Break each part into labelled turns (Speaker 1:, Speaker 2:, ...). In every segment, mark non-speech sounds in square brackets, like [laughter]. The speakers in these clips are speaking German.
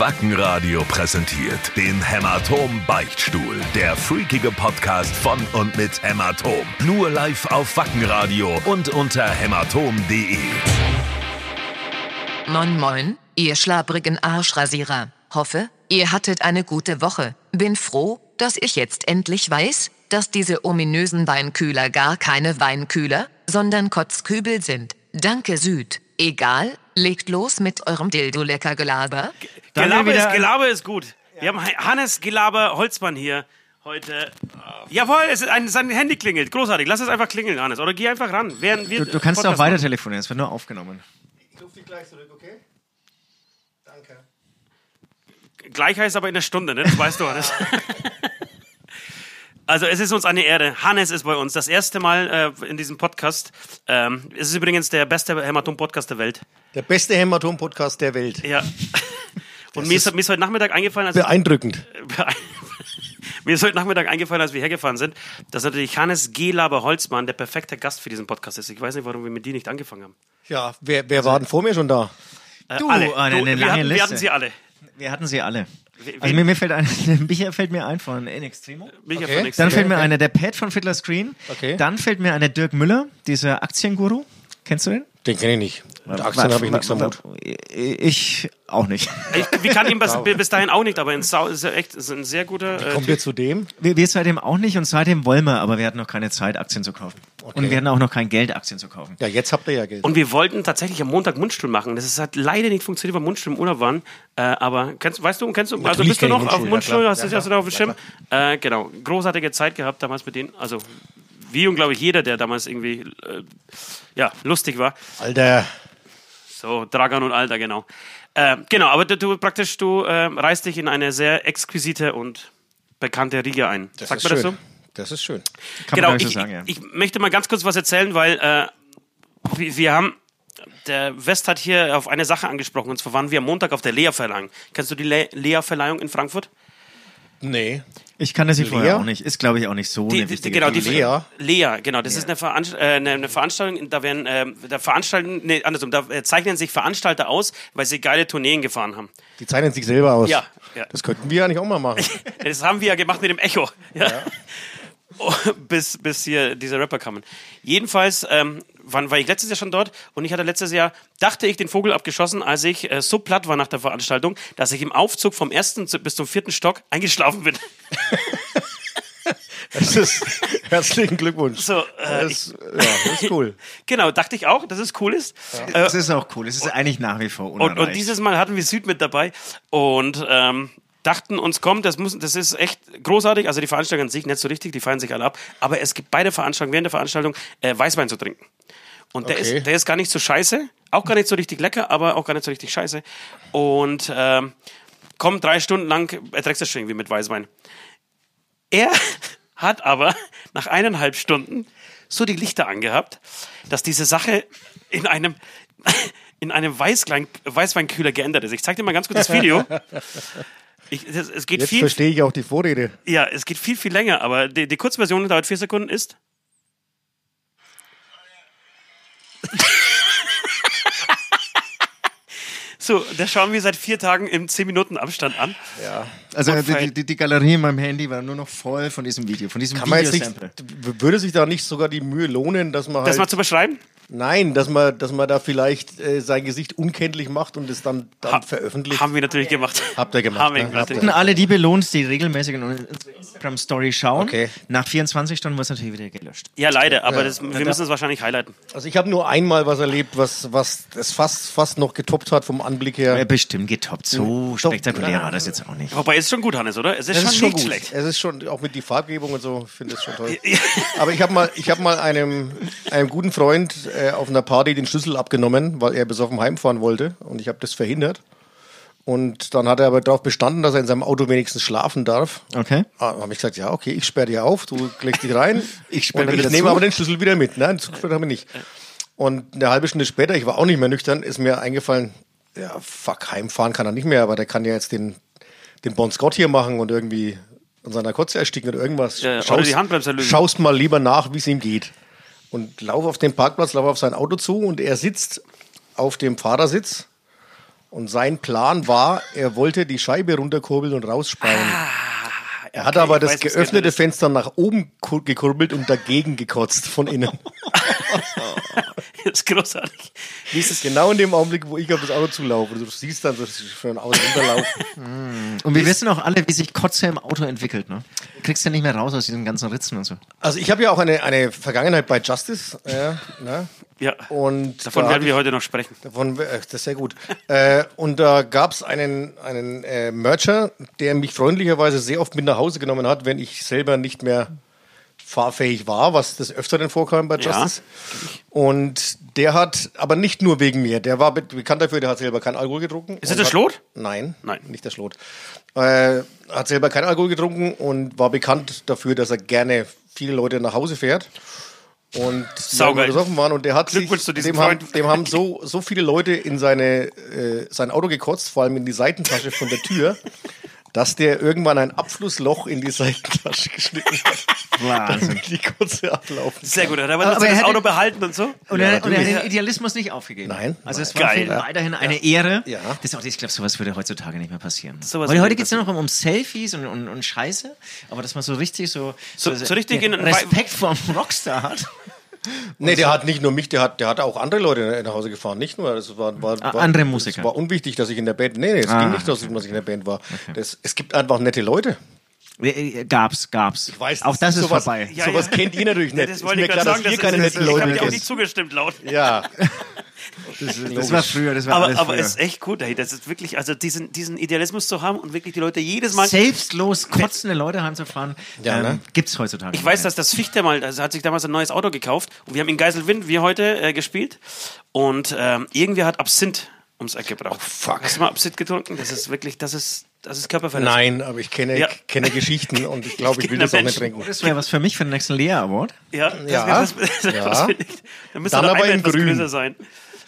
Speaker 1: Wackenradio präsentiert den Hämatom Beichtstuhl. Der freakige Podcast von und mit Hämatom. Nur live auf Wackenradio und unter hämatom.de.
Speaker 2: Moin Moin, ihr schlabrigen Arschrasierer. Hoffe, ihr hattet eine gute Woche. Bin froh, dass ich jetzt endlich weiß, dass diese ominösen Weinkühler gar keine Weinkühler, sondern Kotzkübel sind. Danke Süd. Egal, legt los mit eurem Dildo-Lecker-Gelaber.
Speaker 3: Gelaber ist, Gelaber ist gut. Wir haben Hannes Gelaber Holzmann hier heute. Jawohl, es ist ein, sein Handy klingelt. Großartig. Lass es einfach klingeln, Hannes. Oder geh einfach ran. Während wir
Speaker 4: Du, du kannst auch
Speaker 3: Podcast
Speaker 4: weiter
Speaker 3: machen.
Speaker 4: telefonieren, es wird nur aufgenommen.
Speaker 5: Ich rufe dich gleich zurück, okay? Danke.
Speaker 3: Gleich heißt aber in der Stunde, ne? Das weißt du, Hannes. [laughs] Also es ist uns eine Ehre. Hannes ist bei uns. Das erste Mal äh, in diesem Podcast. Ähm, es ist übrigens der beste Hämatom-Podcast der Welt.
Speaker 5: Der beste Hämatom-Podcast der Welt.
Speaker 3: Ja. [laughs] Und mir ist, mir ist heute Nachmittag eingefallen, als
Speaker 5: Beeindruckend. [laughs]
Speaker 3: Mir ist heute Nachmittag eingefallen, als wir hergefahren sind, dass natürlich Hannes G. Laber Holzmann der perfekte Gast für diesen Podcast ist. Ich weiß nicht, warum wir mit die nicht angefangen haben.
Speaker 5: Ja, wer, wer war denn vor mir schon da?
Speaker 3: Äh,
Speaker 4: Du,
Speaker 3: alle.
Speaker 4: äh, eine
Speaker 3: wir,
Speaker 4: lange
Speaker 3: hatten, wir
Speaker 4: Liste.
Speaker 3: hatten sie alle.
Speaker 4: Wir hatten sie alle.
Speaker 3: We-
Speaker 4: Also mir, mir fällt ein, [laughs] Micha fällt mir ein von In Extremo.
Speaker 3: Bin ich ja
Speaker 5: Okay.
Speaker 3: von nichts.
Speaker 4: Dann fällt mir
Speaker 5: okay.
Speaker 4: einer der Pat von Fiddler Screen.
Speaker 5: Okay.
Speaker 4: Dann fällt mir einer Dirk Müller, dieser Aktienguru. Kennst du den?
Speaker 5: Den kenne ich nicht. Mit Aktien habe ich nichts am Hut.
Speaker 4: Ich auch nicht. [laughs]
Speaker 3: Ich, wir kannten ihn bis, bis dahin auch nicht, aber in Sau ist er echt ist ein sehr guter. Äh,
Speaker 5: Kommt ihr zu dem?
Speaker 4: Wir, wir seitdem auch nicht und seitdem wollen wir, aber wir hatten noch keine Zeit, Aktien zu kaufen. Und wir hatten auch noch kein Geld, Aktien zu kaufen.
Speaker 5: Ja, jetzt habt ihr ja Geld.
Speaker 3: und wir wollten tatsächlich am Montag Mundstuhl machen. Das hat leider nicht funktioniert, weil Mundstuhl im Urlaub waren. Äh, aber kennst, weißt du, kennst du, also
Speaker 5: Natürlich
Speaker 3: bist du noch auf
Speaker 5: Mundstuhl,
Speaker 3: Mundstuhl?
Speaker 5: ja,
Speaker 3: hast,
Speaker 5: klar.
Speaker 3: du- hast du da auf dem Schirm? Äh, genau. Großartige Zeit gehabt damals mit denen. Also, wie und glaube ich jeder, der damals irgendwie äh, ja, lustig war.
Speaker 5: Alter,
Speaker 3: So, Dragan und Alter, genau. Äh, genau, aber du, du praktisch, du äh, reißt dich in eine sehr exquisite und bekannte Riege ein.
Speaker 5: das
Speaker 3: Sagt man das so?
Speaker 5: Das ist schön.
Speaker 4: Kann
Speaker 3: genau, ich,
Speaker 4: nicht so sagen, ja.
Speaker 3: ich, ich möchte mal ganz kurz was erzählen, weil äh, wir, wir haben, der West hat hier auf eine Sache angesprochen, und zwar waren wir am Montag auf der Lea-Verleihung. Kennst du die Le Lea-Verleihung in Frankfurt?
Speaker 5: Nee.
Speaker 4: Ich kann das sie vorher
Speaker 5: Lea?
Speaker 4: auch nicht. Ist, glaube ich, auch nicht so
Speaker 3: Die,
Speaker 4: eine wichtige
Speaker 3: genau, die
Speaker 5: Lea?
Speaker 3: Lea, genau. Das ist eine, Veranst äh, eine, eine Veranstaltung, da werden, äh, da veranstalten, nee, andersrum, da äh, zeichnen sich Veranstalter aus, weil sie geile Tourneen gefahren haben.
Speaker 5: Die zeichnen sich selber aus.
Speaker 3: Ja, ja.
Speaker 5: Das könnten wir eigentlich auch mal machen. [laughs]
Speaker 3: Das haben wir ja gemacht mit dem Echo. Ja. Oh, [laughs] bis, bis hier diese Rapper kamen. Jedenfalls ähm, wann war ich letztes Jahr schon dort und ich hatte letztes Jahr, dachte ich, den Vogel abgeschossen, als ich äh, so platt war nach der Veranstaltung, dass ich im Aufzug vom ersten zu- bis zum vierten Stock eingeschlafen bin. [laughs]
Speaker 5: Das ist, herzlichen Glückwunsch.
Speaker 3: So, äh,
Speaker 5: das, ja, das ist cool. [laughs]
Speaker 3: Genau, dachte ich auch, dass es cool ist. Äh,
Speaker 4: Das ist auch cool. Es ist eigentlich nach wie vor
Speaker 3: Und,
Speaker 4: unerreicht.
Speaker 3: und dieses Mal hatten wir Süd mit dabei und ähm, dachten uns, komm, das, muss, das ist echt großartig. Also die Veranstaltung an sich nicht so richtig, die feiern sich alle ab. Aber es gibt bei der Veranstaltung, während der Veranstaltung, äh, Weißwein zu trinken. Und der,
Speaker 5: Okay.
Speaker 3: ist, der ist gar nicht so scheiße, auch gar nicht so richtig lecker, aber auch gar nicht so richtig scheiße. Und ähm, komm, drei Stunden lang erträgst du schon irgendwie mit Weißwein. Er [laughs] hat aber nach eineinhalb Stunden so die Lichter angehabt, dass diese Sache in einem, [laughs] in einem Weißwein, Weißweinkühler geändert ist. Ich zeig dir mal ganz kurz das Video. [laughs] Ich, es, es geht
Speaker 5: Jetzt
Speaker 3: viel,
Speaker 5: verstehe ich auch die Vorrede.
Speaker 3: ja, es geht viel, viel länger, aber die, die Kurzversion dauert vier Sekunden ist. [laughs] So, das schauen wir seit vier Tagen im 10 Minuten Abstand an.
Speaker 5: Ja.
Speaker 4: also die, die, die Galerie in meinem Handy war nur noch voll von diesem Video, von diesem
Speaker 5: Kann man jetzt nicht,
Speaker 4: Videosample.
Speaker 5: würde sich da nicht sogar die Mühe lohnen, dass man
Speaker 3: Das mal
Speaker 5: halt,
Speaker 3: zu beschreiben?
Speaker 5: Nein, dass man, dass man da vielleicht äh, sein Gesicht unkenntlich macht und es dann, dann
Speaker 3: Ha-
Speaker 5: veröffentlicht?
Speaker 3: Haben wir natürlich gemacht.
Speaker 5: Habt ihr gemacht,
Speaker 3: Haben wir
Speaker 5: ne?
Speaker 3: natürlich.
Speaker 5: Habt
Speaker 4: Und alle die belohnt, die regelmäßig in unsere Instagram-Story schauen.
Speaker 5: Okay.
Speaker 4: Nach 24 Stunden wird es natürlich wieder gelöscht.
Speaker 3: Ja, leider, aber das, wir müssen es wahrscheinlich highlighten.
Speaker 5: Also ich habe nur einmal was erlebt, was, was es fast, fast noch getoppt hat vom Anblick her.
Speaker 4: Ja, bestimmt getoppt. So
Speaker 5: Doch.
Speaker 4: spektakulär war das jetzt auch nicht.
Speaker 3: Wobei, ist schon gut, Hannes, oder? Es ist,
Speaker 5: Es
Speaker 3: schon,
Speaker 5: ist schon
Speaker 3: schlecht.
Speaker 5: Es ist schon, auch mit die Farbgebung und so, ich finde es schon toll. [laughs] Aber ich habe mal, ich habe mal einem, einem guten Freund äh, auf einer Party den Schlüssel abgenommen, weil er besoffen heimfahren wollte und ich habe das verhindert. Und dann hat er aber darauf bestanden, dass er in seinem Auto wenigstens schlafen darf.
Speaker 4: Okay.
Speaker 5: Ah, habe ich gesagt, ja, okay, ich sperre dir auf, du legst dich rein. [laughs]
Speaker 4: Ich sperre
Speaker 5: ich nehme
Speaker 4: zu.
Speaker 5: aber den Schlüssel wieder mit. Nein, Zug haben wir nicht. Und eine halbe Stunde später, ich war auch nicht mehr nüchtern, ist mir eingefallen, ja, fuck, heimfahren kann er nicht mehr, aber der kann ja jetzt den, den Bon Scott hier machen und irgendwie an seiner Kotze ersticken oder irgendwas.
Speaker 3: Ja, ja, oder die Handbremse lösen.
Speaker 5: Schaust mal lieber nach, wie es ihm geht. Und lauf auf den Parkplatz, lauf auf sein Auto zu und er sitzt auf dem Fahrersitz Und sein Plan war, er wollte die Scheibe runterkurbeln und rausspauen. er hat aber das
Speaker 3: weiß,
Speaker 5: geöffnete. Fenster nach oben kur- gekurbelt und dagegen gekotzt von innen. [laughs] [laughs]
Speaker 3: Das ist großartig. Wie ist es
Speaker 5: genau in dem Augenblick, wo ich auf das Auto zulaufe. Du siehst dann so von Auto runterlaufen. [laughs]
Speaker 4: Und wir wissen auch alle, wie sich Kotze im Auto entwickelt. Ne? Du kriegst ja nicht mehr raus aus diesen ganzen Ritzen und so.
Speaker 5: Also ich habe ja auch eine, eine Vergangenheit bei Justice. Äh, ne?
Speaker 3: Ja.
Speaker 5: Und
Speaker 3: Davon
Speaker 5: da
Speaker 3: werden wir heute noch sprechen.
Speaker 5: Davon, äh, das ist sehr gut. [laughs] äh, und da gab es einen, einen äh, Mercher, der mich freundlicherweise sehr oft mit nach Hause genommen hat, wenn ich selber nicht mehr fahrfähig war, was des Öfteren vorkam bei
Speaker 3: Ja.
Speaker 5: Justice. Und der hat, aber nicht nur wegen mir, der war be- bekannt dafür, der hat selber keinen Alkohol getrunken.
Speaker 3: Ist das der
Speaker 5: hat-
Speaker 3: Schlot?
Speaker 5: Nein,
Speaker 3: Nein.
Speaker 5: nicht der Schlot. Äh, hat selber keinen Alkohol getrunken und war bekannt dafür, dass er gerne viele Leute nach Hause fährt. Und besoffen waren und der hat sich, dem haben, dem haben so, so viele Leute in seine, äh, sein Auto gekotzt, vor allem in die Seitentasche von der Tür, [laughs] dass der irgendwann ein Abflussloch in die Seitentasche geschnitten hat, [laughs]
Speaker 4: Wahnsinn.
Speaker 5: die Kotze ablaufen.
Speaker 3: Sehr gut. Hat er aber,
Speaker 4: Aber er
Speaker 3: das
Speaker 4: hätte-
Speaker 3: Auto behalten und so?
Speaker 4: Und,
Speaker 5: Ja,
Speaker 4: er, und er hat den Idealismus nicht aufgegeben.
Speaker 5: Nein,
Speaker 4: Also es war für
Speaker 3: Geil.
Speaker 4: ihn weiterhin eine Ehre.
Speaker 5: Ja.
Speaker 4: Das ist auch, ich glaube, sowas würde heutzutage nicht mehr passieren.
Speaker 3: Sowas
Speaker 4: Weil heute geht es ja noch um, um Selfies und, und, und Scheiße, aber dass man so richtig so,
Speaker 3: So- so richtig in
Speaker 4: den
Speaker 3: einen
Speaker 4: Respekt vor einem Rockstar hat.
Speaker 5: Nee, der hat nicht nur mich, der hat, der hat auch andere Leute nach Hause gefahren, nicht nur. Das war, war,
Speaker 4: Ah,
Speaker 5: war
Speaker 4: andere Musiker.
Speaker 5: Es war unwichtig, dass ich in der Band. Nee, nee, es
Speaker 4: Ah,
Speaker 5: ging nicht, dass ich, dass ich in der Band war. Das, es gibt einfach nette Leute.
Speaker 4: Äh, Gab's, gab's.
Speaker 5: Ich weiß,
Speaker 4: auch das ist
Speaker 5: sowas,
Speaker 4: vorbei.
Speaker 3: Ja,
Speaker 5: sowas
Speaker 3: ja.
Speaker 5: kennt ihr natürlich
Speaker 3: Ja, [laughs]
Speaker 5: nicht.
Speaker 3: das wollte ich gerade
Speaker 5: dass
Speaker 3: sagen.
Speaker 5: ihr
Speaker 3: Das
Speaker 5: keine netten
Speaker 3: ich
Speaker 5: Leute
Speaker 3: habe dir auch nicht zugestimmt laut.
Speaker 5: Ja. [laughs]
Speaker 4: Das war früher, das war
Speaker 3: Aber,
Speaker 4: alles
Speaker 3: aber
Speaker 4: früher.
Speaker 3: es ist echt gut, ey. Das ist wirklich, also diesen, diesen Idealismus zu haben und wirklich die Leute jedes Mal.
Speaker 4: Selbstlos kotzende Leute heimzufahren,
Speaker 5: Ja,
Speaker 4: ähm,
Speaker 5: ne?
Speaker 4: gibt's heutzutage
Speaker 3: Ich weiß, dass das Fichte mal, also hat sich damals ein neues Auto gekauft und wir haben in Geiselwind, wie heute, äh, gespielt und ähm, irgendwer hat Absinth ums Eck gebracht.
Speaker 5: Oh, fuck.
Speaker 3: Hast du mal Absinth getrunken? Das ist wirklich, das ist, das ist Körperverletzung.
Speaker 5: Nein, aber ich kenne,
Speaker 3: Ja.
Speaker 5: kenne Geschichten [laughs] und ich glaube, ich will
Speaker 3: kenne
Speaker 5: das auch nicht trinken.
Speaker 4: Das wäre was für mich für den nächsten Lea Award.
Speaker 3: Ja, das
Speaker 5: Ja.
Speaker 3: wär [laughs] das,
Speaker 5: Ja.
Speaker 3: was für dich. Da müsste
Speaker 5: Dann aber in
Speaker 3: etwas
Speaker 5: grün.
Speaker 3: größer sein.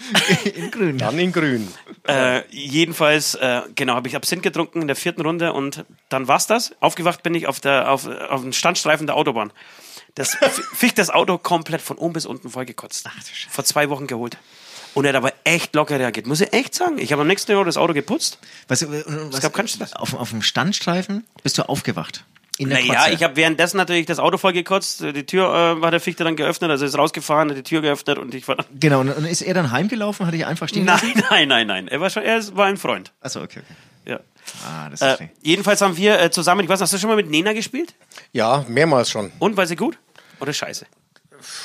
Speaker 3: [laughs]
Speaker 4: In grün.
Speaker 5: Dann in grün.
Speaker 3: Äh, jedenfalls, äh, genau, habe ich Absinth getrunken in der vierten Runde und dann war's das. Aufgewacht bin ich auf, der, auf, auf dem Standstreifen der Autobahn. Das ficht das Auto komplett von oben bis unten vollgekotzt. Vor zwei Wochen geholt. Und er hat aber echt locker reagiert. Muss ich echt sagen. Ich habe am nächsten Jahr das Auto geputzt.
Speaker 4: Was, äh, was,
Speaker 3: gab keinen Stress.
Speaker 4: Auf, auf dem Standstreifen bist du aufgewacht. In der
Speaker 3: Naja,
Speaker 4: Kotze.
Speaker 3: ich habe währenddessen natürlich das Auto vollgekotzt. Die Tür äh, war der Fichte dann geöffnet, also ist rausgefahren, hat die Tür geöffnet und ich war dann.
Speaker 4: Genau, und, und ist er dann heimgelaufen? Hat dich einfach stehen lassen?
Speaker 3: Nein, nein, nein, nein. Er war schon, er war ein Freund.
Speaker 4: Achso, okay, okay.
Speaker 3: Ja.
Speaker 4: Ah, das
Speaker 3: Äh,
Speaker 4: ist
Speaker 3: jedenfalls haben wir äh, zusammen, ich weiß, hast du schon mal mit Nena gespielt?
Speaker 5: Ja, mehrmals schon.
Speaker 3: Und war sie gut? Oder scheiße?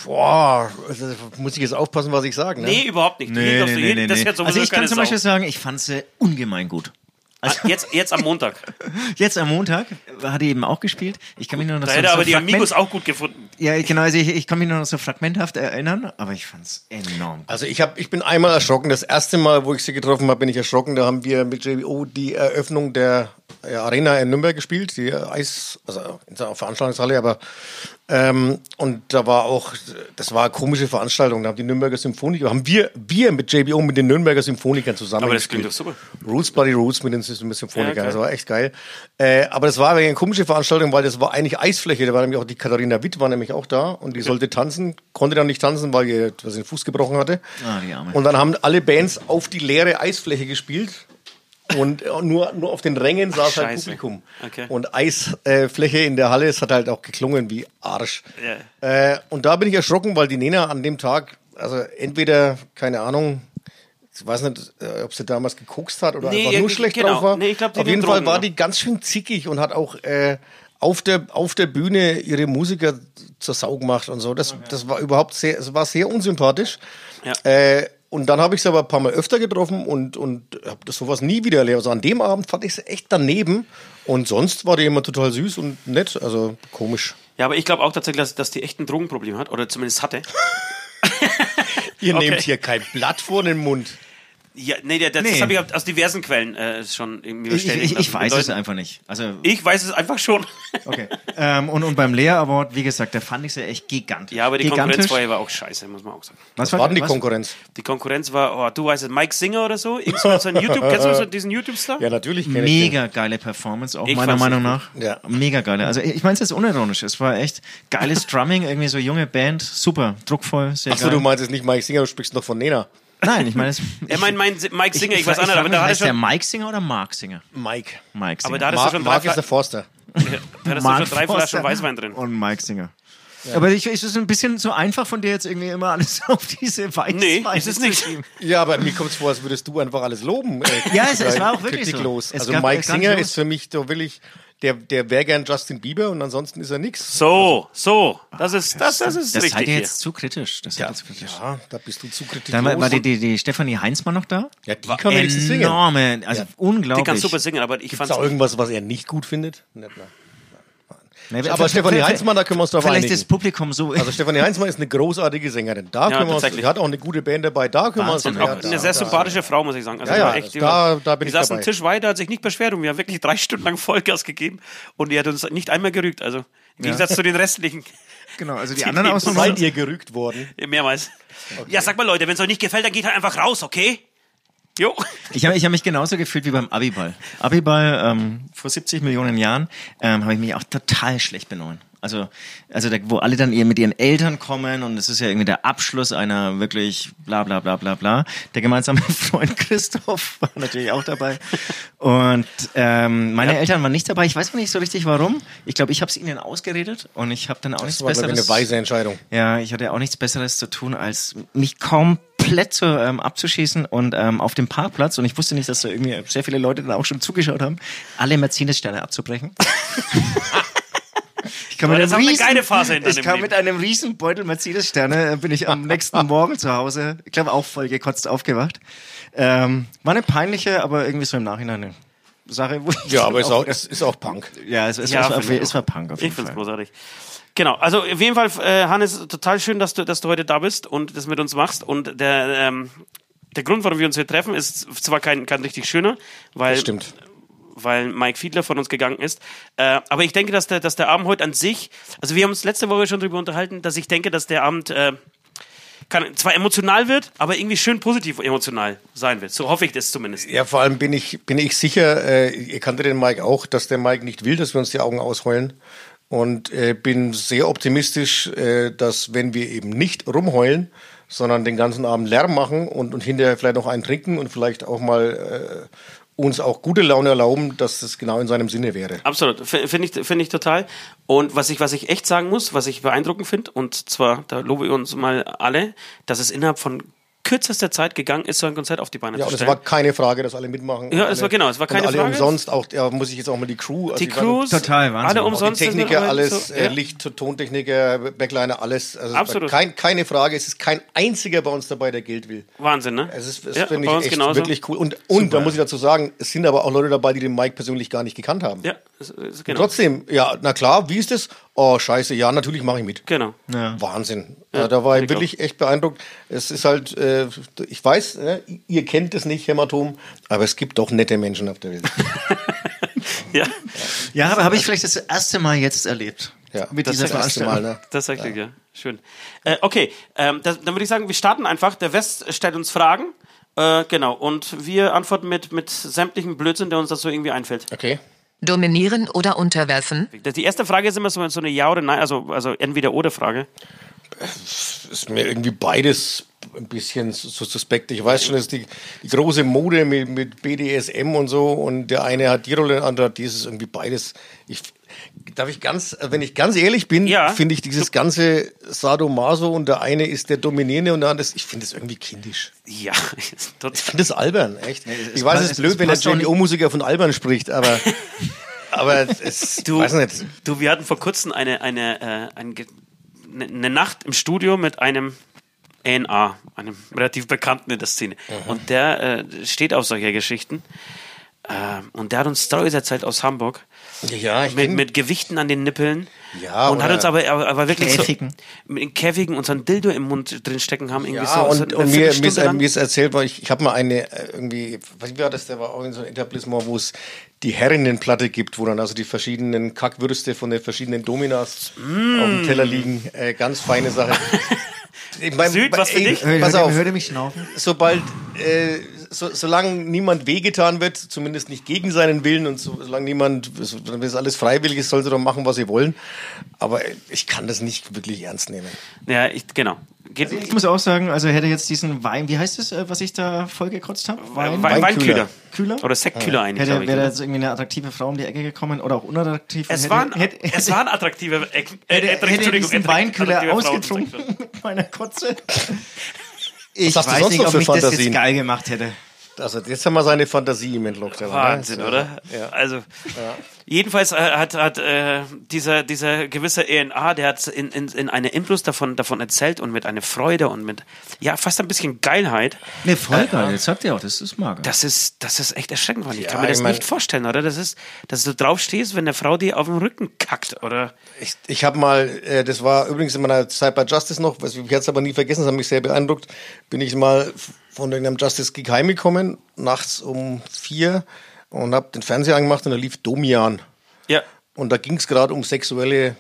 Speaker 5: Boah, also muss ich jetzt aufpassen, was ich sage. Ne?
Speaker 3: Nee, überhaupt nicht. Nee, nee, nee, nee, sowieso
Speaker 4: Also ich kann zum. Beispiel sagen, ich fand sie ungemein gut.
Speaker 3: Ah, Jetzt, jetzt am Montag. [laughs]
Speaker 4: Jetzt am Montag hat die eben auch gespielt. Ich kann mich nur noch
Speaker 3: Da
Speaker 4: so,
Speaker 3: hätte
Speaker 4: so
Speaker 3: aber die
Speaker 4: Fragment-
Speaker 3: Amigos auch gut gefunden.
Speaker 4: Ja, genau, also ich, ich kann mich nur noch so fragmenthaft erinnern, aber ich fand's enorm.
Speaker 5: Also ich, hab, ich bin einmal erschrocken. Das erste Mal, wo ich sie getroffen habe, bin ich erschrocken. Da haben wir mit JBO die Eröffnung der äh, Arena in Nürnberg gespielt, die Eis, also in der Veranstaltungshalle, aber ähm, und da war auch, das war eine komische Veranstaltung. Da haben die Nürnberger Symphoniker, haben wir, wir mit JBO mit den Nürnberger Symphonikern zusammen
Speaker 3: Aber das klingt doch super.
Speaker 5: Roots Bloody Roots mit den Symphonikern.
Speaker 3: Ja,
Speaker 5: das war echt geil. Äh, aber das war eine komische Veranstaltung, weil das war eigentlich Eisfläche. Da war nämlich auch die Katharina Witt war nämlich auch da und die sollte tanzen, konnte dann nicht tanzen, weil ihr was den Fuß gebrochen hatte.
Speaker 4: Ah, die Arme.
Speaker 5: Und dann haben alle Bands auf die leere Eisfläche gespielt. Und äh, nur, nur auf den Rängen saß halt
Speaker 3: Scheiße.
Speaker 5: Publikum.
Speaker 3: Okay.
Speaker 5: Und Eisfläche in der Halle, es hat halt auch geklungen wie Arsch.
Speaker 3: Ja.
Speaker 5: Äh, und da bin ich erschrocken, weil die Nena an dem Tag, also entweder, keine Ahnung, ich weiß nicht, äh, ob sie damals gekokst hat oder
Speaker 3: Nee,
Speaker 5: einfach nur schlecht
Speaker 3: genau.
Speaker 5: drauf war.
Speaker 3: Nee, glaub,
Speaker 5: Auf jeden Fall
Speaker 3: Drogen,
Speaker 5: war die ganz schön zickig und hat auch äh, auf, der, auf der Bühne ihre Musiker zur Sau gemacht und so. Das, das war überhaupt sehr, es war sehr unsympathisch.
Speaker 3: Ja.
Speaker 5: Äh, und dann habe ich sie aber ein paar Mal öfter getroffen und, und habe das sowas nie wieder erlebt. Also an dem Abend fand ich sie echt daneben. Und sonst war die immer total süß und nett. Also komisch.
Speaker 3: Ja, aber ich glaube auch tatsächlich, dass, dass die echt ein Drogenproblem hat. Oder zumindest hatte. [laughs]
Speaker 5: Ihr [laughs]
Speaker 3: Okay.
Speaker 5: nehmt hier kein Blatt vor den Mund.
Speaker 3: Ja, nee, das, das
Speaker 4: Nee.
Speaker 3: habe ich aus diversen Quellen äh, schon irgendwie
Speaker 4: Ich, ich,
Speaker 3: bestätigt
Speaker 4: ich, ich
Speaker 3: lassen.
Speaker 4: weiß es einfach nicht. Also,
Speaker 3: Ich weiß es einfach schon. [laughs]
Speaker 4: okay. ähm, und, und beim Lea Award, wie gesagt, da fand ich sie echt gigantisch.
Speaker 3: Ja, aber die
Speaker 4: gigantisch.
Speaker 3: Konkurrenz vorher war auch scheiße, muss man auch sagen.
Speaker 4: Was
Speaker 5: Was war denn die
Speaker 4: was?
Speaker 5: Konkurrenz?
Speaker 3: Die Konkurrenz war, oh, du weißt es, Mike Singer oder so? Irgend so ein YouTube, kennst du so [laughs] diesen YouTube-Star?
Speaker 5: Ja, natürlich ich den.
Speaker 4: Mega geile Performance, auch
Speaker 3: Ich
Speaker 4: meiner Meinung nach.
Speaker 5: Ja.
Speaker 4: Mega geile. Also ich meine es jetzt unironisch. Es war echt geiles [laughs] Drumming, irgendwie so junge Band, super, druckvoll, sehr
Speaker 5: Achso,
Speaker 4: geil.
Speaker 5: du meinst jetzt nicht Mike Singer, du sprichst noch von Nena.
Speaker 4: Nein, ich meine, es- [laughs]
Speaker 3: Er meint mein Mike Singer, ich, weiß
Speaker 4: frage-
Speaker 3: nicht, aber da er
Speaker 4: heißt der Mike Singer oder Mark Singer?
Speaker 5: Mike.
Speaker 4: Mike Singer.
Speaker 3: aber da
Speaker 5: Mark,
Speaker 3: schon
Speaker 5: Mark ist der Forster. [laughs]
Speaker 3: da hattest du
Speaker 4: Mark
Speaker 3: schon drei [laughs]
Speaker 4: Forster
Speaker 3: Flaschen Weißwein drin.
Speaker 4: Und Mike Singer. Aber ich, ist es ein bisschen zu einfach von dir jetzt irgendwie immer alles auf diese Weißweine
Speaker 3: Nee, ist es
Speaker 4: zu
Speaker 3: nicht.
Speaker 4: schieben?
Speaker 5: Ja, aber mir kommt es vor, als würdest du einfach alles loben. Äh,
Speaker 4: Ja, es- es war auch wirklich so. Es
Speaker 5: Also
Speaker 4: gab
Speaker 5: Mike Singer
Speaker 4: los.
Speaker 5: ist für mich doch wirklich, der, der wäre gern Justin Bieber und ansonsten ist er nix.
Speaker 3: So, so, das ist, das, das ist
Speaker 4: Das
Speaker 3: richtig
Speaker 4: seid ihr jetzt zu kritisch. Das ihr zu kritisch.
Speaker 5: Ja, da bist du zu kritiklos.
Speaker 4: Dann war, war die, die, die Stefanie Heinzmann noch da?
Speaker 5: ja, die kann wenigstens singen.
Speaker 4: Enorme, also
Speaker 5: Ja.
Speaker 4: unglaublich.
Speaker 3: Die kann super singen, aber ich
Speaker 5: Ist
Speaker 3: fand
Speaker 5: da irgendwas, was er nicht gut findet? Nicht.
Speaker 4: Nee,
Speaker 5: Aber
Speaker 4: vielleicht-
Speaker 5: Stefanie Heinzmann, da können wir uns drauf
Speaker 4: Vielleicht
Speaker 5: einigen.
Speaker 4: das Publikum so.
Speaker 5: Also Stefanie Heinzmann ist eine großartige Sängerin. Da
Speaker 3: Ja,
Speaker 5: können wir uns,
Speaker 3: tatsächlich.
Speaker 5: die hat auch eine gute Band dabei. Da können
Speaker 4: Wahnsinn.
Speaker 5: wir uns
Speaker 3: auch eine sehr sympathische Frau, muss ich sagen. Also
Speaker 5: Ja,
Speaker 3: die
Speaker 5: ja,
Speaker 3: war echt,
Speaker 5: da- da bin ich
Speaker 3: saß am Tisch weiter, hat sich nicht beschwert und wir haben wirklich drei [laughs] Stunden lang Vollgas gegeben und die hat uns nicht einmal gerügt. Also im Gegensatz zu den restlichen [laughs]
Speaker 4: genau, also die
Speaker 3: Die
Speaker 4: anderen Ausnahmen.
Speaker 5: Seid ihr gerügt worden?
Speaker 3: mehrmals. Ja, sag mal Leute, wenn es euch nicht gefällt, dann geht halt einfach raus, okay? Jo.
Speaker 4: Ich habe ich hab mich genauso gefühlt wie beim Abiball. Abiball ähm, vor 70 Millionen Jahren ähm, habe ich mich auch total schlecht benommen. Also, also da, wo alle dann ihr mit ihren Eltern kommen und es ist ja irgendwie der Abschluss einer wirklich bla bla bla bla bla. Der gemeinsame [laughs] Freund Christoph war natürlich auch dabei. Und ähm, meine Eltern waren nicht dabei. Ich weiß noch nicht so richtig warum. Ich glaube, ich habe es ihnen ausgeredet und ich habe dann auch nichts
Speaker 5: Das war, glaube ich,
Speaker 4: Besseres.
Speaker 5: eine weise Entscheidung.
Speaker 4: Ja, ich hatte auch nichts Besseres zu tun, als mich komplett zu, ähm, abzuschießen und ähm, auf dem Parkplatz, und ich wusste nicht, dass da irgendwie sehr viele Leute dann auch schon zugeschaut haben, alle Mercedes-Sterne abzubrechen. [laughs] Ich kam, mit einem,
Speaker 3: ist
Speaker 4: riesen, ich kam mit einem riesen Beutel Mercedes-Sterne, äh, bin ich am nächsten Morgen zu Hause, ich glaube auch voll gekotzt aufgewacht. Ähm, war eine peinliche, aber irgendwie so im Nachhinein eine Sache, wo ich
Speaker 5: Ja, aber ist es ist auch Punk.
Speaker 4: ja, es, es,
Speaker 3: Ja,
Speaker 4: es, war,
Speaker 3: ich
Speaker 4: es war Punk auf
Speaker 3: Ich
Speaker 4: jeden
Speaker 3: finde es
Speaker 4: Fall.
Speaker 3: großartig. Genau, also auf jeden Fall, äh, Hannes, total schön, dass du, dass du heute da bist und das mit uns machst. Und der, ähm, der Grund, warum wir uns hier treffen, ist zwar kein, kein richtig schöner, weil, weil Mike Fiedler von uns gegangen ist. Äh, aber ich denke, dass der, dass der Abend heute an sich, also wir haben uns letzte Woche schon darüber unterhalten, dass ich denke, dass der Abend äh, kann, zwar emotional wird, aber irgendwie schön positiv emotional sein wird. So hoffe ich das zumindest.
Speaker 5: Ja, vor allem bin ich, bin ich sicher, äh, ihr kanntet den Mike auch, dass der Mike nicht will, dass wir uns die Augen ausheulen. Und äh, bin sehr optimistisch, äh, dass wenn wir eben nicht rumheulen, sondern den ganzen Abend Lärm machen und, und hinterher vielleicht noch einen trinken und vielleicht auch mal äh, uns auch gute Laune erlauben, dass das genau in seinem Sinne wäre.
Speaker 3: Absolut, finde ich, finde ich total. Und was ich, was ich echt sagen muss, was ich beeindruckend finde, und zwar, da lobe ich uns mal alle, dass es innerhalb von kürzester Zeit gegangen ist, so ein Konzert auf die Beine
Speaker 5: Ja,
Speaker 3: zu
Speaker 5: und es
Speaker 3: stellen.
Speaker 5: war keine Frage, dass alle mitmachen.
Speaker 3: Ja, es
Speaker 5: alle-
Speaker 3: war genau, es war keine
Speaker 5: und alle
Speaker 3: Frage.
Speaker 5: umsonst, auch, ja, muss ich jetzt auch mal die Crew. also
Speaker 3: die Crews,
Speaker 4: Total, Wahnsinn.
Speaker 3: alle
Speaker 4: Auch die
Speaker 3: umsonst.
Speaker 5: Die Techniker, alles,
Speaker 3: so,
Speaker 5: äh,
Speaker 3: ja.
Speaker 5: Licht, Tontechniker, Backliner, alles. Also es war
Speaker 3: Absolut.
Speaker 5: Kein, keine Frage, es ist kein einziger bei uns dabei, der Geld will.
Speaker 3: Wahnsinn, ne?
Speaker 5: Es ist,
Speaker 3: ja,
Speaker 5: finde ich echt
Speaker 3: genauso.
Speaker 5: wirklich cool. Und, und da muss ich dazu sagen, es sind aber auch Leute dabei, die den Mike persönlich gar nicht gekannt haben.
Speaker 3: Ja, es- es- genau.
Speaker 5: Trotzdem, ja, na klar, wie ist das? Oh, scheiße, ja, natürlich mache ich mit.
Speaker 3: Genau.
Speaker 5: Wahnsinn. Ja, da war ich
Speaker 3: ich
Speaker 5: wirklich echt beeindruckt. Es ist halt, äh, ich weiß, ne, ihr kennt es nicht, Hämatom, aber es gibt doch nette Menschen auf der Welt. [laughs]
Speaker 3: Ja,
Speaker 4: Ja, aber habe ich vielleicht das erste Mal jetzt erlebt.
Speaker 5: Ja,
Speaker 4: mit
Speaker 5: das
Speaker 4: dieser
Speaker 5: ist das erste. Mal, ne?
Speaker 3: tatsächlich, ja. Schön. Äh, okay, ähm, das, dann würde ich sagen, wir starten einfach. Der West stellt uns Fragen. Äh, genau. Und wir antworten mit, mit sämtlichem Blödsinn, der uns dazu irgendwie einfällt.
Speaker 5: Okay.
Speaker 2: Dominieren oder unterwerfen?
Speaker 3: Die erste Frage ist immer so, eine Ja- oder Nein, also, also Entweder-Oder-Frage.
Speaker 5: ist mir irgendwie beides ein bisschen so suspekt. Ich weiß schon, dass die, die große Mode mit, mit BDSM und so und der eine hat die Rolle, der andere hat dieses irgendwie beides. Ich, darf ich ganz, wenn ich ganz ehrlich bin,
Speaker 3: Ja.
Speaker 5: finde ich dieses ganze Sadomaso und der eine ist der Dominierende und der andere ist, ich finde das irgendwie kindisch.
Speaker 3: Ja,
Speaker 5: Ich finde das albern, echt.
Speaker 4: es
Speaker 5: ich weiß, es ist blöd,
Speaker 4: es
Speaker 5: wenn der JO-Musiker von albern spricht, aber, [laughs] aber es,
Speaker 3: Du,
Speaker 5: weiß nicht.
Speaker 3: du, wir hatten vor kurzem eine, eine, äh, ein, Ge- eine, eine Nacht im Studio mit einem ANA, einem relativ Bekannten in der Szene. Und der äh, steht auf solche Geschichten. Ähm, und der hat uns Stories erzählt aus Hamburg.
Speaker 5: Ja, ich
Speaker 3: Mit, mit Gewichten an den Nippeln.
Speaker 5: Ja,
Speaker 3: und hat uns aber, aber, aber wirklich
Speaker 4: Käfigen.
Speaker 3: so mit Käfigen unseren Dildo im Mund drin stecken haben. Irgendwie
Speaker 5: Ja,
Speaker 3: so, so
Speaker 5: und, und mir, mir, ist,
Speaker 3: lang.
Speaker 5: mir ist erzählt, weil ich, ich habe mal eine äh, irgendwie, was war das, der war auch in so einem Etablissement, wo es die Herrinnenplatte gibt, wo dann also die verschiedenen Kackwürste von den verschiedenen Dominas auf dem Teller liegen. Äh, ganz feine Sache. [laughs] Ich mein,
Speaker 3: Süd, was für
Speaker 5: ey,
Speaker 3: dich?
Speaker 5: Pass auf,
Speaker 4: hört ihr mich schnaufen?
Speaker 5: sobald, äh, so, solange niemand wehgetan wird, zumindest nicht gegen seinen Willen und so, solange niemand, wenn es alles freiwillig ist, soll sie doch machen, was sie wollen. Aber ich kann das nicht wirklich ernst nehmen.
Speaker 3: Ja, ich, genau. Geht,
Speaker 4: Ich muss auch sagen, also hätte jetzt diesen Wein, wie heißt es, äh, was ich da vollgekotzt habe?
Speaker 3: Wein,
Speaker 5: Weinkühler.
Speaker 3: Weinkühler.
Speaker 4: Kühler?
Speaker 3: Oder Sektkühler eigentlich,
Speaker 4: Hätte, wäre
Speaker 3: oder?
Speaker 4: jetzt irgendwie eine attraktive Frau um die Ecke gekommen oder auch unattraktiv.
Speaker 3: Es
Speaker 4: hätte,
Speaker 3: waren,
Speaker 4: hätte,
Speaker 3: es waren attraktive, äh, äh,
Speaker 4: hätte, hätte
Speaker 3: Entschuldigung,
Speaker 4: Weinkühler ausgetrunken mit [laughs] meiner Kotze. Ich weiß nicht, ob mich das jetzt geil gemacht hätte.
Speaker 5: Also jetzt haben wir seine Fantasie im entlockt. ne?
Speaker 3: Wahnsinn, oder?
Speaker 5: Ja.
Speaker 3: Also, jedenfalls äh, hat, hat äh, dieser, dieser gewisse ENA, der hat in, in, in eine Inbrus davon, davon erzählt und mit einer Freude und mit, ja, fast ein bisschen Geilheit.
Speaker 4: Ne, voll geil. Jetzt sagt ihr auch, das ist mager.
Speaker 3: Das ist, das ist echt erschreckend, Mann. Ich
Speaker 5: Ja,
Speaker 3: kann mir das
Speaker 5: ich mein-
Speaker 3: nicht vorstellen, oder? Das ist, dass du drauf stehst, wenn eine Frau dir auf den Rücken kackt, oder?
Speaker 5: Ich, ich habe mal, äh, das war übrigens in meiner Zeit bei Justice noch, was ich es aber nie vergessen, das hat mich sehr beeindruckt, bin ich mal von irgendeinem Justice Gig heimgekommen, nachts um vier und habe den Fernseher angemacht und da lief Domian.
Speaker 3: Ja.
Speaker 5: Und da ging es gerade um sexuelle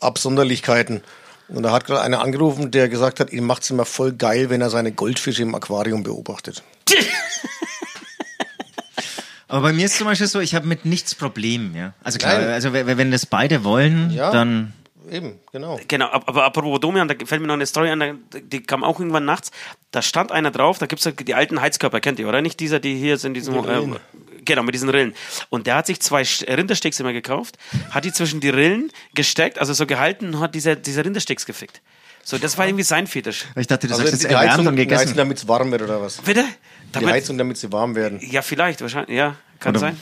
Speaker 5: Absonderlichkeiten. Und da hat gerade einer angerufen, der gesagt hat, ihm macht es immer voll geil, wenn er seine Goldfische im Aquarium beobachtet. [laughs]
Speaker 4: Aber bei mir ist zum Beispiel so, ich habe mit nichts Problem, ja. Also klar,
Speaker 5: Nein.
Speaker 4: also wenn, wenn das beide wollen,
Speaker 5: Ja.
Speaker 4: dann
Speaker 5: Eben, genau.
Speaker 3: Genau, ab- aber apropos Domian, da fällt mir noch eine Story an, die kam auch irgendwann nachts. Da stand einer drauf, da gibt's ja die alten Heizkörper, kennt ihr, oder? Nicht dieser, die hier sind, diesem,
Speaker 5: Rillen.
Speaker 3: äh, genau, mit diesen Rillen. Und der hat sich zwei Sch- Rindersteaks immer gekauft, hat die zwischen die Rillen gesteckt, also so gehalten und hat diese, diese Rindersteaks gefickt. So, das war irgendwie sein Fetisch.
Speaker 4: ich dachte, du
Speaker 5: Also
Speaker 4: sagst
Speaker 5: die Heizung,
Speaker 4: und
Speaker 5: die Heizung
Speaker 4: gegessen.
Speaker 5: damit es warm wird oder was?
Speaker 3: Bitte?
Speaker 5: Die
Speaker 3: Damit,
Speaker 5: Heizung, damit sie warm werden.
Speaker 3: ja, vielleicht, wahrscheinlich, ja, kann
Speaker 4: Oder-
Speaker 3: sein.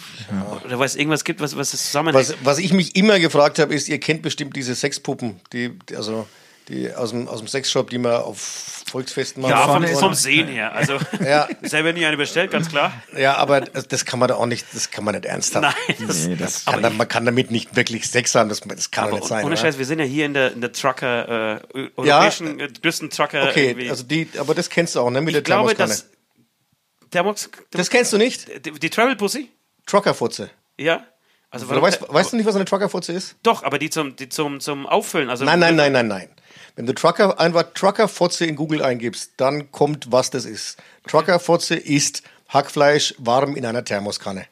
Speaker 3: Oder weil es irgendwas gibt, was, was das zusammenhängt.
Speaker 5: Was, was ich mich immer gefragt habe, ist, ihr kennt bestimmt diese Sexpuppen, die, die also die aus dem, aus dem Sexshop, die man auf Volksfesten machen.
Speaker 3: ja, vom, vom Sehen her. Also, [laughs]
Speaker 5: Ja. [laughs]
Speaker 3: selber nie eine bestellt, ganz klar.
Speaker 5: Ja, aber das kann man da auch nicht, das kann man nicht ernsthaft.
Speaker 3: Nein, das,
Speaker 4: Nee, das-
Speaker 5: Kann, da- man kann damit nicht wirklich Sex haben, das, das kann
Speaker 3: Aber
Speaker 5: nicht sein.
Speaker 3: ohne? Scheiß, wir sind ja hier in der, in der Trucker, äh, europäischen äh, größten Trucker.
Speaker 5: Okay,
Speaker 3: irgendwie.
Speaker 5: also die, aber das kennst du auch, ne? Mit
Speaker 3: ich
Speaker 5: der
Speaker 3: glaube, dass Thermos,
Speaker 5: Das kennst du nicht?
Speaker 3: die, die Travel Pussy,
Speaker 5: Truckerfutze.
Speaker 3: ja. Also
Speaker 5: Oder weißt, weißt du nicht, was eine Truckerfutze ist?
Speaker 3: Doch, aber die zum, die zum, zum Auffüllen. Also
Speaker 5: Nein, nein, nein, nein, nein. Wenn du Trucker, einfach Truckerfotze in Google eingibst, dann kommt, was das ist. Truckerfotze ist Hackfleisch warm in einer Thermoskanne.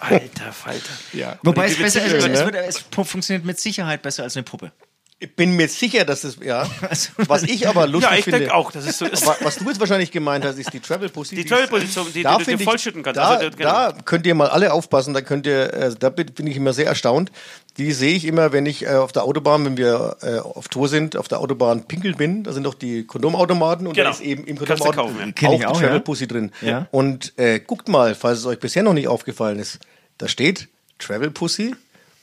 Speaker 3: Alter Falter.
Speaker 5: Ja.
Speaker 4: Wobei es besser ist, es,
Speaker 5: ne?
Speaker 4: wird, es funktioniert mit Sicherheit besser als eine Puppe.
Speaker 5: Ich bin mir sicher, dass das, ja. [laughs]
Speaker 4: Also-
Speaker 5: Was ich aber lustig
Speaker 3: Ja, ich
Speaker 5: finde.
Speaker 3: denke auch, dass es so ist.
Speaker 5: Was du jetzt wahrscheinlich gemeint hast, ist die Travel Pussy.
Speaker 3: Die
Speaker 5: ist-
Speaker 3: Travel Pussy, die,
Speaker 5: da
Speaker 3: die, die
Speaker 5: ich-
Speaker 3: vollschütten kannst.
Speaker 5: Da,
Speaker 3: also, genau.
Speaker 5: da könnt ihr mal alle aufpassen, da könnt ihr, äh, da bin ich immer sehr erstaunt. Die sehe ich immer, wenn ich äh, auf der Autobahn, wenn wir äh, auf Tour sind, auf der Autobahn pinkeln bin. Da sind doch die Kondomautomaten und
Speaker 3: Genau.
Speaker 5: da ist eben im Kondomautomaten
Speaker 3: kaufen, ja.
Speaker 4: Kenn ich
Speaker 5: die
Speaker 4: auch,
Speaker 5: Travel
Speaker 4: ja.
Speaker 5: Pussy drin.
Speaker 4: Ja.
Speaker 5: Und äh, guckt mal, falls es euch bisher noch nicht aufgefallen ist, da steht Travel Pussy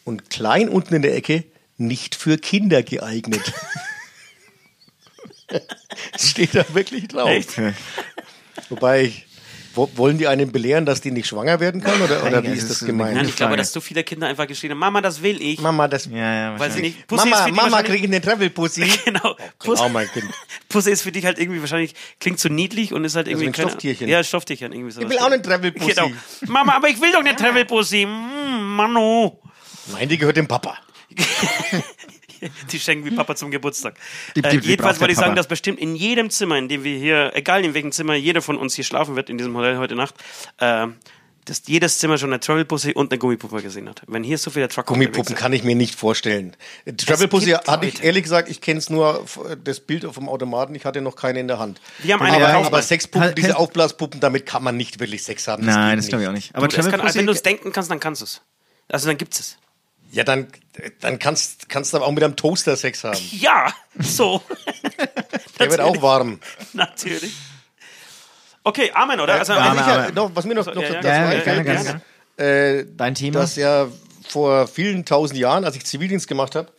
Speaker 5: und klein unten in der Ecke nicht für Kinder geeignet. [laughs] Steht da wirklich drauf.
Speaker 3: Echt?
Speaker 5: Wobei, wo, wollen die einen belehren, dass die nicht schwanger werden kann? Oder, oder
Speaker 4: Nein,
Speaker 5: wie ist das gemeint?
Speaker 3: Nein, ich glaube, dass so viele Kinder einfach geschrien haben, Mama, das will ich.
Speaker 5: Mama, das.
Speaker 4: Ja, ja,
Speaker 3: weil sie nicht, Pussy
Speaker 5: Mama, Mama kriege ich eine Travel [laughs] Pussy.
Speaker 3: Genau.
Speaker 5: Genau, mein Kind. [laughs]
Speaker 3: Pussy ist für dich halt irgendwie wahrscheinlich, klingt so niedlich und ist halt irgendwie
Speaker 5: ein
Speaker 3: keine-
Speaker 5: Stofftierchen.
Speaker 3: Ja, ein Stofftierchen. Irgendwie sowas.
Speaker 5: Ich will auch eine Travel Pussy.
Speaker 3: Genau. Mama, aber ich will doch eine Travel Pussy. Mm, Manu.
Speaker 5: Nein, die gehört dem Papa. [laughs]
Speaker 3: Die schenken wie Papa zum Geburtstag.
Speaker 4: Die- die-
Speaker 3: äh, jedenfalls wollte ich sagen,
Speaker 4: Papa.
Speaker 3: dass bestimmt in jedem Zimmer, in dem wir hier, egal in welchem Zimmer jeder von uns hier schlafen wird, in diesem Hotel heute Nacht, äh, dass jedes Zimmer schon eine Travel Pussy und eine Gummipuppe gesehen hat. Wenn hier so viele Trucker
Speaker 5: Gummipuppen kann ich mir nicht vorstellen. Travel Pussy hatte ich ehrlich gesagt, ich kenne es nur das Bild vom Automaten, ich hatte noch keine in der Hand.
Speaker 3: Wir haben eine
Speaker 5: aber, aber. Sexpuppen,
Speaker 4: Halt,
Speaker 5: diese Aufblaspuppen, damit kann man nicht wirklich Sex haben.
Speaker 4: Nein,
Speaker 5: geht
Speaker 4: das glaube ich auch nicht. Aber.
Speaker 3: Das
Speaker 4: Travel
Speaker 3: kann,
Speaker 4: Pussy,
Speaker 3: wenn du es denken kannst, dann kannst du es. Also dann gibt es.
Speaker 5: Ja, dann, dann kannst, kannst du aber auch mit einem Toaster Sex haben. [laughs]
Speaker 3: Ja, so.
Speaker 5: Der [laughs] wird auch warm.
Speaker 3: Natürlich. Okay, Amen, oder? Also,
Speaker 5: Was,
Speaker 4: Amen,
Speaker 5: ich ja,
Speaker 4: Amen.
Speaker 5: noch, was mir noch, noch
Speaker 3: Ja, ja,
Speaker 5: dazu
Speaker 3: ja,
Speaker 4: gerne, gerne.
Speaker 5: äh,
Speaker 4: Dein Thema?
Speaker 5: dass ja vor vielen tausend Jahren, als ich Zivildienst gemacht habe,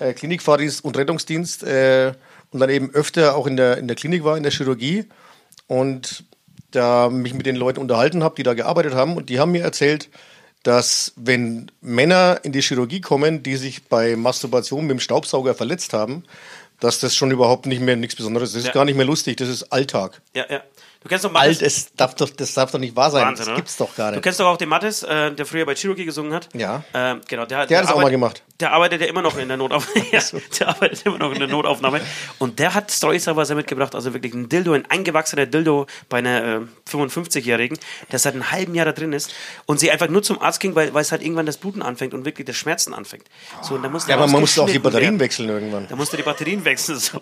Speaker 5: äh, Klinikfahrdienst und Rettungsdienst äh, und dann eben öfter auch in der, in der Klinik war, in der Chirurgie und da mich mit den Leuten unterhalten habe, die da gearbeitet haben und die haben mir erzählt, dass wenn Männer in die Chirurgie kommen, die sich bei Masturbation mit dem Staubsauger verletzt haben, dass das schon überhaupt nicht mehr nichts Besonderes ist. Das ist
Speaker 3: Ja.
Speaker 5: gar nicht mehr lustig, das ist Alltag.
Speaker 3: ja, ja. Du kennst doch Mattes?
Speaker 5: Alt, es darf doch, das darf doch nicht wahr sein.
Speaker 3: Wahnsinn,
Speaker 5: das gibt's doch gar
Speaker 3: Du
Speaker 5: nicht.
Speaker 3: kennst doch auch den Mattes, äh, der früher bei Cherokee gesungen hat.
Speaker 5: Ja.
Speaker 3: Ähm, genau, der,
Speaker 5: Der hat es auch mal gemacht.
Speaker 3: Der arbeitet ja immer noch in der Notaufnahme. [laughs] ja, [laughs] der arbeitet immer noch in der Notaufnahme. Und der hat Storys teilweise mitgebracht, also wirklich ein Dildo, ein eingewachsener Dildo bei einer äh, 55-Jährigen, der seit einem halben Jahr da drin ist und sie einfach nur zum Arzt ging, weil, weil es halt irgendwann das Bluten anfängt und wirklich das Schmerzen anfängt. So, und da musste
Speaker 5: Ja, aber man musste auch die Batterien
Speaker 3: werden.
Speaker 5: wechseln irgendwann.
Speaker 3: Da musst du die Batterien wechseln. So.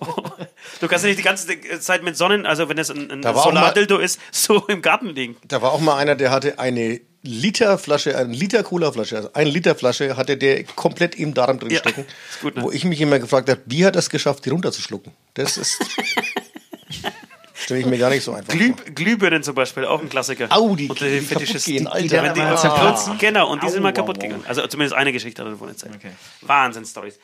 Speaker 3: Du kannst ja nicht die ganze Zeit mit Sonnen, also wenn es ein, ein
Speaker 5: Da war auch mal-
Speaker 3: Solardildo ist, so im Garten liegen.
Speaker 5: Da war auch mal einer, der hatte eine Literflasche, eine Liter Cola-Flasche, also eine Liter Flasche hatte der komplett im Darm drin
Speaker 3: Ja,
Speaker 5: stecken. [laughs]
Speaker 3: gut, ne?
Speaker 5: Wo ich mich immer gefragt habe, wie hat er es geschafft, die runterzuschlucken? Das ist. [laughs] Stelle ich mir gar nicht so einfach
Speaker 3: Glüh,
Speaker 5: vor.
Speaker 3: Glühbirnen zum Beispiel, auch ein Klassiker.
Speaker 5: Au, die- die kaputt
Speaker 3: Fetischisten.
Speaker 5: gehen, Alter.
Speaker 3: Die, wenn die
Speaker 5: Ah.
Speaker 3: zerplatzen. Genau, und die sind
Speaker 5: Au,
Speaker 3: mal
Speaker 5: au,
Speaker 3: kaputt
Speaker 5: au.
Speaker 3: gegangen. Also zumindest eine Geschichte hat davon erzählt.
Speaker 4: Okay.
Speaker 3: Wahnsinn-Stories.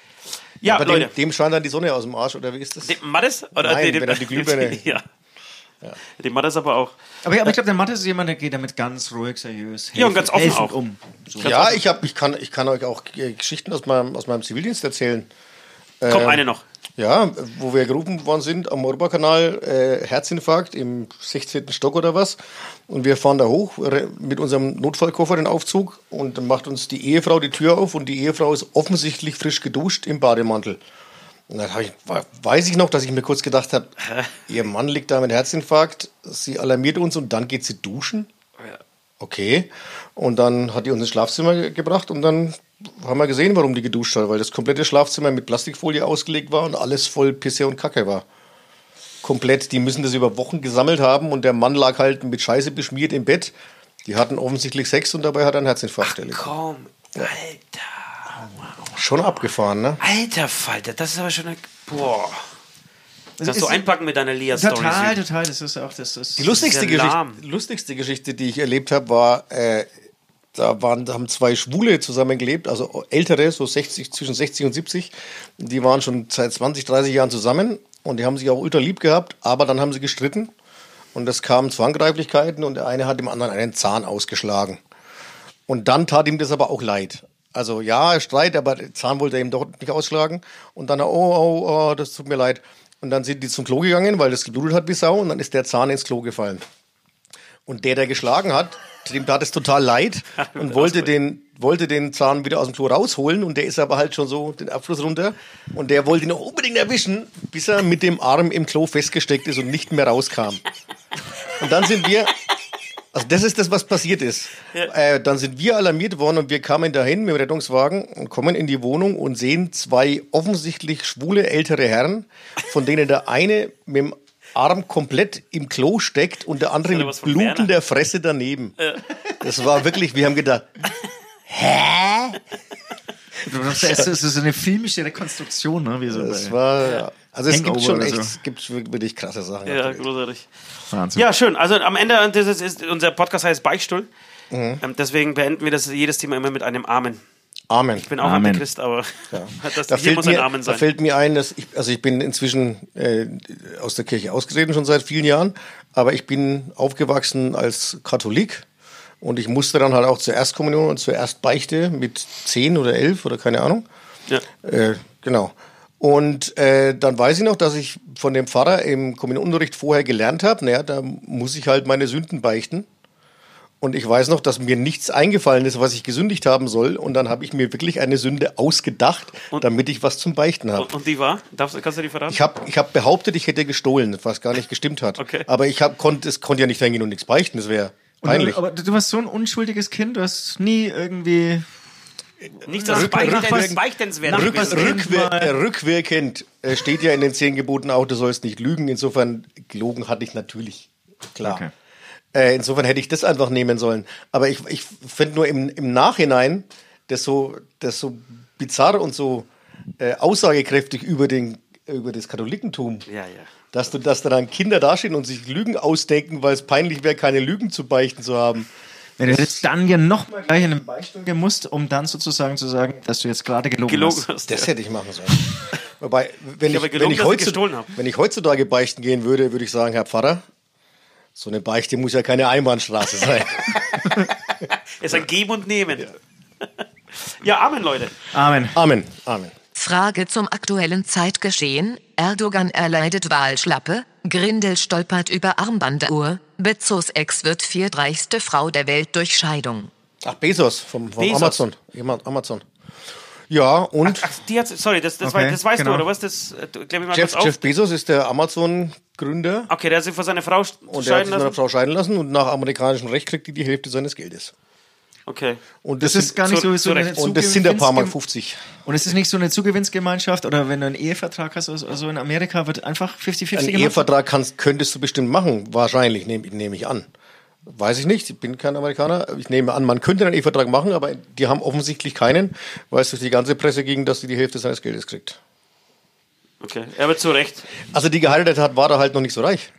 Speaker 3: Ja,
Speaker 5: Aber
Speaker 3: Leute.
Speaker 5: dem, dem scheint dann die Sonne aus dem Arsch, oder wie ist das?
Speaker 3: Dem Mattes? Oder
Speaker 5: Nein,
Speaker 3: dem-
Speaker 5: wenn er die [laughs] Glühbirne-
Speaker 3: ja. Dem Mattes aber auch.
Speaker 4: Aber, aber ich glaube, der Mathe ist jemand, der geht damit ganz ruhig, seriös.
Speaker 3: Ja, und ganz offen auch.
Speaker 4: um. So.
Speaker 5: ja, ich, hab, ich, kann, ich kann euch auch äh, Geschichten aus meinem, aus meinem Zivildienst erzählen.
Speaker 3: Komm,
Speaker 5: Ähm,
Speaker 3: eine noch.
Speaker 5: Ja, wo wir gerufen worden sind am Morba-Kanal, äh, Herzinfarkt im 16. Stock oder was. Und wir fahren da hoch mit unserem Notfallkoffer den Aufzug und dann macht uns die Ehefrau die Tür auf und die Ehefrau ist offensichtlich frisch geduscht im Bademantel. Und dann ich, we- weiß ich noch, dass ich mir kurz gedacht habe, [laughs] ihr Mann liegt da mit Herzinfarkt, sie alarmiert uns und dann geht sie duschen. Okay. Und dann hat die uns ins Schlafzimmer ge- gebracht und dann haben wir gesehen, warum die geduscht hat, weil das komplette Schlafzimmer mit Plastikfolie ausgelegt war und alles voll Pisse und Kacke war. Komplett, die müssen das über Wochen gesammelt haben und der Mann lag halt mit Scheiße beschmiert im Bett. Die hatten offensichtlich Sex und dabei hat er einen Herzinfarkt erlitten.
Speaker 3: Komm. Alter.
Speaker 5: Schon abgefahren, ne?
Speaker 3: Alter Falter, das ist aber schon eine. Boah. Das kannst du einpacken mit deiner Lia-Story.
Speaker 4: Total, total. Das ist auch das. Ist,
Speaker 5: Die lustigste. Geschichte, lustigste Geschichte, die ich erlebt habe, war, äh, da waren, da haben zwei Schwule zusammengelebt, also ältere, so 60, zwischen 60 und 70. Die waren schon seit 20, 30 Jahren zusammen und die haben sich auch ultra lieb gehabt, aber dann haben sie gestritten und es kamen zu Handgreiflichkeiten und der eine hat dem anderen einen Zahn ausgeschlagen. Und dann tat ihm das aber auch leid. Also ja, Streit, aber Zahn wollte er ihm doch nicht ausschlagen. Und dann, oh, oh, oh, das tut mir leid. Und dann sind die zum Klo gegangen, weil das geblutet hat wie Sau. Und dann ist der Zahn ins Klo gefallen. Und der, der geschlagen hat, dem tat es total leid [laughs] und wollte den, wollte den Zahn wieder aus dem Klo rausholen. Und der ist aber halt schon so den Abfluss runter. Und der wollte ihn noch unbedingt erwischen, bis er mit dem Arm im Klo festgesteckt ist und nicht mehr rauskam. Und dann sind wir, also das ist das, was passiert ist. Äh, dann sind wir alarmiert worden und wir kamen dahin mit dem Rettungswagen und kommen in die Wohnung und sehen zwei offensichtlich schwule ältere Herren, von denen der eine mit dem Arm komplett im Klo steckt und der andere
Speaker 3: ja
Speaker 5: mit blutender Fresse daneben. Das war wirklich, wir haben gedacht,
Speaker 4: Das ist, das ist eine filmische Rekonstruktion, ne? Wie so
Speaker 5: das
Speaker 4: bei-
Speaker 5: war, ja. Also es gibt schon
Speaker 4: oder
Speaker 5: echt,
Speaker 4: so.
Speaker 5: es gibt wirklich krasse Sachen.
Speaker 3: Ja, großartig.
Speaker 4: Wahnsinn.
Speaker 3: Ja, schön. Also am Ende dieses ist unser Podcast heißt Beichtstuhl.
Speaker 5: Mhm.
Speaker 3: Ähm, deswegen beenden wir das jedes Thema immer mit einem Amen.
Speaker 5: Amen.
Speaker 3: Ich bin auch
Speaker 4: Amen.
Speaker 3: ein Christ, aber [laughs] das,
Speaker 5: Da
Speaker 3: hier
Speaker 5: fällt,
Speaker 3: muss ein
Speaker 5: mir,
Speaker 3: Amen
Speaker 5: da
Speaker 3: sein.
Speaker 5: fällt mir ein, dass ich, also ich bin inzwischen äh, aus der Kirche ausgetreten, schon seit vielen Jahren, aber ich bin aufgewachsen als Katholik und ich musste dann halt auch zur Erstkommunion und zur Erstbeichte mit zehn oder elf oder keine Ahnung.
Speaker 3: Ja.
Speaker 5: Äh, genau. Und äh, dann weiß ich noch, dass ich von dem Pfarrer im Kommunionunterricht vorher gelernt habe, naja, da muss ich halt meine Sünden beichten. Und ich weiß noch, dass mir nichts eingefallen ist, was ich gesündigt haben soll. Und dann habe ich mir wirklich eine Sünde ausgedacht, damit ich was zum Beichten habe.
Speaker 3: Und, und die war? Darfst, kannst du die verraten?
Speaker 5: Ich habe ich hab behauptet, ich hätte gestohlen, was gar nicht gestimmt hat.
Speaker 3: Okay.
Speaker 5: Aber ich hab, konnte es konnte ja nicht hingehen und nichts beichten, das wäre
Speaker 4: Und
Speaker 5: peinlich.
Speaker 4: Aber du warst so ein unschuldiges Kind, du hast nie irgendwie.
Speaker 3: Nichts, das
Speaker 5: Rück-
Speaker 3: Beichten,
Speaker 5: rückwärts-
Speaker 3: Beichtenswert
Speaker 4: Rück-
Speaker 3: gewesen
Speaker 4: rück-
Speaker 3: wäre.
Speaker 5: Rückwir
Speaker 4: mal-
Speaker 5: äh, rückwirkend äh, steht ja in den zehn Geboten auch, du sollst nicht lügen. Insofern, gelogen hatte ich natürlich. Klar.
Speaker 4: Okay.
Speaker 5: Äh, insofern hätte ich das einfach nehmen sollen. Aber ich, ich finde nur im, im Nachhinein das so, das so bizarr und so äh, aussagekräftig über, den, über das Katholikentum.
Speaker 3: Ja, ja.
Speaker 5: Dass, du, dass da dann Kinder dastehen und sich Lügen ausdenken, weil es peinlich wäre, keine Lügen zu beichten zu haben.
Speaker 4: Wenn du hättest dann ja noch mal gleich in den Beichtstuhl gemusst, um dann sozusagen zu sagen, dass du jetzt gerade gelogen,
Speaker 3: Gelogen
Speaker 4: hast.
Speaker 3: hast.
Speaker 5: Das
Speaker 3: ja.
Speaker 5: hätte ich machen sollen. [laughs] Wobei, wenn ich,
Speaker 3: habe gelogen,
Speaker 5: wenn, ich
Speaker 3: ich
Speaker 5: heutzutage, wenn ich heutzutage beichten gehen würde, würde ich sagen, Herr Pfarrer, so eine Beichte muss ja keine Einbahnstraße sein. [laughs]
Speaker 3: Es ist ein Geben und Nehmen. Ja, [laughs] Amen, Leute.
Speaker 4: Amen.
Speaker 5: Amen. Amen.
Speaker 2: Frage zum aktuellen Zeitgeschehen. Erdogan erleidet Wahlschlappe, Grindel stolpert über Armbanduhr, Bezos Ex wird viertreichste Frau der Welt durch Scheidung.
Speaker 5: Ach, Bezos vom, vom
Speaker 3: Bezos.
Speaker 5: Amazon. Jemand, Amazon. Ja, und
Speaker 3: Ach, die hat, sorry, das, das,
Speaker 4: Okay,
Speaker 3: wei- das weißt
Speaker 4: genau.
Speaker 3: du, oder was? Das äh, mich mal
Speaker 5: Jeff. Jeff Bezos ist der Amazon-Gründer.
Speaker 3: Okay, der hat sich von seiner Frau sch-
Speaker 5: Und er hat
Speaker 3: scheiden
Speaker 5: sich seine
Speaker 3: lassen.
Speaker 5: Frau scheiden lassen und nach amerikanischem Recht kriegt die die Hälfte seines Geldes.
Speaker 3: Okay.
Speaker 5: Und
Speaker 4: Das ist gar nicht
Speaker 3: zu-
Speaker 4: so, so eine
Speaker 5: und das sind ein paar Mal
Speaker 4: Zugewinnsgem-
Speaker 5: 50.
Speaker 4: Und es ist nicht so eine Zugewinnsgemeinschaft oder wenn du einen Ehevertrag hast oder so in Amerika, wird einfach 50-50
Speaker 5: Einen
Speaker 4: gemacht?
Speaker 5: Ehevertrag kannst, könntest du bestimmt machen. Wahrscheinlich, nehme nehme ich an. Weiß ich nicht, ich bin kein Amerikaner. Ich nehme an, man könnte einen Ehevertrag machen, aber die haben offensichtlich keinen, weil es durch die ganze Presse ging, dass sie die Hälfte seines Geldes kriegt.
Speaker 3: Okay. Er wird zu Recht.
Speaker 5: Also die geheiratet hat, war da halt noch nicht so reich.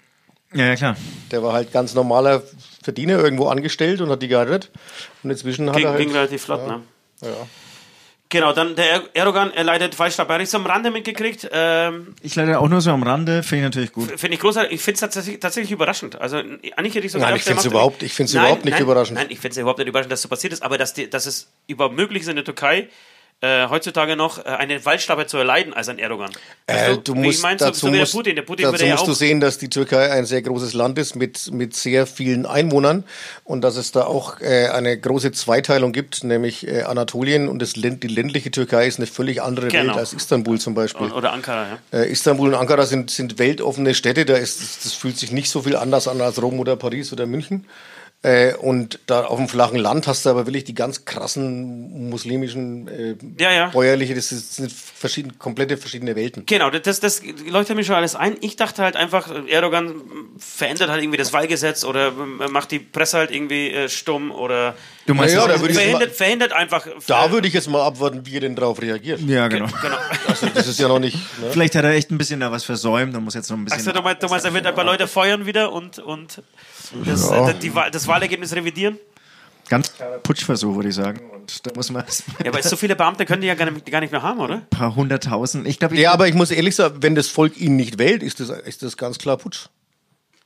Speaker 4: Ja, ja, klar.
Speaker 5: Der war halt ganz normaler Verdiener irgendwo angestellt und hat die geheiratet. Und inzwischen hat
Speaker 3: Ging,
Speaker 5: er halt...
Speaker 3: ging relativ flott, ne?
Speaker 5: ja.
Speaker 3: Genau, dann der Er- Erdogan erleidet Wahlschlappe. Habe ich so am Rande mitgekriegt. Ähm,
Speaker 4: Ich leider auch nur so am Rande, finde ich natürlich gut.
Speaker 3: Finde ich großartig. Ich finde es tatsächlich, tatsächlich überraschend. Also eigentlich hätte ich so
Speaker 5: Nein,
Speaker 3: gedacht,
Speaker 5: ich
Speaker 3: der
Speaker 5: find's
Speaker 3: macht-
Speaker 5: überhaupt- ich find's
Speaker 3: Nein,
Speaker 5: überhaupt nicht
Speaker 3: nein,
Speaker 5: überraschend.
Speaker 3: Nein, ich finde es überhaupt nicht überraschend, dass so passiert ist. Aber dass, die, dass es überhaupt möglich ist in der Türkei, äh, heutzutage noch äh, eine Waldschlappe zu erleiden als ein Erdogan.
Speaker 5: Äh,
Speaker 3: Weißt
Speaker 5: du musst,
Speaker 3: so,
Speaker 5: dazu
Speaker 3: so wie der
Speaker 5: musst,
Speaker 3: Putin. Der Putin
Speaker 5: dazu
Speaker 3: würde ja
Speaker 5: musst
Speaker 3: auch
Speaker 5: du sehen, dass die Türkei ein sehr großes Land ist mit, mit sehr vielen Einwohnern und dass es da auch äh, eine große Zweiteilung gibt, nämlich äh, Anatolien und das, die ländliche Türkei ist eine völlig andere
Speaker 3: Genau.
Speaker 5: Welt als Istanbul zum Beispiel.
Speaker 3: oder Ankara, ja.
Speaker 5: Äh, Istanbul und Ankara sind, sind weltoffene Städte, da ist, das, das fühlt sich nicht so viel anders an als Rom oder Paris oder München. Äh, und da auf dem flachen Land hast du aber wirklich die ganz krassen muslimischen äh,
Speaker 3: Ja, ja.
Speaker 5: bäuerliche, das ist- sind verschiedene, komplette verschiedene Welten.
Speaker 3: Genau, das, das leuchtet mir schon alles ein. Ich dachte halt einfach, Erdogan verändert halt irgendwie das Wahlgesetz oder äh, macht die Presse halt irgendwie äh, stumm oder
Speaker 4: Du meinst, das-
Speaker 5: ich jetzt
Speaker 3: verhindert,
Speaker 5: mal-
Speaker 3: verhindert einfach.
Speaker 5: Da würde ich jetzt mal abwarten, wie er denn darauf reagiert.
Speaker 4: ja, genau.
Speaker 3: Genau. [laughs]
Speaker 5: Also, das ist ja noch nicht. Ne?
Speaker 4: Vielleicht hat er echt ein bisschen da was versäumt und muss jetzt noch ein bisschen.
Speaker 3: Achso, du meinst, du meinst, er wird ein paar Leute feuern wieder und, und das,
Speaker 5: Ja.
Speaker 3: äh, die, das Wahlergebnis revidieren?
Speaker 4: Ganz klarer Putschversuch, würde ich sagen. Und da muss man
Speaker 3: Ja, aber so viele Beamte können die ja gar nicht, gar nicht mehr haben, oder?
Speaker 4: ein paar hunderttausend. Ich glaube, ich
Speaker 5: Ja, aber ich muss ehrlich sagen, wenn das Volk ihn nicht wählt, ist das, ist das ganz klar Putsch.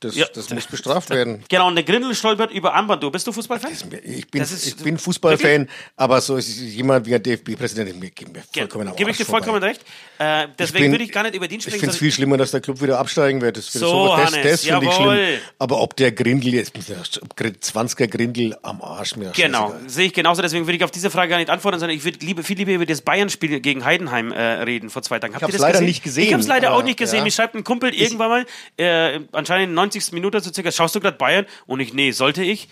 Speaker 5: Das,
Speaker 3: Ja.
Speaker 5: das muss bestraft werden.
Speaker 3: Genau, und der Grindel stolpert über Armbanduhr. Bist du Fußballfan?
Speaker 5: Ich bin,
Speaker 3: ist-
Speaker 5: ich bin Fußballfan, aber so ist jemand wie ein DFB-Präsident, mir geht mir vollkommen
Speaker 3: Gebe ich dir vollkommen
Speaker 5: vorbei.
Speaker 3: recht. Äh, deswegen
Speaker 5: bin-
Speaker 3: würde ich gar nicht über den
Speaker 5: Ich
Speaker 3: sprechen.
Speaker 5: finde es viel schlimmer, dass der Club wieder absteigen wird. Das, wird
Speaker 3: So,
Speaker 5: das, das finde ich schlimm. Aber ob der Grindel jetzt, der 20er Grindel am Arsch mir
Speaker 3: Genau, sehe ich genauso. Deswegen würde ich auf diese Frage gar nicht antworten, sondern ich würde viel lieber über das Bayern-Spiel gegen Heidenheim äh, reden vor zwei Tagen. Habt
Speaker 5: hab's
Speaker 3: ihr das
Speaker 5: leider
Speaker 3: gesehen?
Speaker 5: nicht gesehen,
Speaker 3: Ich habe es leider
Speaker 5: aber,
Speaker 3: auch nicht gesehen.
Speaker 5: ja.
Speaker 3: Mir schreibt ein Kumpel irgendwann mal, äh, anscheinend in 90. Minute so circa, schaust du gerade Bayern? Und ich, nee, sollte ich?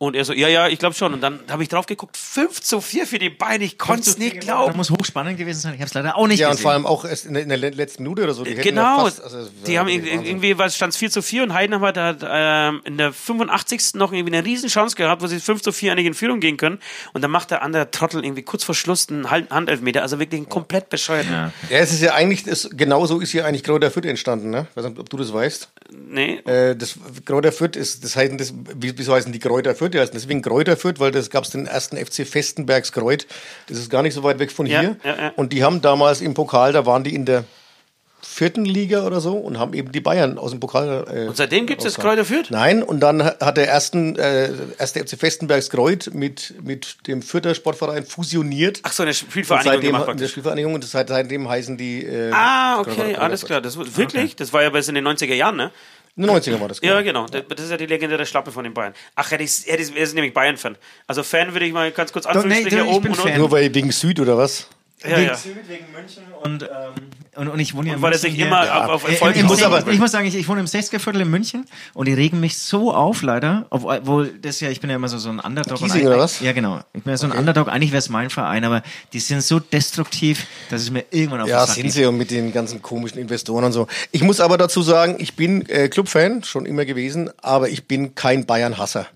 Speaker 3: Und er so, ja, ja, ich glaube schon. Und dann habe ich drauf geguckt, 5 zu 4 für die Bayern. Ich konnte es nicht
Speaker 4: Das
Speaker 3: glauben.
Speaker 4: muss hochspannend gewesen sein. Ich habe es leider auch nicht
Speaker 5: Ja, und
Speaker 4: gesehen.
Speaker 5: vor allem auch erst in der, in der letzten Minute oder so. Die ja
Speaker 3: Genau,
Speaker 5: fast- also, das
Speaker 3: die haben irgendwie, was stand 4 zu 4 und Heidenheim hat halt, ähm, in der 85. noch irgendwie eine riesen Chance gehabt, wo sie 5 zu 4 eigentlich in Führung gehen können. Und dann macht der andere Trottel irgendwie kurz vor Schluss einen Hand- Handelfmeter. Also wirklich ein komplett bescheuert.
Speaker 4: Ja.
Speaker 5: Ja, es ist ja eigentlich, das, genauso ist ja eigentlich Kräuter Fürth entstanden, ne? Weiß nicht, ob du das weißt.
Speaker 3: Nee.
Speaker 5: Äh, das Kräuter Fürth ist, das heißen das, wie, wieso heißen die Kräuter Fürth? Die heißen deswegen Kräuter Fürth, weil das gab es den ersten FC Festenbergs Kreuth. Das ist gar nicht so weit weg von
Speaker 3: Ja,
Speaker 5: hier.
Speaker 3: ja, ja.
Speaker 5: Und die haben damals im Pokal, da waren die in der vierten Liga oder so und haben eben die Bayern aus dem Pokal. Äh,
Speaker 3: Und seitdem gibt es. Kräuter Fürth?
Speaker 5: Nein, und dann hat der ersten, äh, erste FC Festenbergs Kreuth mit, mit dem Fürther Sportverein fusioniert.
Speaker 3: Ach so, eine Spielvereinigung
Speaker 5: seitdem,
Speaker 3: gemacht praktisch.
Speaker 5: Spielvereinigung und seit, seitdem heißen die. Äh,
Speaker 3: Ah, okay, alles
Speaker 5: Fürth.
Speaker 3: klar. Das, wirklich? Das war ja bis in den 90er Jahren, ne?
Speaker 5: In den 90er war das.
Speaker 3: Ja, genau. Das das ist ja die legendäre Schlappe von den Bayern. Ach, er ist, er ist, er ist nämlich Bayern-Fan. Also Fan würde ich mal ganz kurz
Speaker 4: nee,
Speaker 3: Anführungsstriche
Speaker 4: ich
Speaker 3: oben
Speaker 4: bin
Speaker 3: und
Speaker 4: Fan.
Speaker 5: Nur weil wegen Süd oder was?
Speaker 3: Ja,
Speaker 4: wegen
Speaker 3: ja.
Speaker 4: Süd, wegen München und, ähm, und, und ich wohne ja in
Speaker 3: Weil er
Speaker 4: München
Speaker 3: sich
Speaker 4: hier.
Speaker 3: immer auf, auf
Speaker 4: Äh,
Speaker 3: Erfolg
Speaker 4: ich, muss aber, ich muss sagen, ich, ich wohne im 60er Viertel in München und die regen mich so auf, leider. Obwohl das ja, ich bin ja immer so, so ein Underdog.
Speaker 5: Giesing
Speaker 4: und
Speaker 5: oder was?
Speaker 4: Ja, genau. Ich bin ja so ein Underdog. Eigentlich wäre es mein Verein, aber die sind so destruktiv, dass es mir irgendwann auf
Speaker 5: Ja,
Speaker 4: den Sack
Speaker 5: sind
Speaker 4: geht.
Speaker 5: sie und mit den ganzen komischen Investoren und so. Ich muss aber dazu sagen, ich bin äh, Clubfan, schon immer gewesen, aber ich bin kein Bayern-Hasser.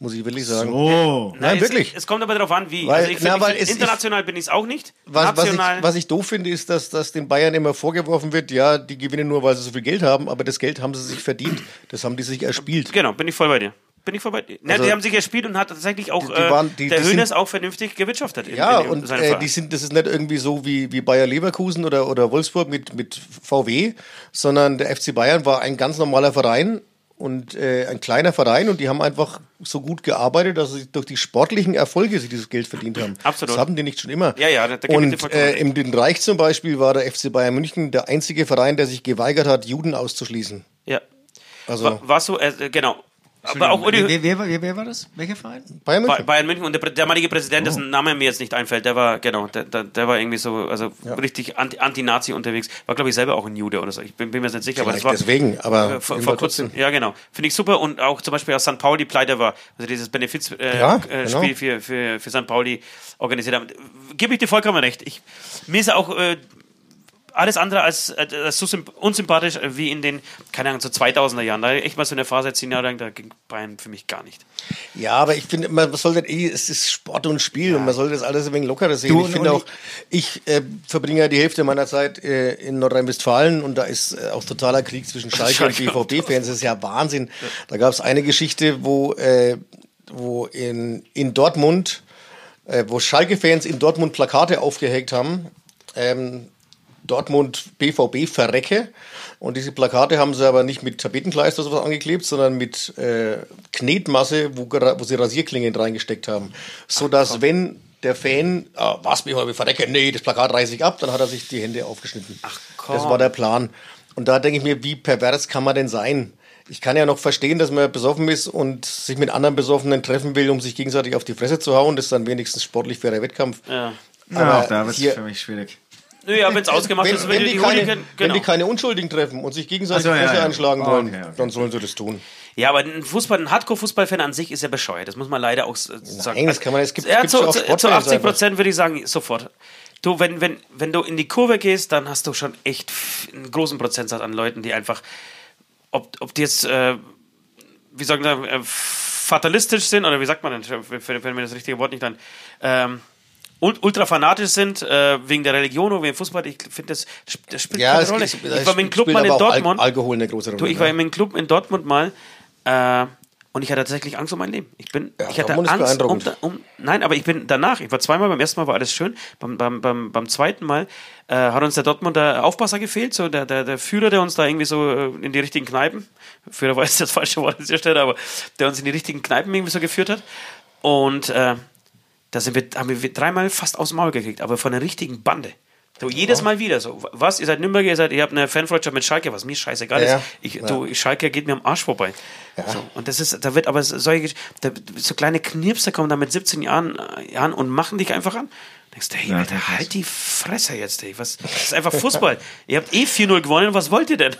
Speaker 5: Muss ich wirklich sagen.
Speaker 4: Oh.
Speaker 5: Nein,
Speaker 3: es,
Speaker 5: wirklich.
Speaker 3: Es kommt aber darauf an, wie.
Speaker 5: Weil-
Speaker 3: also ich find,
Speaker 5: na,
Speaker 3: ich
Speaker 5: weil es-
Speaker 3: international bin ich es auch nicht.
Speaker 5: Was, was, ich,
Speaker 3: National.
Speaker 5: was ich doof finde, ist, dass, dass den Bayern immer vorgeworfen wird, ja, die gewinnen nur, weil sie so viel Geld haben, aber das Geld haben sie sich verdient. Das haben die sich erspielt.
Speaker 3: genau, bin ich voll bei dir. Bin ich voll bei dir. Na,
Speaker 5: Also-
Speaker 3: die haben sich erspielt und hat tatsächlich auch
Speaker 5: Die- die
Speaker 3: äh,
Speaker 5: waren- die-
Speaker 3: der
Speaker 5: die sind-
Speaker 3: Hönes auch vernünftig gewirtschaftet. in-
Speaker 5: Ja,
Speaker 3: in,
Speaker 5: und äh, die sind, das ist nicht irgendwie so wie, wie Bayer Leverkusen oder, oder Wolfsburg mit, mit VW, sondern der FC Bayern war ein ganz normaler Verein und äh, ein kleiner Verein und die haben einfach so gut gearbeitet, dass sie durch die sportlichen Erfolge sich dieses Geld verdient haben.
Speaker 3: Absolut.
Speaker 5: Das haben die nicht schon immer.
Speaker 3: Ja, ja, da- da
Speaker 5: Und äh, im Dritten Reich zum Beispiel war der FC Bayern München der einzige Verein, der sich geweigert hat, Juden auszuschließen.
Speaker 3: Ja.
Speaker 5: Also
Speaker 3: War, warst du, äh, genau. Aber auch
Speaker 4: wer,
Speaker 3: Uli,
Speaker 4: wer, wer, wer, wer war das? Welcher Verein?
Speaker 5: Bayern
Speaker 3: Ba-
Speaker 5: München.
Speaker 3: Bayern München und der damalige Präsident,
Speaker 5: Oh.
Speaker 3: dessen Name mir jetzt nicht einfällt, der war, genau, der, der, der war irgendwie so, also richtig anti- anti-Nazi unterwegs. War, glaube ich, selber auch ein Jude oder so. Ich bin, bin mir jetzt nicht sicher, aber das war.
Speaker 5: deswegen, aber
Speaker 3: äh, vor, vor kurzem. Ja, genau. Finde ich super. Und auch zum Beispiel, als St. Pauli pleite war, also dieses Benefizspiel äh,
Speaker 5: Ja,
Speaker 3: äh,
Speaker 5: genau.
Speaker 3: Für, für, für St. Pauli organisiert haben. Gebe ich dir vollkommen recht. Ich, mir ist auch äh, alles andere als, äh, so symp- unsympathisch wie in den, keine Ahnung, so 2000er Jahren. Da echt mal so eine Phase, zehn Jahre lang, da ging Bayern für mich gar nicht.
Speaker 5: Ja, aber ich finde, man sollte eh, es ist Sport und Spiel und man sollte das alles ein wenig lockerer sehen.
Speaker 4: Du,
Speaker 5: ich finde auch, ich äh, verbringe ja die Hälfte meiner Zeit äh, in Nordrhein-Westfalen und da ist äh, auch totaler Krieg zwischen [laughs] Schalke und. BVB-Fans. Das ist ja Wahnsinn. Da gab es eine Geschichte, wo, äh, wo in, in Dortmund, äh, wo Schalke-Fans in Dortmund Plakate aufgehängt haben. Ähm, Dortmund BVB verrecke. Und diese Plakate haben sie aber nicht mit Tapetenkleister oder sowas angeklebt, sondern mit äh, Knetmasse, wo, wo sie Rasierklingen reingesteckt haben. So dass wenn der Fan, ah, was BVB verrecke, nee, das Plakat reiße ich ab, dann hat er sich die Hände aufgeschnitten. Ach
Speaker 3: komm.
Speaker 5: Das war der Plan. Und da denke ich mir, wie pervers kann man denn sein? Ich kann ja noch verstehen, dass man besoffen ist und sich mit anderen Besoffenen treffen will, um sich gegenseitig auf die Fresse zu hauen. Das ist dann wenigstens sportlich fairer Wettkampf.
Speaker 3: Ja.
Speaker 4: Ja, auch da wird es
Speaker 5: hier-
Speaker 4: für mich schwierig.
Speaker 3: Nö, ja, wenn es ausgemacht
Speaker 5: wenn,
Speaker 3: ist,
Speaker 5: wenn,
Speaker 3: wenn
Speaker 5: die
Speaker 3: die
Speaker 5: keine,
Speaker 3: Hooligan,
Speaker 5: wenn
Speaker 3: genau.
Speaker 5: die keine Unschuldigen treffen und sich gegenseitig
Speaker 4: so, ja, ja.
Speaker 5: einschlagen
Speaker 4: Oh,
Speaker 5: wollen,
Speaker 4: okay, okay.
Speaker 5: dann sollen sie das tun.
Speaker 3: Ja, aber ein Fußball, ein Hardcore-Fußballfan an sich ist ja bescheuert. Das muss man leider auch s- sagen.
Speaker 5: das kann man- es gibt-
Speaker 3: ja, zu,
Speaker 5: ja auch
Speaker 3: zu, zu
Speaker 5: Sportfans
Speaker 3: 80 Prozent würde ich sagen, sofort. Du, wenn, wenn, wenn du in die Kurve gehst, dann hast du schon echt einen großen Prozentsatz an Leuten, die einfach, ob, ob die jetzt, äh, wie sagen wir, äh, fatalistisch sind, oder wie sagt man denn, wenn wenn mir das richtige Wort nicht dann, ähm, ultra fanatisch sind, äh, wegen der Religion oder wegen Fußball, ich finde, das, das spielt
Speaker 5: Ja,
Speaker 3: keine Rolle.
Speaker 5: es,
Speaker 3: ich war dem Club mal in
Speaker 5: auch Al
Speaker 3: Dortmund.
Speaker 5: Alkohol eine große Rolle.
Speaker 3: Du, ich war in einem Club in Dortmund mal äh, und ich hatte tatsächlich Angst um mein Leben. Ich bin,
Speaker 5: Ja,
Speaker 3: ich hatte
Speaker 5: Dortmund
Speaker 3: Angst um, um. Nein, aber ich bin danach. Ich war zweimal. Beim ersten Mal war alles schön. Beim, beim, beim, beim zweiten Mal äh, hat uns der Dortmunder Aufpasser gefehlt, so der, der, der Führer, der uns da irgendwie so äh, in die richtigen Kneipen. Führer war jetzt das falsche Wort an dieser Stelle, aber der uns in die richtigen Kneipen irgendwie so geführt hat. Und äh, da sind wir, haben wir dreimal fast aus dem Maul gekriegt, aber von einer richtigen Bande. So, jedes Mal wieder so. Was? Ihr seid Nürnberger, ihr seid, ihr habt eine Fanfreundschaft mit Schalke, was mir scheißegal
Speaker 5: Ja,
Speaker 3: ist. Ich,
Speaker 5: ja.
Speaker 3: du, Schalke geht mir am Arsch vorbei. So, und das ist, da wird aber solche, da, so kleine Knirpser kommen da mit 17 Jahren, äh, Jahren und machen dich einfach an. Denkst du, hey,
Speaker 4: Ja,
Speaker 3: Alter, halt die Fresse jetzt, ey. Was, das ist einfach [laughs] Fußball. ihr habt eh 4-0 gewonnen, was wollt ihr denn?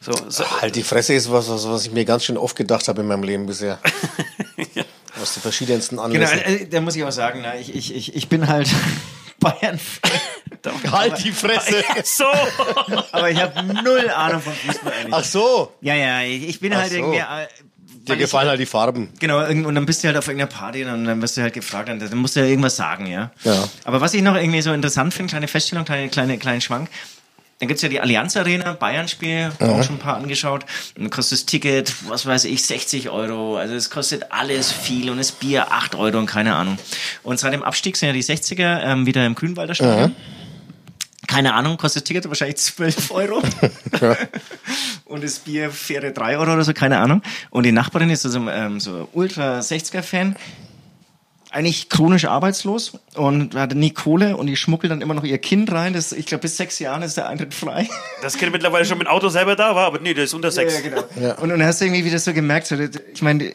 Speaker 3: So, so,
Speaker 5: Halt, die Fresse ist was, was, was ich mir ganz schön oft gedacht habe in meinem Leben bisher. [laughs] Aus den verschiedensten
Speaker 4: Genau,
Speaker 5: Anlässen.
Speaker 4: äh, da muss ich auch sagen, na, ich, ich, ich, ich bin halt [laughs] Bayern, [laughs]
Speaker 5: halt die Fresse!
Speaker 3: so. [laughs]
Speaker 4: aber ich habe null Ahnung von Fußball eigentlich.
Speaker 5: Ach so,
Speaker 4: Ja, ja, ich ich bin
Speaker 5: Ach
Speaker 4: halt
Speaker 5: so.
Speaker 4: irgendwie. Äh,
Speaker 5: dir
Speaker 4: weil ich-
Speaker 5: gefallen halt die Farben.
Speaker 4: Genau, und dann bist du halt auf irgendeiner Party und dann wirst du halt gefragt, und dann musst du ja irgendwas sagen, ja.
Speaker 5: Ja.
Speaker 4: Aber was ich noch irgendwie so interessant finde, kleine Feststellung, kleine, kleine, kleinen Schwank, dann gibt's ja die Allianz Arena, Bayern-Spiel, auch schon ein paar angeschaut. Und dann kostet das Ticket, was weiß ich, 60 Euro. Also es kostet alles viel und das Bier 8 Euro und keine Ahnung. Und seit dem Abstieg sind ja die 60er ähm, wieder im Grünwalder Stadion. Keine Ahnung, kostet das Ticket wahrscheinlich 12 Euro. [laughs] und das Bier faire 3 Euro oder so, keine Ahnung. Und die Nachbarin ist also ähm, so ultra 60er-Fan eigentlich chronisch arbeitslos und hatte nie Kohle und die schmuggelt dann immer noch ihr Kind rein. Das, ich glaube, bis sechs Jahren ist der Eintritt frei. [laughs]
Speaker 3: Das Kind mittlerweile schon mit dem Auto selber da war, aber nee, der ist unter sechs.
Speaker 4: genau. Und, und dann hast du irgendwie wieder so gemerkt, ich meine,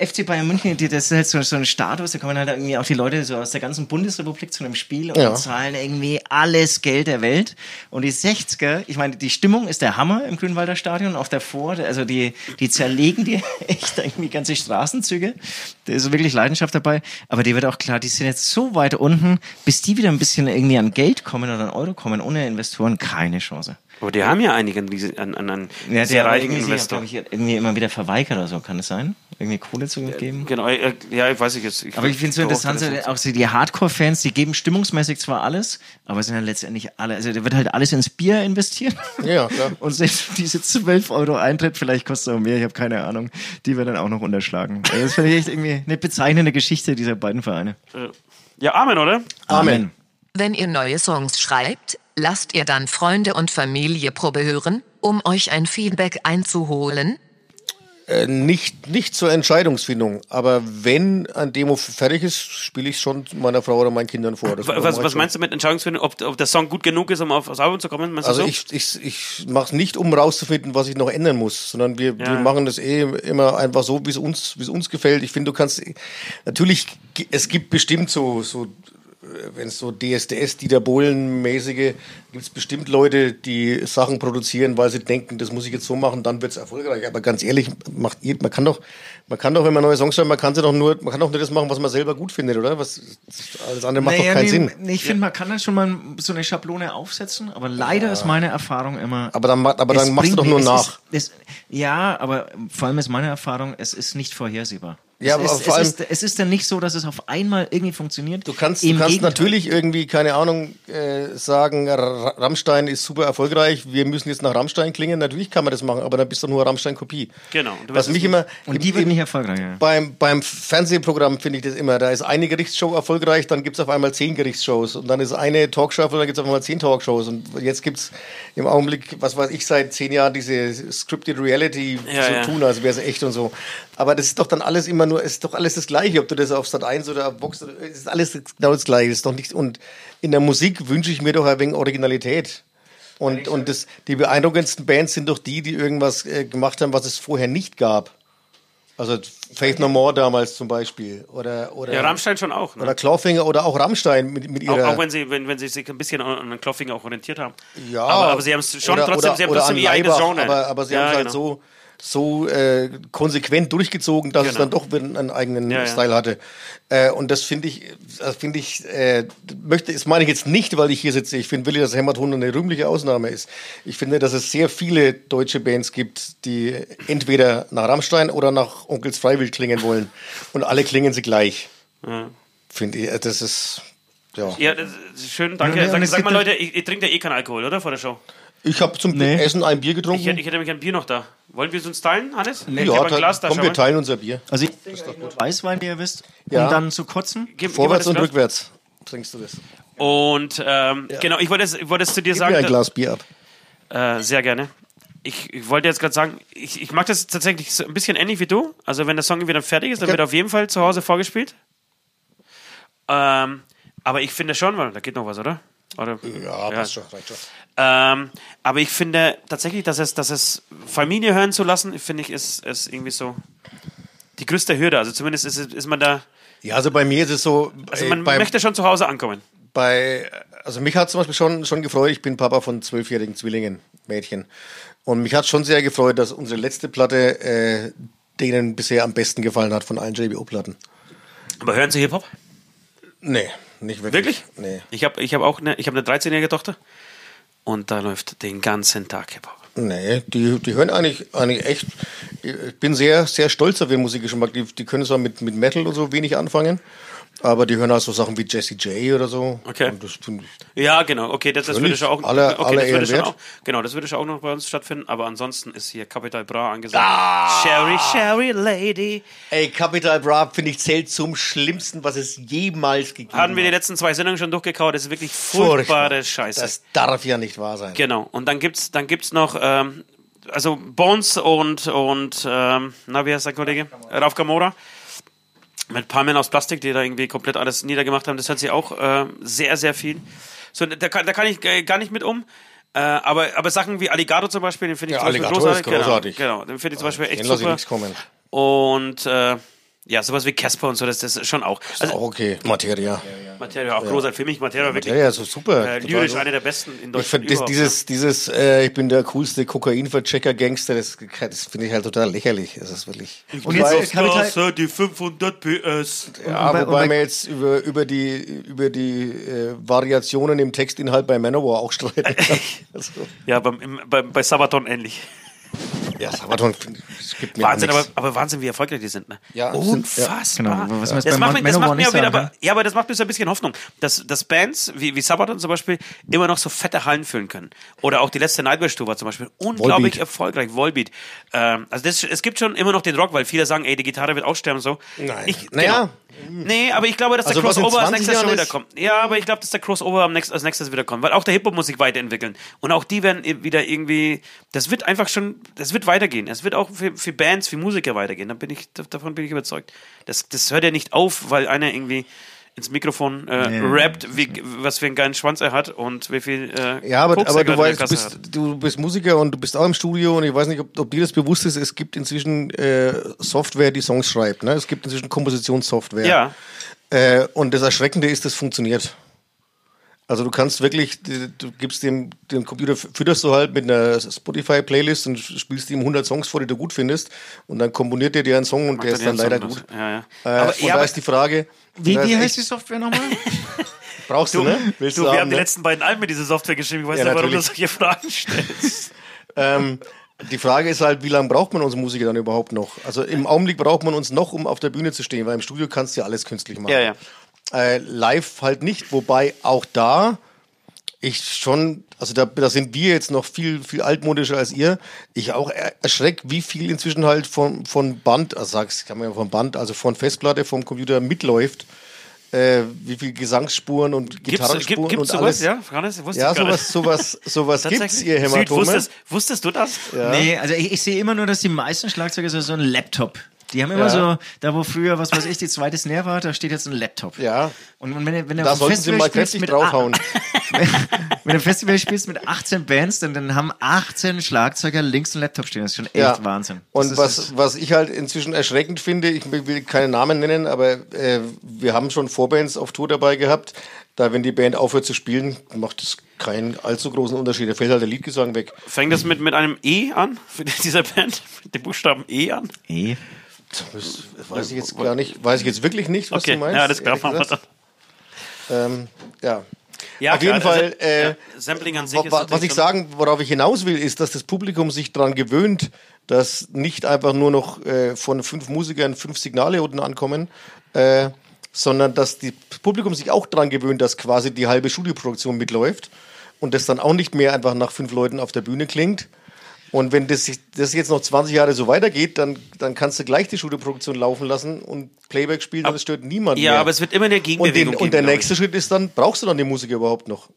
Speaker 4: FC Bayern München, die- das ist halt so, so ein Status, da kommen halt irgendwie auch die Leute so aus der ganzen Bundesrepublik zu einem Spiel und
Speaker 5: Ja.
Speaker 4: zahlen irgendwie alles Geld der Welt. Und die 60er, ich meine, die Stimmung ist der Hammer im Grünwalder Stadion, auch davor, also die, die zerlegen dir [laughs] echt irgendwie ganze Straßenzüge. Da ist wirklich Leidenschaft dabei. Aber dir wird auch klar, die sind jetzt so weit unten, bis die wieder ein bisschen irgendwie an Geld kommen oder an Euro kommen, ohne Investoren keine Chance.
Speaker 3: Aber die haben ja einigen an, an, an
Speaker 4: Ja,
Speaker 3: sehr
Speaker 4: der
Speaker 3: reichen Investor.
Speaker 4: glaube ich, irgendwie immer wieder verweigert oder so, kann es sein? Irgendwie Kohle zu geben?
Speaker 3: Genau, äh, ja, ich weiß ich jetzt.
Speaker 4: Aber ich finde es so interessant, so, auch so die Hardcore-Fans, die geben stimmungsmäßig zwar alles, aber sind ja letztendlich alle, also da wird halt alles ins Bier investiert.
Speaker 5: Ja, klar. [laughs]
Speaker 4: Und selbst diese 12 Euro Eintritt, vielleicht kostet auch mehr, ich habe keine Ahnung, die werden dann auch noch unterschlagen. Also das finde ich echt irgendwie eine bezeichnende Geschichte dieser beiden Vereine.
Speaker 3: Ja, Amen, oder?
Speaker 5: Amen.
Speaker 2: Wenn ihr neue Songs schreibt, lasst ihr dann Freunde und Familie Probe hören, um euch ein Feedback einzuholen?
Speaker 5: Äh, nicht, nicht zur Entscheidungsfindung, aber wenn ein Demo fertig ist, spiele ich es schon meiner Frau oder meinen Kindern vor. Das
Speaker 3: Was, was meinst du mit Entscheidungsfindung? Ob, ob der Song gut genug ist, um auf das Album zu kommen? Meinst
Speaker 5: Also
Speaker 3: so?
Speaker 5: ich, ich, ich mache es nicht, um rauszufinden, was ich noch ändern muss, sondern wir,
Speaker 3: Ja.
Speaker 5: wir machen das eh immer einfach so, wie es uns, wie es uns gefällt. Ich finde, du kannst natürlich, es gibt bestimmt so, so wenn es so DSDS, Dieter Bohlen-mäßige, gibt es bestimmt Leute, die Sachen produzieren, weil sie denken, das muss ich jetzt so machen, dann wird es erfolgreich. Aber ganz ehrlich, macht ihr, man kann doch, man kann doch, wenn man neue Songs schreibt, man kann sie doch nur, man kann doch nur das machen, was man selber gut findet, oder? Was, alles andere macht doch keinen
Speaker 4: nee,
Speaker 5: Sinn.
Speaker 4: nee, Ich finde, man kann dann schon mal so eine Schablone aufsetzen, aber leider ist meine Erfahrung immer.
Speaker 5: Aber dann, aber dann machst du doch nur nach.
Speaker 4: Ist, es, ja, aber vor allem ist meine Erfahrung, es ist nicht vorhersehbar.
Speaker 5: Ja,
Speaker 4: es,
Speaker 5: aber
Speaker 4: ist,
Speaker 5: vor allem-
Speaker 4: es, ist, es ist dann nicht so, dass es auf einmal irgendwie funktioniert.
Speaker 5: Du kannst, du kannst
Speaker 4: Gegenteil.
Speaker 5: natürlich irgendwie, keine Ahnung, äh, sagen, R Rammstein ist super erfolgreich, wir müssen jetzt nach Rammstein klingen. Natürlich kann man das machen, aber dann bist du nur Rammstein-Kopie.
Speaker 3: Genau. Du
Speaker 5: Was mich immer.
Speaker 4: Und die wird nicht erfolgreich. Ja.
Speaker 5: Beim, beim Fernsehprogramm finde ich das immer. Da ist eine Gerichtsshow erfolgreich, dann gibt es auf einmal zehn Gerichtsshows. Und dann ist eine Talkshow, dann gibt es auf einmal zehn Talkshows. Und jetzt gibt es im Augenblick, was weiß ich, seit zehn Jahren diese Scripted Reality
Speaker 3: Ja,
Speaker 5: so
Speaker 3: ja.
Speaker 5: tun, als wäre es echt und so. Aber das ist doch dann alles immer nur, ist doch alles das Gleiche, ob du das auf Sat 1 oder auf Vox, oder- es ist alles genau das Gleiche. Ist doch nicht, und in der Musik wünsche ich mir doch ein wenig Originalität. Und, und das, die beeindruckendsten Bands sind doch die, die irgendwas äh, gemacht haben, was es vorher nicht gab. Also Faith No More damals zum Beispiel. Oder, oder,
Speaker 3: Ja, Rammstein schon auch. Ne?
Speaker 5: oder Clawfinger oder auch Rammstein mit, mit
Speaker 3: Auch,
Speaker 5: ihrer.
Speaker 3: auch wenn sie, wenn, wenn sie sich ein bisschen an an Kloffinger auch orientiert haben.
Speaker 5: ja,
Speaker 3: aber, aber sie haben es schon
Speaker 5: oder,
Speaker 3: trotzdem,
Speaker 5: oder,
Speaker 3: sie haben trotzdem ihr eigenes Genre.
Speaker 5: Aber, aber sie
Speaker 3: Ja,
Speaker 5: haben es halt
Speaker 3: genau.
Speaker 5: so, so äh, konsequent durchgezogen, dass es
Speaker 3: Genau.
Speaker 5: dann doch wieder einen eigenen
Speaker 3: Ja, ja.
Speaker 5: Style hatte. Äh, und das finde ich, das finde ich, äh, möchte, das meine ich jetzt nicht, weil ich hier sitze. Ich finde Willi, dass Hämaton eine rühmliche Ausnahme ist. Ich finde, dass es sehr viele deutsche Bands gibt, die entweder nach Rammstein oder nach Onkels Freiwild klingen wollen. Und alle klingen sie gleich. Finde ich, äh, das ist, ja.
Speaker 3: Ja, das ist schön, danke.
Speaker 4: Ja, und
Speaker 3: sag
Speaker 4: es
Speaker 3: sag mal,
Speaker 4: ja-
Speaker 3: Leute, ich, ich trinke ja eh keinen Alkohol, oder? Vor der Show.
Speaker 5: Ich habe zum
Speaker 4: Nee.
Speaker 5: Essen ein Bier
Speaker 3: Ich
Speaker 5: getrunken.
Speaker 3: hätte, ich hätte nämlich ein Bier noch da. Wollen wir es uns teilen, Hannes? ich
Speaker 5: ja,
Speaker 3: ein Glas da.
Speaker 5: komm, wir teilen unser Bier.
Speaker 4: Also ich trinke eigentlich nur Weißwein, wie ihr wisst,
Speaker 5: Ja.
Speaker 4: um dann zu kotzen.
Speaker 3: Gib,
Speaker 5: Vorwärts und
Speaker 3: das Glas.
Speaker 5: rückwärts trinkst du das.
Speaker 3: Und ähm, genau, ich wollte es, ich wollte es zu dir
Speaker 5: Gib mir
Speaker 3: sagen.
Speaker 5: ein Glas Bier ab.
Speaker 3: Äh, sehr gerne. Ich, ich wollte jetzt gerade sagen, ich, ich mag das tatsächlich so ein bisschen ähnlich wie du. Also wenn der Song wieder fertig ist, dann
Speaker 5: Okay.
Speaker 3: wird er auf jeden Fall zu Hause vorgespielt. Ähm, aber ich finde schon, weil da geht noch was, oder? oder?
Speaker 5: Ja, passt schon, reicht schon.
Speaker 3: Ähm, aber ich finde tatsächlich, dass es, dass es Familie hören zu lassen, finde ich, ist, ist irgendwie so die größte Hürde. Also zumindest ist, ist man da,
Speaker 5: Ja, also bei mir ist es so,
Speaker 3: also
Speaker 5: äh,
Speaker 3: man
Speaker 5: bei,
Speaker 3: möchte schon zu Hause ankommen.
Speaker 5: bei, also mich hat zum Beispiel schon, schon gefreut, ich bin Papa von zwölfjährigen Zwillingen, Mädchen. Und mich hat schon sehr gefreut, dass unsere letzte Platte äh, denen bisher am besten gefallen hat von allen JBO-Platten.
Speaker 3: Aber hören Sie Hip-Hop?
Speaker 5: Nee, nicht wirklich.
Speaker 3: Wirklich?
Speaker 5: Nee.
Speaker 3: Ich habe ich hab auch eine, ich hab eine 13-jährige Tochter und da läuft den ganzen Tag Hip-Hop.
Speaker 5: Nee, die, die hören eigentlich, eigentlich echt. Ich bin sehr, sehr stolz auf ihren Musikgeschmack. Die, die können zwar mit, mit Metal und so wenig anfangen, aber die hören auch so Sachen wie Jesse J oder so.
Speaker 3: Okay. Ja, genau. Okay, das, das würde schon auch,
Speaker 5: Alle-
Speaker 3: okay,
Speaker 5: alle
Speaker 3: das würde schon auch, genau, das würde schon auch noch bei uns stattfinden. Aber ansonsten ist hier Capital Bra angesagt.
Speaker 5: Ah!
Speaker 3: Sherry, Sherry Lady.
Speaker 5: ey, Capital Bra, finde ich, zählt zum Schlimmsten, was es jemals gegeben
Speaker 3: Haben wir die
Speaker 5: hat.
Speaker 3: letzten zwei Sendungen schon durchgekaut. Das ist wirklich furchtbare
Speaker 5: Furchtbar.
Speaker 3: Scheiße.
Speaker 5: Das darf ja nicht wahr sein.
Speaker 3: Genau. Und dann gibt's, dann gibt's noch, ähm, also Bones und, und ähm, na, wie heißt der Kollege? Rauf Gamora. Mit Palmen aus Plastik, die da irgendwie komplett alles niedergemacht haben. Das hört sich auch äh, sehr, sehr viel. So, da, kann- da kann ich äh, gar nicht mit um. Äh, aber, aber Sachen wie Alligator zum Beispiel, den finde ich
Speaker 5: Ja,
Speaker 3: zum Beispiel großartig.
Speaker 5: ist großartig.
Speaker 3: Genau, genau, den finde ich zum Beispiel echt
Speaker 5: Den ich
Speaker 3: super.
Speaker 5: nichts kommen.
Speaker 3: Und äh, ja, sowas wie Casper und so, das, das ist schon auch. Also,
Speaker 5: Auch okay. Materia.
Speaker 3: Materia auch großartig. Für mich Materia wirklich
Speaker 5: Ja, ja, so super.
Speaker 3: äh, lyrisch
Speaker 5: gut.
Speaker 3: eine der besten in
Speaker 5: Ich
Speaker 3: Deutschland.
Speaker 5: finde
Speaker 3: überhaupt,
Speaker 5: dieses, dieses, äh, ich bin der coolste Kokainverchecker-Gangster, das, das finde ich halt total lächerlich. Das ist wirklich.
Speaker 3: ja.
Speaker 4: Und jetzt
Speaker 3: Wobei-
Speaker 4: ist Capital-
Speaker 3: die 500 PS.
Speaker 5: Ja, wobei
Speaker 4: und bei-
Speaker 5: wir jetzt über, über die, über die äh, Variationen im Textinhalt bei Manowar auch streiten. also, [laughs]
Speaker 3: Ja, beim, im, beim, bei Sabaton ähnlich.
Speaker 5: Ja, Sabaton, es gibt mir
Speaker 3: Wahnsinn, aber, aber Wahnsinn, wie erfolgreich die sind. Ne?
Speaker 5: Ja, sind- ja.
Speaker 3: Unfassbar.
Speaker 4: Genau, was man jetzt
Speaker 3: das
Speaker 4: bei
Speaker 3: macht, mir, das macht mir auch wieder, aber, ja, aber das macht mir so ein bisschen Hoffnung, dass, dass Bands wie, wie Sabaton zum Beispiel immer noch so fette Hallen füllen können. Oder auch die letzte Nightwish-Tour war zum Beispiel unglaublich
Speaker 5: Volbeat.
Speaker 3: erfolgreich. Volbeat. Ähm, also das, es gibt schon immer noch den Rock, weil viele sagen, ey, die Gitarre wird aussterben und so.
Speaker 5: Nein.
Speaker 3: Ich,
Speaker 5: Naja.
Speaker 3: Genau. Nee, aber ich glaube, dass
Speaker 5: Also
Speaker 3: der
Speaker 5: in
Speaker 3: Crossover als
Speaker 5: 20
Speaker 3: nächstes schon
Speaker 5: Jahren
Speaker 3: wieder
Speaker 5: ist-
Speaker 3: kommt. Ja, aber ich glaube, dass der Crossover nächst, als nächstes wieder kommt, weil auch der Hip-Hop muss sich weiterentwickeln. Und auch die werden wieder irgendwie, das wird einfach schon, das wird weitergehen. Es wird auch für, für Bands, für Musiker weitergehen. Da bin ich, davon bin ich überzeugt. Das, das hört ja nicht auf, weil einer irgendwie ins Mikrofon äh,
Speaker 4: Nee,
Speaker 3: rappt, wie, was für einen geilen Schwanz er hat und wie viel. Äh,
Speaker 5: Ja, aber,
Speaker 3: Koks er
Speaker 5: aber du weißt, bist, du bist Musiker und du bist auch im Studio und ich weiß nicht, ob, ob dir das bewusst ist, es gibt inzwischen äh, Software, die Songs schreibt. Ne? Es gibt inzwischen Kompositionssoftware.
Speaker 3: Ja.
Speaker 5: Äh, und das Erschreckende ist, das funktioniert. Also du kannst wirklich, du du gibst dem, dem Computer, fütterst du halt mit einer Spotify-Playlist und spielst ihm 100 Songs vor, die du gut findest und dann komponiert er dir einen Song und
Speaker 3: Macht
Speaker 5: der
Speaker 3: er
Speaker 5: ist dann leider
Speaker 3: Song
Speaker 5: gut.
Speaker 3: Ja, ja.
Speaker 5: Äh,
Speaker 3: Aber-
Speaker 5: und
Speaker 3: ja,
Speaker 5: da ist die Frage,
Speaker 4: Wie, wie heißt die Software nochmal? [laughs]
Speaker 5: brauchst du, ne? Willst
Speaker 3: Du,
Speaker 5: du,
Speaker 3: wir
Speaker 5: haben,
Speaker 3: haben die
Speaker 5: ne?
Speaker 3: letzten beiden Alben mit dieser Software geschrieben. Ich weiß
Speaker 5: Ja,
Speaker 3: nicht, warum du solche Fragen stellst. [laughs]
Speaker 5: Ähm, die Frage ist halt, wie lange braucht man uns Musiker dann überhaupt noch? Also im Augenblick braucht man uns noch, um auf der Bühne zu stehen, weil im Studio kannst du ja alles künstlich machen.
Speaker 3: Ja, ja.
Speaker 5: Äh, live halt nicht, wobei auch da ich schon, also da, da sind wir jetzt noch viel, viel altmodischer als ihr. Ich auch er- erschreck, wie viel inzwischen halt von, von Band, also sag's, kann man ja von Band, also von Festplatte, vom Computer mitläuft. Äh, wie viel Gesangsspuren und
Speaker 3: Gibt's,
Speaker 5: Gitarrenspuren
Speaker 3: gibt, gibt's
Speaker 5: und
Speaker 3: sowas?
Speaker 5: alles.
Speaker 3: Ja, Hannes, wusste
Speaker 5: Ja, sowas, sowas, [laughs] sowas gibt's, ihr
Speaker 3: Süd,
Speaker 5: Hämatome.
Speaker 3: wusstest, wusstest du das?
Speaker 4: Nee, also ich, ich sehe immer nur, dass die meisten Schlagzeuger so, so einen Laptop. Die haben immer
Speaker 5: Ja.
Speaker 4: so, da wo früher, was weiß ich, die zweite Snare war, da steht jetzt ein Laptop.
Speaker 5: Ja,
Speaker 4: Und, und wenn, du- wenn du
Speaker 5: da sollten sie
Speaker 4: Festival
Speaker 5: mal
Speaker 4: spielst
Speaker 5: kräftig
Speaker 4: mit
Speaker 5: draufhauen. [laughs]
Speaker 4: wenn du ein Festival spielst mit 18 Bands, dann, dann haben 18 Schlagzeuger links einen Laptop stehen. Das ist schon echt
Speaker 5: Ja.
Speaker 4: Wahnsinn.
Speaker 5: Und
Speaker 4: das
Speaker 5: was,
Speaker 4: ist,
Speaker 5: was ich halt inzwischen erschreckend finde, ich will keine Namen nennen, aber äh, wir haben schon Vorbands auf Tour dabei gehabt. Da, wenn die Band aufhört zu spielen, macht es keinen allzu großen Unterschied. Da fällt halt der Liedgesang weg.
Speaker 3: Fängt das mit, mit einem E an, für [laughs] dieser Band? Mit dem Buchstaben E an?
Speaker 4: eh.
Speaker 5: Das weiß ich jetzt gar nicht, weiß ich jetzt wirklich nicht, was
Speaker 3: Okay,
Speaker 5: du meinst.
Speaker 3: ja, das klar,
Speaker 5: ehrlich
Speaker 3: machen wir
Speaker 5: gesagt. Ähm, ja.
Speaker 3: Ja,
Speaker 5: Auf jeden
Speaker 3: klar,
Speaker 5: Fall,
Speaker 3: also,
Speaker 5: äh,
Speaker 3: ja, Sampling an sich
Speaker 5: Wa-
Speaker 3: ist
Speaker 5: wa-
Speaker 3: natürlich
Speaker 5: Was ich sagen, worauf ich hinaus will, ist, dass das Publikum sich daran gewöhnt, dass nicht einfach nur noch äh, von fünf Musikern fünf Signale unten ankommen, äh, sondern dass das Publikum sich auch daran gewöhnt, dass quasi die halbe Studioproduktion mitläuft und das dann auch nicht mehr einfach nach fünf Leuten auf der Bühne klingt. Und wenn das, das jetzt noch 20 Jahre so weitergeht, dann, dann kannst du gleich die Studioproduktion laufen lassen und Playback spielen und es stört niemand
Speaker 3: Ja,
Speaker 5: mehr.
Speaker 3: aber es wird immer eine
Speaker 5: und,
Speaker 3: Gegenbewegung
Speaker 5: den,
Speaker 3: geben.
Speaker 5: und der nächste Schritt ist dann, brauchst du dann die Musiker überhaupt noch?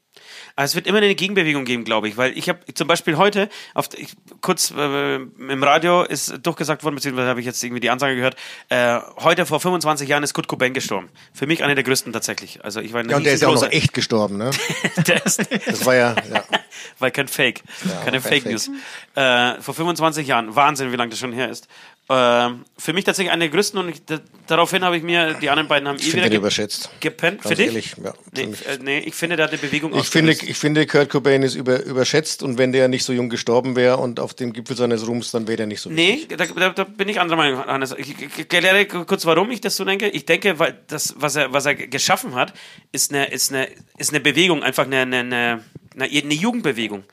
Speaker 3: Also es wird immer eine Gegenbewegung geben, glaube ich, weil ich habe zum Beispiel heute, auf, ich, kurz äh, im Radio ist durchgesagt worden, beziehungsweise habe ich jetzt irgendwie die Ansage gehört, äh, heute vor 25 Jahren ist Kurt Cobain gestorben. Für mich einer der größten tatsächlich. Also ich war
Speaker 5: Ja, und der ist ja auch noch echt gestorben, ne? [laughs] Das war ja, ja. [laughs]
Speaker 3: weil kein Fake, keine
Speaker 5: kein
Speaker 3: Fake
Speaker 5: Fake.
Speaker 3: News. Äh, vor 25 Jahren, Wahnsinn, wie lange das schon her ist. Ähm, für mich tatsächlich eine der größten und ich, da, daraufhin habe ich mir, die anderen beiden haben
Speaker 5: Ich
Speaker 3: eh wieder ge
Speaker 5: überschätzt.
Speaker 3: gepennt. Für
Speaker 5: Ganz
Speaker 3: dich?
Speaker 5: ehrlich, ja.
Speaker 3: Nee, äh, nee, ich finde, der hat eine Bewegung
Speaker 5: Ich finde, ich finde, Kurt Cobain ist über, überschätzt und wenn der nicht so jung gestorben wäre und auf dem Gipfel seines Ruhms, dann wäre der nicht so
Speaker 3: Nee, da, da, da bin ich anderer Meinung, Hannes. Ich erkläre kurz, warum ich das so denke. Ich denke, weil das, was er, was er geschaffen hat, ist eine, ist eine, ist eine Bewegung, einfach eine, eine, eine, eine Jugendbewegung.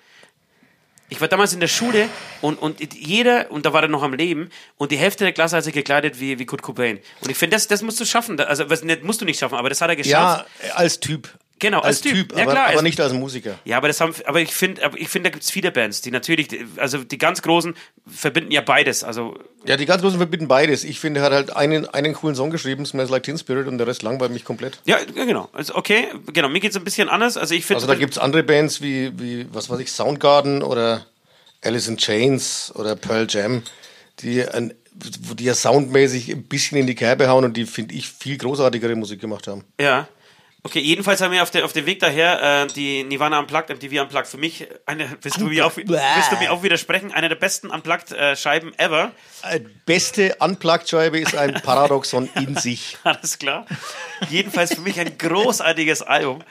Speaker 3: Ich war damals in der Schule und, und jeder, und da war er noch am Leben, und die Hälfte der Klasse hat sich gekleidet wie, wie Kurt Cobain. Und ich finde, das, das musst du schaffen. Also, was, nicht, musst du nicht schaffen, aber das hat er geschafft.
Speaker 5: Ja, als Typ.
Speaker 3: Genau, als Typ. Ja,
Speaker 5: aber,
Speaker 3: klar,
Speaker 5: aber
Speaker 3: es-
Speaker 5: nicht als Musiker.
Speaker 3: Ja, aber das haben, aber ich finde, ich finde, da gibt's viele Bands, die natürlich, also die ganz großen verbinden ja beides. Also
Speaker 5: Ja, die ganz Großen verbinden beides. Ich finde, er hat halt einen, einen coolen Song geschrieben, Smells Like Teen Spirit, und der Rest langweilt mich komplett.
Speaker 3: Ja, genau. Also okay, genau. Mir geht's ein bisschen anders. Also ich finde.
Speaker 5: Also da gibt's andere Bands wie, wie, was weiß ich, Soundgarden oder Alice in Chains oder Pearl Jam, die, ein, wo die ja soundmäßig ein bisschen in die Kerbe hauen und die, finde ich, viel großartigere Musik gemacht haben.
Speaker 3: Ja. Okay, jedenfalls haben wir auf, der, auf dem Weg daher äh, die Nirvana Unplugged, MTV Unplugged. Für mich, eine, willst, du mir auch, willst du mir auch widersprechen, eine der besten Unplugged-Scheiben ever.
Speaker 5: Äh, beste Unplugged-Scheibe ist ein Paradoxon [laughs] in sich.
Speaker 3: Alles klar. Jedenfalls für mich ein großartiges Album.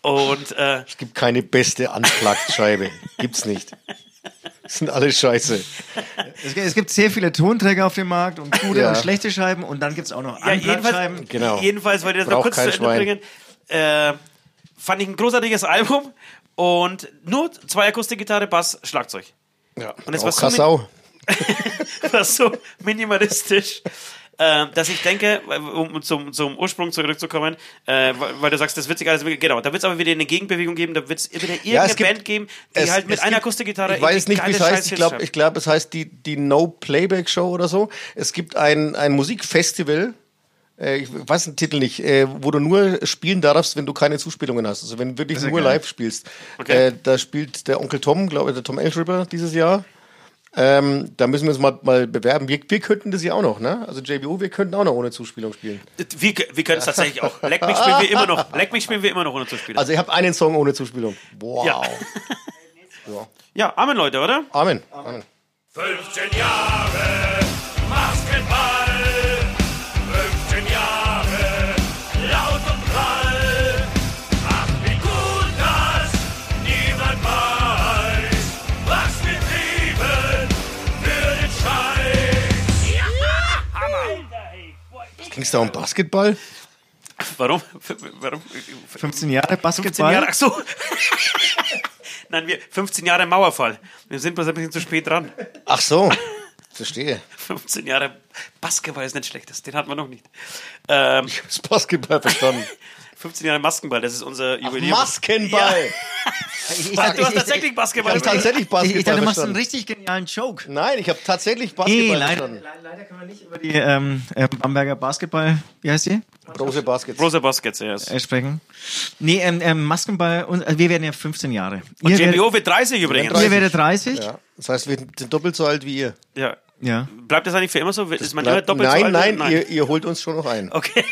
Speaker 3: Und äh,
Speaker 5: Es gibt keine beste Unplugged-Scheibe. Gibt's nicht. Das sind alle scheiße.
Speaker 4: Es, es gibt sehr viele Tonträger auf dem Markt und gute
Speaker 5: Ja.
Speaker 4: und schlechte Scheiben und dann gibt es auch noch
Speaker 3: ja, jedenfalls,
Speaker 4: Unplugged-Scheiben.
Speaker 5: Genau.
Speaker 3: jedenfalls wollte ich das noch
Speaker 5: Braucht
Speaker 3: kurz zu Ende
Speaker 5: Schwein.
Speaker 3: bringen. Äh, fand ich ein großartiges Album und nur zwei Akustikgitarre, Bass, Schlagzeug.
Speaker 5: Ja.
Speaker 3: Und es war so [laughs] war so minimalistisch, äh, dass ich denke, um zum, zum Ursprung zurückzukommen, äh, weil du sagst, das wird sich alles, genau, da wird es aber wieder eine Gegenbewegung geben, da wird es wieder irgendeine
Speaker 5: Ja, gibt-
Speaker 3: Band geben, die
Speaker 5: Es-
Speaker 3: halt mit einer
Speaker 5: gibt-
Speaker 3: Akustikgitarre
Speaker 5: Ich weiß nicht, wie es heißt. Ich glaube, ich glaub, es heißt die, die No Playback Show oder so. Es gibt ein, ein Musikfestival. Äh, Ich weiß den Titel nicht, äh, wo du nur spielen darfst, wenn du keine Zuspielungen hast. Also wenn du wirklich nur
Speaker 4: geil.
Speaker 5: live spielst.
Speaker 3: Okay.
Speaker 5: Äh, da spielt der Onkel Tom, glaube ich, der Tom Elschripper dieses Jahr. Ähm, da müssen wir uns mal, mal bewerben. Wir, wir könnten das ja auch noch, ne? Also JBO, wir könnten auch noch ohne Zuspielung spielen.
Speaker 3: Wir, wir können es tatsächlich auch. Leck mich spielen wir immer noch. Leck mich spielen wir immer noch ohne Zuspieler.
Speaker 5: Also ich habe einen Song ohne Zuspielung. Wow.
Speaker 3: Ja.
Speaker 5: Ja.
Speaker 3: ja, Amen, Leute, oder?
Speaker 5: Amen. Amen.
Speaker 6: 15 Jahre Basketball,
Speaker 5: Ging es da um Basketball?
Speaker 3: Warum? Warum?
Speaker 4: 15 Jahre
Speaker 3: 15
Speaker 4: Basketball.
Speaker 3: Jahre, ach so. Nein, wir, 15 Jahre Mauerfall. Wir sind bloß ein bisschen zu spät dran.
Speaker 5: Ach so. Verstehe.
Speaker 3: 15 Jahre Basketball ist nicht schlecht, den hatten wir noch nicht. Ähm,
Speaker 5: Das Basketball verstanden. [laughs]
Speaker 3: 15 Jahre Maskenball, das ist unser
Speaker 5: Ach,
Speaker 3: Jubiläum.
Speaker 5: Maskenball.
Speaker 4: Ich
Speaker 3: Ach, du hast tatsächlich Basketball.
Speaker 5: Ich hab tatsächlich Basketball
Speaker 4: Ich, ich dachte, du machst einen richtig genialen Joke.
Speaker 5: Nein, ich habe tatsächlich
Speaker 4: Nee,
Speaker 5: Basketball
Speaker 4: leider,
Speaker 5: verstanden.
Speaker 4: leider können wir nicht über die ähm, äh, Bamberger Basketball, wie heißt die,
Speaker 5: Große Baskets.
Speaker 3: Großer Baskets, ja. yes.
Speaker 4: äh, sprechen. Nee, ähm, ähm, Maskenball, und, äh, wir werden ja 15 Jahre.
Speaker 3: Und JBO wird 30 übrigens.
Speaker 4: ihr werdet 30?
Speaker 5: Ja. Das heißt, wir sind doppelt so alt wie ihr.
Speaker 3: Ja.
Speaker 4: Ja.
Speaker 3: Bleibt das eigentlich für immer so? Ist man immer doppelt
Speaker 5: nein,
Speaker 3: so alt?
Speaker 5: nein, Ihr, ihr holt uns schon noch ein.
Speaker 3: Okay.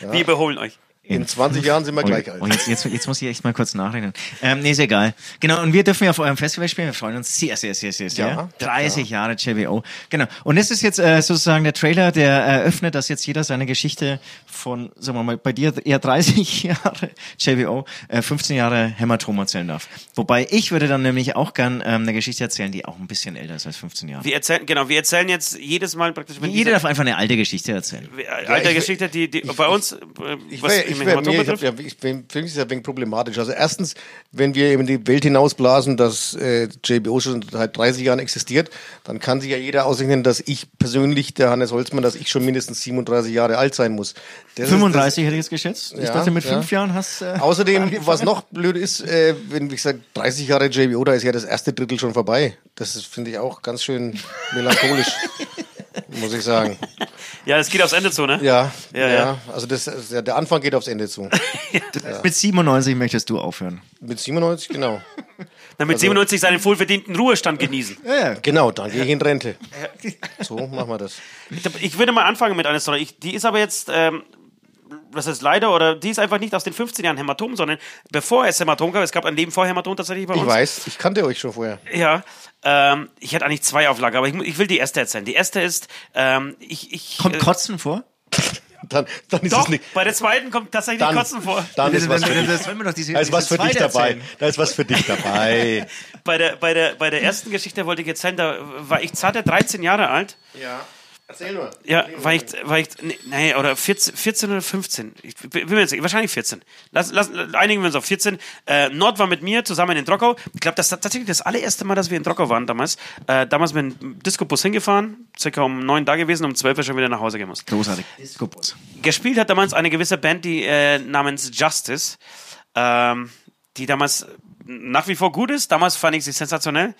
Speaker 3: Wir überholen euch.
Speaker 5: In 20 Jahren sind wir gleich alt.
Speaker 4: und jetzt, jetzt, jetzt muss ich echt mal kurz nachrechnen. Ähm, nee, ist egal. Genau, und wir dürfen ja auf eurem Festival spielen. Wir freuen uns sehr, sehr, sehr, sehr, sehr.
Speaker 5: Ja,
Speaker 4: 30 Jahre JWO. Genau. Und das ist jetzt äh, sozusagen der Trailer, der eröffnet, dass jetzt jeder seine Geschichte von, sagen wir mal, bei dir eher 30 [laughs] Jahre JWO, äh, 15 Jahre Hämatom erzählen darf. Wobei ich würde dann nämlich auch gern ähm, eine Geschichte erzählen, die auch ein bisschen älter ist als 15 Jahre.
Speaker 3: Wir erzählen, genau, wir erzählen jetzt jedes Mal praktisch,
Speaker 4: Jeder darf einfach eine alte Geschichte erzählen.
Speaker 3: alte
Speaker 5: ich-
Speaker 3: Geschichte, die, die bei uns, äh,
Speaker 5: Ich,
Speaker 3: was im
Speaker 5: ich, wär, mir, ich, hab, ja, ich bin, für mich ist es ja ein wenig problematisch. Also erstens, wenn wir in die Welt hinausblasen, dass äh, JBO schon seit 30 Jahren existiert, dann kann sich ja jeder ausrechnen, dass ich persönlich, der Hannes Holzmann, dass ich schon mindestens 37 Jahre alt sein muss. Das ist-
Speaker 4: 35 hätte ich jetzt geschätzt. ich
Speaker 5: Ja,
Speaker 4: dachte, mit
Speaker 5: ja.
Speaker 4: fünf Jahren hast äh,
Speaker 5: außerdem, [laughs] was noch blöd ist, äh, wenn, wie gesagt, 30 Jahre JBO, da ist ja das erste Drittel schon vorbei. Das finde ich, auch ganz schön melancholisch, [laughs] muss ich sagen.
Speaker 3: Ja, es geht aufs Ende zu, ne?
Speaker 5: Ja,
Speaker 3: Ja,
Speaker 5: ja,
Speaker 3: ja.
Speaker 5: Also das, das- der Anfang geht aufs Ende zu. [laughs]
Speaker 4: mit 97 möchtest du aufhören.
Speaker 5: Mit 97, genau.
Speaker 3: Damit
Speaker 5: Also
Speaker 3: 97 seinen wohlverdienten Ruhestand genießen.
Speaker 4: Ja, ja.
Speaker 5: Genau, dann gehe ich in Rente. So machen wir das.
Speaker 3: Ich- Ich würde mal anfangen mit einer Story. Ich, die ist aber jetzt, ähm, was ist leider, oder die ist einfach nicht aus den 15 Jahren Hämatom, sondern bevor es Hämatom gab, es gab ein Leben vor Hämatom tatsächlich bei uns.
Speaker 5: Ich weiß, ich kannte euch schon vorher.
Speaker 3: Ja, ähm, ich hätte eigentlich zwei Auflagen, aber ich, ich will die erste erzählen. Die erste ist, ähm, ich, ich
Speaker 4: Kommt
Speaker 3: äh,
Speaker 4: Kotzen vor? [laughs]
Speaker 5: Dann, dann ist
Speaker 3: doch,
Speaker 5: es nicht.
Speaker 3: bei der zweiten kommt tatsächlich
Speaker 5: Dann,
Speaker 3: Kotzen vor.
Speaker 5: dann ist was für dich.
Speaker 4: das diese,
Speaker 5: Da ist was für dich dabei.
Speaker 4: erzählen.
Speaker 5: Da ist was für dich dabei.
Speaker 3: Bei der, bei, der, bei der ersten Geschichte wollte ich erzählen, da war ich zarte 13 Jahre alt.
Speaker 5: Ja. Erzähl nur.
Speaker 3: Ja, war ich, war ich, nee, nee, oder 14, 14 oder 15. Ich bin mir jetzt, wahrscheinlich 14. Lass, lass, einigen wir uns auf 14. Äh, Nord war mit mir zusammen in Drockau. Ich glaube, das ist tatsächlich das allererste Mal, dass wir in Drockau waren damals. Äh, damals mit dem Disco-Bus hingefahren, circa um neun da gewesen, um 12 Uhr schon wieder nach Hause gemusst.
Speaker 4: Großartig. Disco-Bus.
Speaker 3: Gespielt hat damals eine gewisse Band, die äh, namens Justice, ähm, die damals nach wie vor gut ist. Damals fand ich sie sensationell.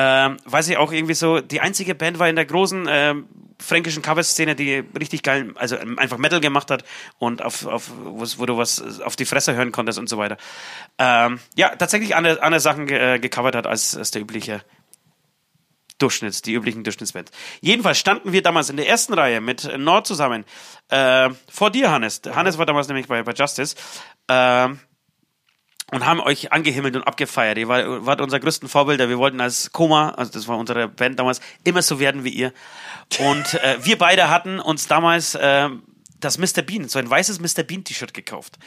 Speaker 3: Ähm, weil sie auch irgendwie so die einzige Band war in der großen ähm, fränkischen Cover-Szene, die richtig geil, also ähm, einfach Metal gemacht hat und auf, auf wo du was auf die Fresse hören konntest und so weiter. Ähm, ja, tatsächlich andere, andere Sachen ge äh, gecovert hat als, als der übliche Durchschnitts, die üblichen Durchschnittsbands. Jedenfalls standen wir damals in der ersten Reihe mit Nord zusammen. Äh, vor dir, Hannes. Hannes war damals nämlich bei, bei Justice. Ähm, und haben euch angehimmelt und abgefeiert. Ihr war, wart unser größten Vorbilder. Wir wollten als Koma, also das war unsere Band damals, immer so werden wie ihr. Und äh, wir beide hatten uns damals äh, das Mr. Bean, so ein weißes Mr. Bean T-Shirt gekauft.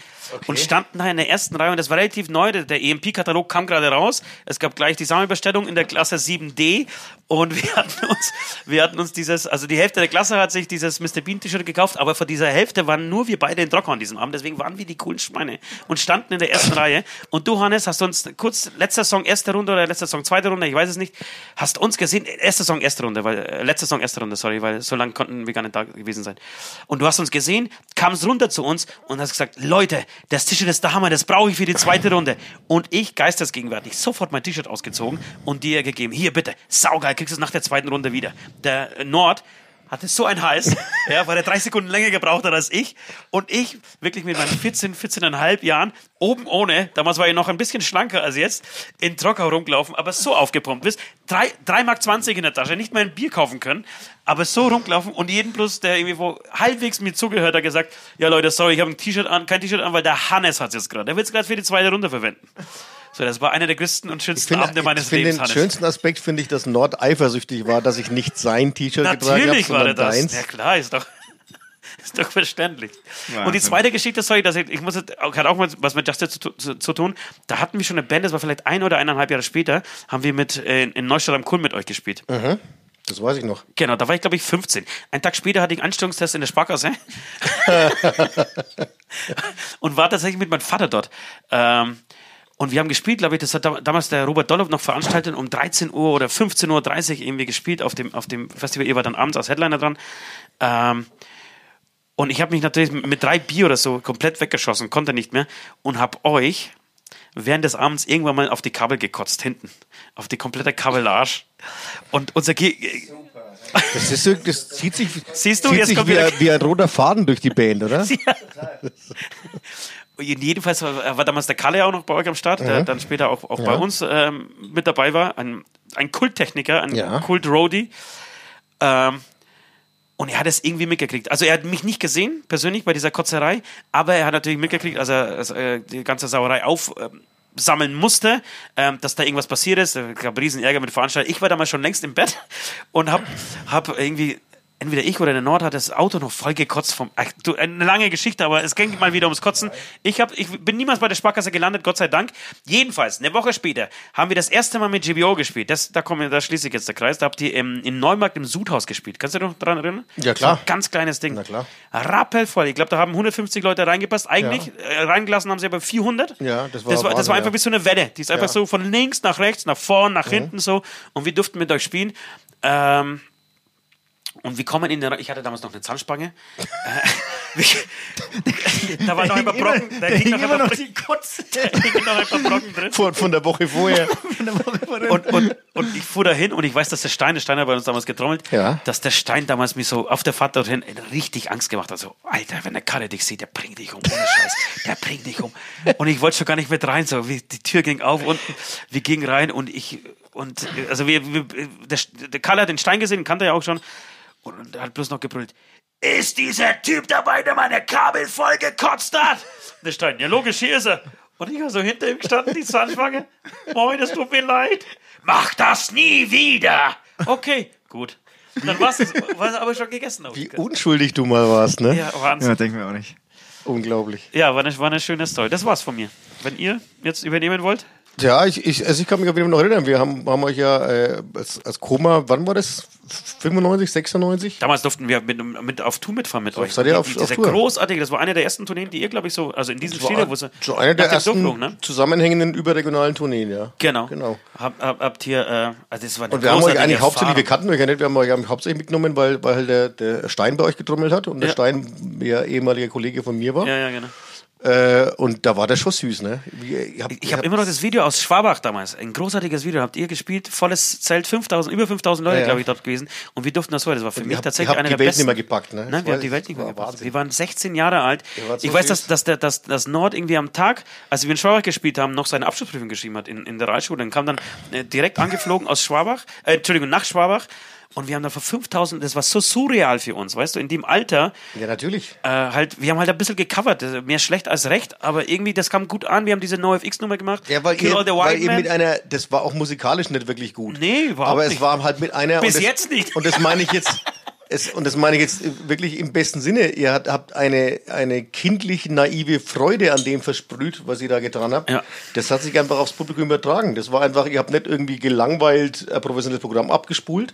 Speaker 3: Und standen da in der ersten Reihe und das war relativ neu. Der- EMP-Katalog kam gerade raus. Es gab gleich die Sammelbestellung in der Klasse 7D und [laughs] wir hatten uns, wir hatten uns dieses, also die Hälfte der Klasse hat sich dieses Mr. Bean T-Shirt gekauft, aber von dieser Hälfte waren nur wir beide in Drockau an diesem Abend. Deswegen waren wir die coolen Schweine und standen in der ersten Reihe. Und du, Hannes, hast uns kurz, letzter Song, erste Runde oder letzter Song, zweite Runde, ich weiß es nicht, hast uns gesehen, erster Song, erste Runde, weil, äh, letzter Song, erste Runde, sorry, weil so lange konnten wir gar nicht da gewesen sein. Und du hast uns gesehen, kamst runter zu uns und hast gesagt, Leute, das T-Shirt ist der Hammer, das brauche ich für die zweite Runde. Und ich, geistesgegenwärtig, sofort mein T-Shirt ausgezogen und dir gegeben, hier bitte, saugeil, kriegst du es nach der zweiten Runde wieder. Der Nord hatte so einen Hals, ja, weil er drei Sekunden länger gebraucht hat als ich. Und ich wirklich mit meinen 14, 14,5 Jahren, oben ohne, damals war ich noch ein bisschen schlanker als jetzt, in Trockau rumgelaufen, aber so aufgepumpt bist. Drei, drei Mark 20 in der Tasche, nicht mal ein Bier kaufen können, aber so rumgelaufen und jeden plus, der irgendwie wo halbwegs mir zugehört, hat gesagt, ja Leute, sorry, ich habe ein T-Shirt an, kein T-Shirt an, weil der Hannes hat es jetzt gerade. Der will es gerade für die zweite Runde verwenden. So, das war einer der größten und schönsten
Speaker 5: finde,
Speaker 3: Abende meines
Speaker 5: ich
Speaker 3: Lebens,
Speaker 5: den
Speaker 3: Hannes.
Speaker 5: schönsten Aspekt finde ich, dass Nord eifersüchtig war, dass ich nicht sein T-Shirt getragen habe,
Speaker 3: Natürlich war er
Speaker 5: sondern
Speaker 3: das.
Speaker 5: deins.
Speaker 3: Ja klar, ist doch, [laughs] ist doch verständlich.
Speaker 4: Wahnsinn.
Speaker 3: Und die zweite Geschichte, sorry, dass ich, ich muss jetzt, hat auch mal was mit Justice zu, zu, zu tun. Da hatten wir schon eine Band, das war vielleicht ein oder eineinhalb Jahre später, haben wir mit äh, in Neustadt am Kulm mit euch gespielt.
Speaker 5: Das weiß ich noch.
Speaker 3: Genau, da war ich glaube ich 15. Einen Tag später hatte ich einen Anstellungstest in der Sparkasse [laughs] [laughs] und war tatsächlich mit meinem Vater dort. Ähm, und wir haben gespielt, glaube ich, das hat dam- damals der Robert Dolloff noch veranstaltet, um 13 Uhr oder 15.30 Uhr irgendwie gespielt auf dem, auf dem Festival. Ihr war dann abends als Headliner dran. Ähm, und ich habe mich natürlich mit drei Bier oder so komplett weggeschossen, konnte nicht mehr und habe euch während des Abends irgendwann mal auf die Kabel gekotzt, hinten. Auf die komplette Kabellage. Und unser Ge
Speaker 5: Das, ist so, das zieht sich,
Speaker 3: Siehst du,
Speaker 5: zieht
Speaker 3: jetzt
Speaker 5: sich
Speaker 3: kommt
Speaker 5: wie,
Speaker 3: wieder-
Speaker 5: ein- wie ein roter Faden durch die Band, oder? [laughs] [laughs]
Speaker 3: Jedenfalls war, damals der Kalle auch noch bei euch am Start,
Speaker 5: Mhm.
Speaker 3: der dann später auch, auch bei uns ähm, mit dabei war. Ein, ein Kulttechniker, ein
Speaker 5: Ja.
Speaker 3: Kult-Roadie. Ähm, und er hat es irgendwie mitgekriegt. Also er hat mich nicht gesehen, persönlich, bei dieser Kotzerei, aber er hat natürlich mitgekriegt, als er, als er die ganze Sauerei aufsammeln musste, ähm, dass da irgendwas passiert ist. Es gab riesen Ärger mit Veranstaltern. Ich war damals schon längst im Bett und hab, hab irgendwie entweder ich oder der Nord hat das Auto noch voll gekotzt vom. Ach, du, eine lange Geschichte, aber es ging mal wieder ums Kotzen. Ich, hab, ich bin niemals bei der Sparkasse gelandet, Gott sei Dank. Jedenfalls, eine Woche später haben wir das erste Mal mit GBO gespielt. Das, da, kommen, da schließe ich jetzt der Kreis. Da habt ihr im, in Neumarkt im Sudhaus gespielt. Kannst du dich noch dran erinnern?
Speaker 5: Ja, klar.
Speaker 3: So ein ganz kleines Ding.
Speaker 5: Na klar.
Speaker 3: Rappelvoll. Ich glaube, da haben 150 Leute reingepasst. Eigentlich äh, reingelassen haben sie aber 400.
Speaker 5: Ja, das war
Speaker 3: das war, das war einfach
Speaker 5: ja.
Speaker 3: wie so eine Welle. Die ist einfach
Speaker 5: Ja.
Speaker 3: so von links nach rechts, nach vorn, nach
Speaker 5: Mhm.
Speaker 3: hinten so. Und wir durften mit euch spielen. Ähm, und wir kommen in den. Ra- Ich hatte damals noch eine Zahnspange. [laughs] Äh, [laughs] da war noch ein paar Brocken. Da
Speaker 4: Da
Speaker 3: hing
Speaker 4: hing
Speaker 3: noch
Speaker 4: immer
Speaker 3: ein paar
Speaker 4: noch
Speaker 3: Brocken-
Speaker 4: die Kotze. [laughs]
Speaker 3: da hingen noch ein paar Brocken drin.
Speaker 5: Von, von der Woche vorher.
Speaker 3: Und, und, und ich fuhr dahin und ich weiß, dass der Stein, der Stein hat bei uns damals getrommelt,
Speaker 5: Ja.
Speaker 3: dass der Stein damals mir so auf der Fahrt dorthin richtig Angst gemacht hat. So, Alter, wenn der Karre dich sieht, der bringt dich um, ohne Scheiß, der bringt dich um. Und ich wollte schon gar nicht mit rein, so, die Tür ging auf und wir gingen rein und ich, und, also wir, wir der, der Karl hat den Stein gesehen, kannte er ja auch schon, und, und hat bloß noch gebrüllt, ist dieser Typ dabei, der meine Kabel voll gekotzt hat? Der Stein, ja logisch, hier ist er. Und ich war so hinter ihm gestanden, die Zahnspange. Moin, es tut mir leid. Mach das nie wieder. Okay, gut. Dann war es aber schon gegessen.
Speaker 5: Wie unschuldig du mal warst, ne?
Speaker 3: Ja, Wahnsinn.
Speaker 4: Ja, denken wir auch nicht.
Speaker 5: Unglaublich.
Speaker 3: Ja, war eine, war eine schöne Story. Das war's von mir. Wenn ihr jetzt übernehmen wollt.
Speaker 5: Ja, ich, ich, also ich kann mich auf jeden Fall noch erinnern. Wir haben, haben euch ja äh, als, als Koma, wann war das? 95, 96?
Speaker 3: Damals durften wir mit, mit auf Tour mitfahren mit euch.
Speaker 5: seid ihr auf-
Speaker 3: die-
Speaker 5: auf Tour?
Speaker 3: großartige, das war eine der ersten Tourneen, die ihr, glaube ich, so, also in diesem Stil, wo sie
Speaker 5: so eine der ersten
Speaker 3: ne?
Speaker 5: zusammenhängenden überregionalen Tourneen, ja.
Speaker 3: Genau.
Speaker 5: Genau.
Speaker 3: Hab, hab, habt ihr, äh, also das war eine
Speaker 5: Und wir haben euch eigentlich hauptsächlich, wir kannten euch ja nicht, wir haben euch hauptsächlich mitgenommen, weil, weil halt der, der Stein bei euch getrommelt hat und der
Speaker 3: Ja.
Speaker 5: Stein ja ehemaliger Kollege von mir war.
Speaker 3: Ja, ja, genau.
Speaker 5: Äh, und da war der schon süß, ne?
Speaker 3: Ich habe
Speaker 5: habt-
Speaker 3: immer noch das Video aus Schwabach damals. Ein großartiges Video. Habt ihr gespielt? Volles Zelt, 5000, über 5000 Leute,
Speaker 5: Ja, ja.
Speaker 3: glaube ich, dort gewesen. Und wir durften das heute. Das war für mich
Speaker 5: habt-
Speaker 3: tatsächlich
Speaker 5: ihr habt
Speaker 3: einer
Speaker 5: die
Speaker 3: der
Speaker 5: Welt
Speaker 3: besten.
Speaker 5: nicht mehr gepackt, ne?
Speaker 3: Wir haben die Welt nicht mehr gepackt. Wir waren 16 Jahre alt.
Speaker 5: So
Speaker 3: ich weiß, dass, dass, der, dass, dass Nord irgendwie am Tag, als wir in Schwabach gespielt haben, noch seine Abschlussprüfung geschrieben hat in, in der Realschule. Dann kam dann äh, direkt angeflogen aus Schwabach, äh, Entschuldigung, nach Schwabach. Und wir haben da vor 5000, das war so surreal für uns, weißt du, in dem Alter,
Speaker 5: Ja, natürlich.
Speaker 3: äh, halt, wir haben halt ein bisschen gecovert, äh, mehr schlecht als recht, aber irgendwie, das kam gut an. Wir haben diese NoFX-Nummer gemacht.
Speaker 5: Ja, weil ihr, weil ihr mit einer, das war auch musikalisch nicht wirklich gut.
Speaker 3: Nee, überhaupt
Speaker 5: Aber es
Speaker 3: nicht.
Speaker 5: war halt mit einer.
Speaker 3: Bis
Speaker 5: das,
Speaker 3: jetzt nicht.
Speaker 5: Und das meine ich jetzt. Es, und das meine ich jetzt wirklich im besten Sinne. Ihr habt, habt eine, eine kindlich naive Freude an dem versprüht, was ihr da getan habt.
Speaker 3: Ja.
Speaker 5: Das hat sich einfach aufs Publikum übertragen. Das war einfach, ihr habt nicht irgendwie gelangweilt ein professionelles Programm abgespult,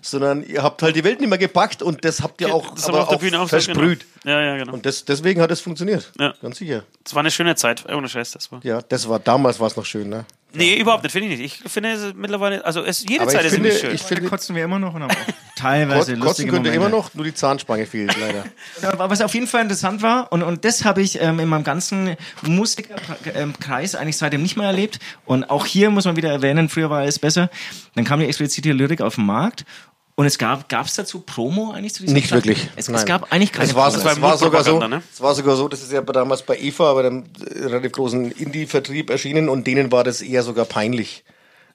Speaker 5: sondern ihr habt halt die Welt nicht mehr gepackt und das habt ihr auch,
Speaker 3: Das
Speaker 5: aber auch
Speaker 3: Bühne
Speaker 5: versprüht.
Speaker 3: Genau. Ja, ja, genau.
Speaker 5: Und das, deswegen hat es funktioniert.
Speaker 3: Ja.
Speaker 5: Ganz sicher.
Speaker 3: Das war eine schöne Zeit, ohne Scheiß. Das war.
Speaker 5: Ja, das war damals war es noch schön, ne?
Speaker 3: Nee, überhaupt nicht, finde ich nicht. Ich finde es mittlerweile, also es, jede
Speaker 5: Aber
Speaker 3: Zeit
Speaker 5: ich
Speaker 3: ist
Speaker 5: finde,
Speaker 3: schön.
Speaker 5: ich
Speaker 4: Da
Speaker 5: finde,
Speaker 4: kotzen wir immer noch und haben auch [laughs] teilweise
Speaker 5: Kotzen
Speaker 4: lustige
Speaker 5: könnt ihr
Speaker 4: Momente.
Speaker 5: immer noch, nur die Zahnspange fehlt leider. [laughs]
Speaker 4: Was auf jeden Fall interessant war, und, und das habe ich ähm, in meinem ganzen Musikerkreis eigentlich seitdem nicht mehr erlebt. Und auch hier muss man wieder erwähnen, früher war alles besser. Dann kam die explizite Lyrik auf den Markt. Und es gab gab's dazu Promo eigentlich zu diesem
Speaker 5: Nicht
Speaker 4: Platten?
Speaker 5: wirklich.
Speaker 4: Es, es gab eigentlich keine
Speaker 5: Es war,
Speaker 4: Promo.
Speaker 3: war
Speaker 5: es war sogar so,
Speaker 3: ne?
Speaker 5: es war sogar so, das ist ja damals bei Eva, bei dem äh, relativ großen Indie-Vertrieb erschienen und denen war das eher sogar peinlich.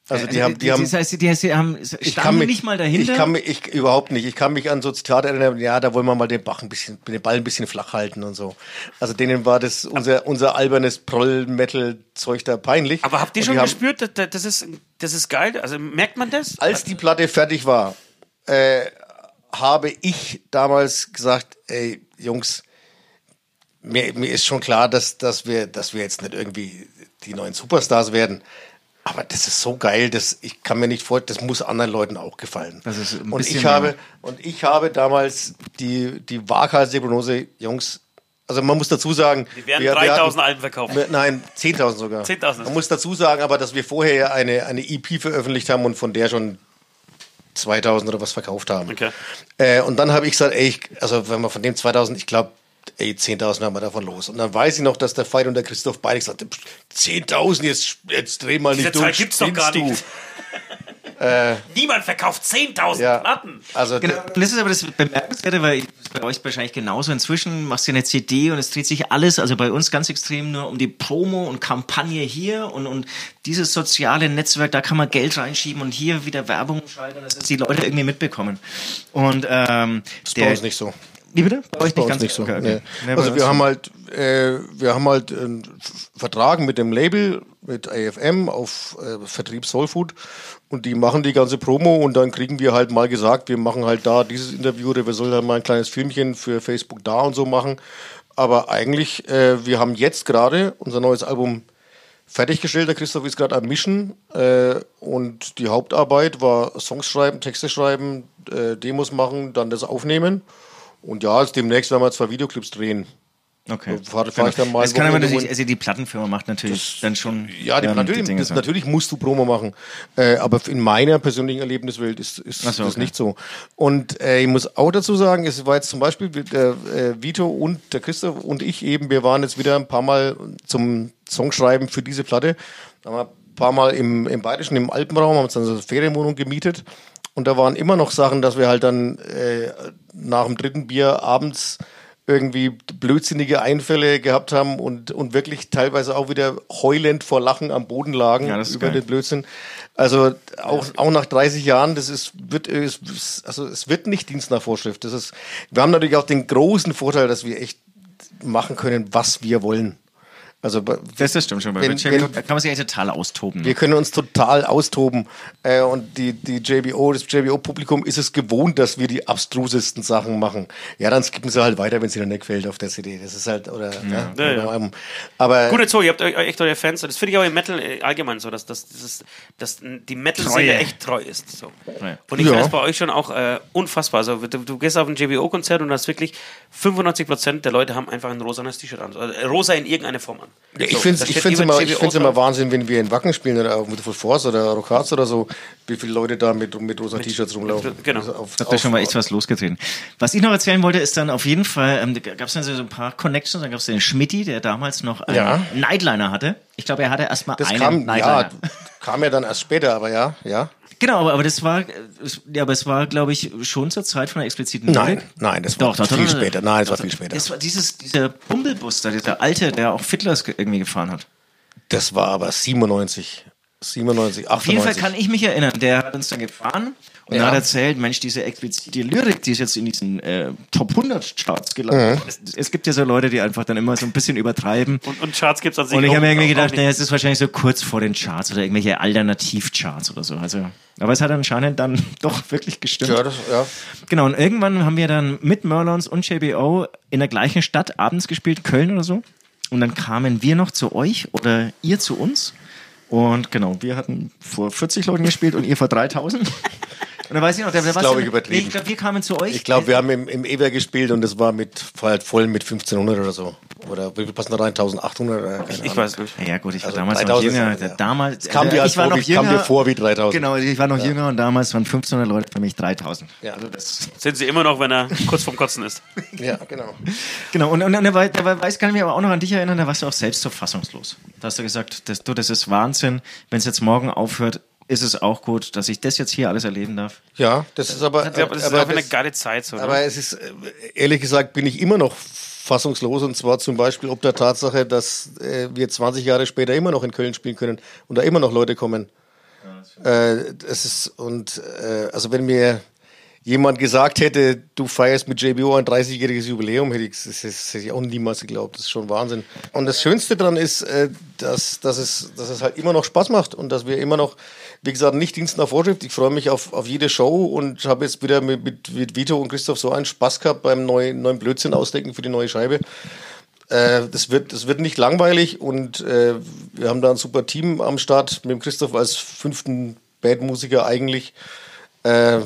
Speaker 5: Also die haben, die haben,
Speaker 4: das heißt, die, die haben
Speaker 5: ich
Speaker 4: standen
Speaker 5: mich,
Speaker 4: nicht mal dahinter.
Speaker 5: Ich kann mich, ich, überhaupt nicht. Ich kann mich an so Zitate erinnern, ja, da wollen wir mal den Bach ein bisschen, den Ball ein bisschen flach halten und so. Also denen war das unser, unser albernes Proll-Metal-Zeug da peinlich.
Speaker 3: Aber habt ihr
Speaker 5: Und
Speaker 3: schon
Speaker 5: haben-
Speaker 3: gespürt, dass- das ist, das ist geil? Also merkt man das?
Speaker 5: als die Platte fertig war, äh, habe ich damals gesagt, ey, Jungs, mir, mir ist schon klar, dass, dass, wir, dass wir jetzt nicht irgendwie die neuen Superstars werden. Aber das ist so geil, dass ich kann mir nicht vor, das muss anderen Leuten auch gefallen.
Speaker 4: Das ist ein
Speaker 5: und ich
Speaker 4: mehr.
Speaker 5: habe und ich habe damals die die waghalsige Prognose, Jungs. Also man muss dazu sagen,
Speaker 3: Die werden
Speaker 5: wir- wir
Speaker 3: 3000
Speaker 5: hatten-
Speaker 3: Alben verkaufen.
Speaker 5: wir- Nein, 10.000 sogar.
Speaker 3: 10.000.
Speaker 5: Man muss dazu sagen, aber dass wir vorher ja eine, eine EP veröffentlicht haben und von der schon 2000 oder was verkauft haben.
Speaker 3: Okay.
Speaker 5: Äh, und dann habe ich gesagt, ey, ich, also wenn wir von dem 2000, ich glaube, ey, 10.000 haben wir davon los. Und dann weiß ich noch, dass der Veit und der Christoph beide gesagt haben, 10.000, jetzt, jetzt dreh mal
Speaker 3: Diese
Speaker 5: nicht
Speaker 3: Zahl
Speaker 5: durch.
Speaker 3: gibt's doch gar
Speaker 5: spinnst
Speaker 3: nicht. Niemand verkauft 10.000
Speaker 5: Ja,
Speaker 3: Platten.
Speaker 5: also
Speaker 4: Genau, das ist aber das Bemerkenswerte, weil bei euch wahrscheinlich genauso. Inzwischen machst du eine CD und es dreht sich alles, also bei uns ganz extrem nur um die Promo und Kampagne hier und, und dieses soziale Netzwerk, da kann man Geld reinschieben und hier wieder Werbung schalten, dass das die Leute irgendwie mitbekommen. Und ähm,
Speaker 5: ist bei uns nicht so.
Speaker 4: Wie bitte? Bei euch nicht ganz
Speaker 5: nicht so.
Speaker 4: Okay, okay.
Speaker 5: Nee.
Speaker 4: Nee,
Speaker 5: Also wir
Speaker 4: so.
Speaker 5: haben halt, äh, wir haben halt einen Vertrag mit dem Label, mit AFM auf äh, Vertrieb Soul Food und die machen die ganze Promo und dann kriegen wir halt mal gesagt, wir machen halt da dieses Interview oder wir sollen halt mal ein kleines Filmchen für Facebook da und so machen. Aber eigentlich, äh, wir haben jetzt gerade unser neues Album fertiggestellt. Der Christoph ist gerade am Mischen äh, und die Hauptarbeit war Songs schreiben, Texte schreiben, äh, Demos machen, dann das aufnehmen. Und ja, demnächst werden wir zwei Videoclips drehen.
Speaker 4: Okay.
Speaker 5: Fahr- fahr ich dann mal
Speaker 4: das kann aber natürlich, also die Plattenfirma macht natürlich dann schon.
Speaker 5: Ja, die,
Speaker 4: ähm,
Speaker 5: natürlich,
Speaker 4: Dinge
Speaker 5: das, natürlich musst du Promo machen. Äh, aber in meiner persönlichen Erlebniswelt ist, ist
Speaker 4: so,
Speaker 5: das
Speaker 4: okay.
Speaker 5: nicht so. Und äh, ich muss auch dazu sagen, es war jetzt zum Beispiel der äh, Vito und der Christoph und ich eben, wir waren jetzt wieder ein paar Mal zum Songschreiben für diese Platte. Da haben wir ein paar Mal im, im Bayerischen, im Alpenraum, haben uns dann so eine Ferienwohnung gemietet. Und da waren immer noch Sachen, dass wir halt dann äh, nach dem dritten Bier abends irgendwie blödsinnige Einfälle gehabt haben und, und wirklich teilweise auch wieder heulend vor Lachen am Boden lagen
Speaker 4: Ja, das ist
Speaker 5: über
Speaker 4: geil.
Speaker 5: den Blödsinn. Also auch, auch nach 30 Jahren, das ist, wird, es- also es wird nicht Dienst nach Vorschrift. Das ist, wir haben natürlich auch den großen Vorteil, dass wir echt machen können, was wir wollen. Also
Speaker 4: Das, das stimmt schon. Bei
Speaker 5: Wenn-
Speaker 4: JBO,
Speaker 5: wenn-
Speaker 4: kann man sich eigentlich total austoben.
Speaker 5: wir können uns total austoben. Äh, und die, die JBO, das JBO-Publikum ist es gewohnt, dass wir die abstrusesten Sachen machen. Ja, dann skippen sie halt weiter, wenn es ihnen nicht gefällt auf der CD. Das ist halt, oder, ja.
Speaker 3: Ja, ja.
Speaker 5: oder, ähm, aber
Speaker 3: Gut, jetzt so, ihr habt echt eure Fans. Das finde ich auch im Metal äh, allgemein so, dass, dass, dass, dass die Metal-Szene echt treu ist. So.
Speaker 4: Ja.
Speaker 3: Und ich
Speaker 5: Ja.
Speaker 3: finde das bei euch schon auch äh, unfassbar. Also, du, du gehst auf ein JBO-Konzert und hast wirklich 95% der Leute haben einfach ein rosanes T-Shirt an. Also, äh, rosa in irgendeiner Form an.
Speaker 5: Ja, ich
Speaker 3: So,
Speaker 5: finde
Speaker 3: da
Speaker 5: es
Speaker 3: immer
Speaker 5: immer, ich
Speaker 3: JBO
Speaker 5: find's immer
Speaker 3: drauf.
Speaker 5: Wahnsinn, wenn wir in Wacken spielen oder auf Full Force oder Rockards oder so, wie viele Leute da mit, mit rosa T-Shirts rumlaufen.
Speaker 3: genau.
Speaker 5: Also auf,
Speaker 4: Da hat da schon mal echt was losgetreten. Was ich noch erzählen wollte, ist dann auf jeden Fall, ähm, gab es dann so ein paar Connections, dann gab es den Schmidti, der damals noch einen
Speaker 5: Ja.
Speaker 4: Nightliner hatte. Ich glaube, er hatte erstmal
Speaker 5: Das
Speaker 4: einen
Speaker 5: kam,
Speaker 4: Nightliner.
Speaker 5: ja, kam ja dann erst später, aber ja, ja.
Speaker 4: Genau, aber, aber das war, äh, es- ja, aber es war, glaube ich, schon zur Zeit von der expliziten
Speaker 5: Nein,
Speaker 4: Lyrik.
Speaker 5: nein, das war
Speaker 4: Doch, doch,
Speaker 5: viel
Speaker 4: doch,
Speaker 5: später. Nein, das war viel später.
Speaker 4: Das war dieses, dieser Bumblebus da, dieser alte, der auch Fiddlers ge- irgendwie gefahren hat.
Speaker 5: Das war aber 97, 97, 98.
Speaker 4: Auf jeden Fall kann ich mich erinnern, der hat uns dann gefahren und
Speaker 5: Ja.
Speaker 4: hat erzählt, Mensch, diese explizite Lyrik, die ist jetzt in diesen äh, Top 100 Charts gelandet. Es, es gibt ja so Leute, die einfach dann immer so ein bisschen übertreiben.
Speaker 3: Und, und Charts gibt es an sich
Speaker 4: Und ich habe mir irgendwie gedacht, naja, es ist wahrscheinlich so kurz vor den Charts oder irgendwelche Alternativcharts oder so. Also, aber es hat anscheinend dann [laughs] doch wirklich gestimmt.
Speaker 5: Ja, das, ja.
Speaker 4: Genau, und irgendwann haben wir dann mit Merlons und JBO in der gleichen Stadt abends gespielt, Köln oder so. Und dann kamen wir noch zu euch oder ihr zu uns. Und genau, wir hatten vor 40 Leuten gespielt und ihr vor 3000. [laughs] Und dann weiß ich noch, der, der
Speaker 5: Das ist, glaub ich, übertrieben.
Speaker 4: Nee, ich glaube, wir kamen zu euch.
Speaker 5: Ich glaube, wir haben im, im Ewer gespielt und das war mit halt voll mit 1500 oder so. Oder wie viel passen da rein? 1800? Oder, keine
Speaker 3: Ich
Speaker 5: Ahnung.
Speaker 3: weiß nicht.
Speaker 4: ja gut, ich war
Speaker 5: Also
Speaker 4: damals noch
Speaker 5: 3000
Speaker 4: jünger.
Speaker 5: ja-
Speaker 4: Damals,
Speaker 5: kam
Speaker 4: äh,
Speaker 5: dir
Speaker 4: ich war
Speaker 5: vor
Speaker 4: noch
Speaker 5: wie-
Speaker 4: jünger.
Speaker 5: kam dir vor wie 3000.
Speaker 4: Genau, ich war noch jünger und damals waren 1500 Leute für mich 3000.
Speaker 5: Ja.
Speaker 4: Also das,
Speaker 3: Sind sie immer noch, wenn er kurz vorm Kotzen ist. [laughs]
Speaker 5: Ja, genau.
Speaker 4: Genau, und, und der, der Weiß kann ich mich aber auch noch an dich erinnern, da warst du auch selbst so fassungslos. Da hast du gesagt, das, du, das ist Wahnsinn, wenn es jetzt morgen aufhört, ist es auch gut, dass ich das jetzt hier alles erleben darf.
Speaker 5: Ja, das ist aber.
Speaker 3: Ich glaube, das ist
Speaker 5: aber
Speaker 3: auch eine
Speaker 5: das-
Speaker 3: geile Zeit. So, ne?
Speaker 5: Aber es ist, ehrlich gesagt, bin ich immer noch fassungslos und zwar zum Beispiel ob der Tatsache, dass äh, wir 20 Jahre später immer noch in Köln spielen können und da immer noch Leute kommen. Äh, das ist, und äh, also wenn mir jemand gesagt hätte, du feierst mit JBO ein 30-jähriges Jubiläum, hätte ich, das, das hätte ich auch niemals geglaubt. Das ist schon Wahnsinn. Und das Schönste daran ist, äh, dass, dass, es, dass es halt immer noch Spaß macht und dass wir immer noch, wie gesagt, nicht Dienst nach Vorschrift. Ich freue mich auf, auf jede Show und habe jetzt wieder mit, mit, mit Vito und Christoph so einen Spaß gehabt beim neuen, neuen Blödsinn ausdenken für die neue Scheibe. Äh, das, wird, das wird nicht langweilig und äh, wir haben da ein super Team am Start mit dem Christoph als fünften Bandmusiker eigentlich. Äh,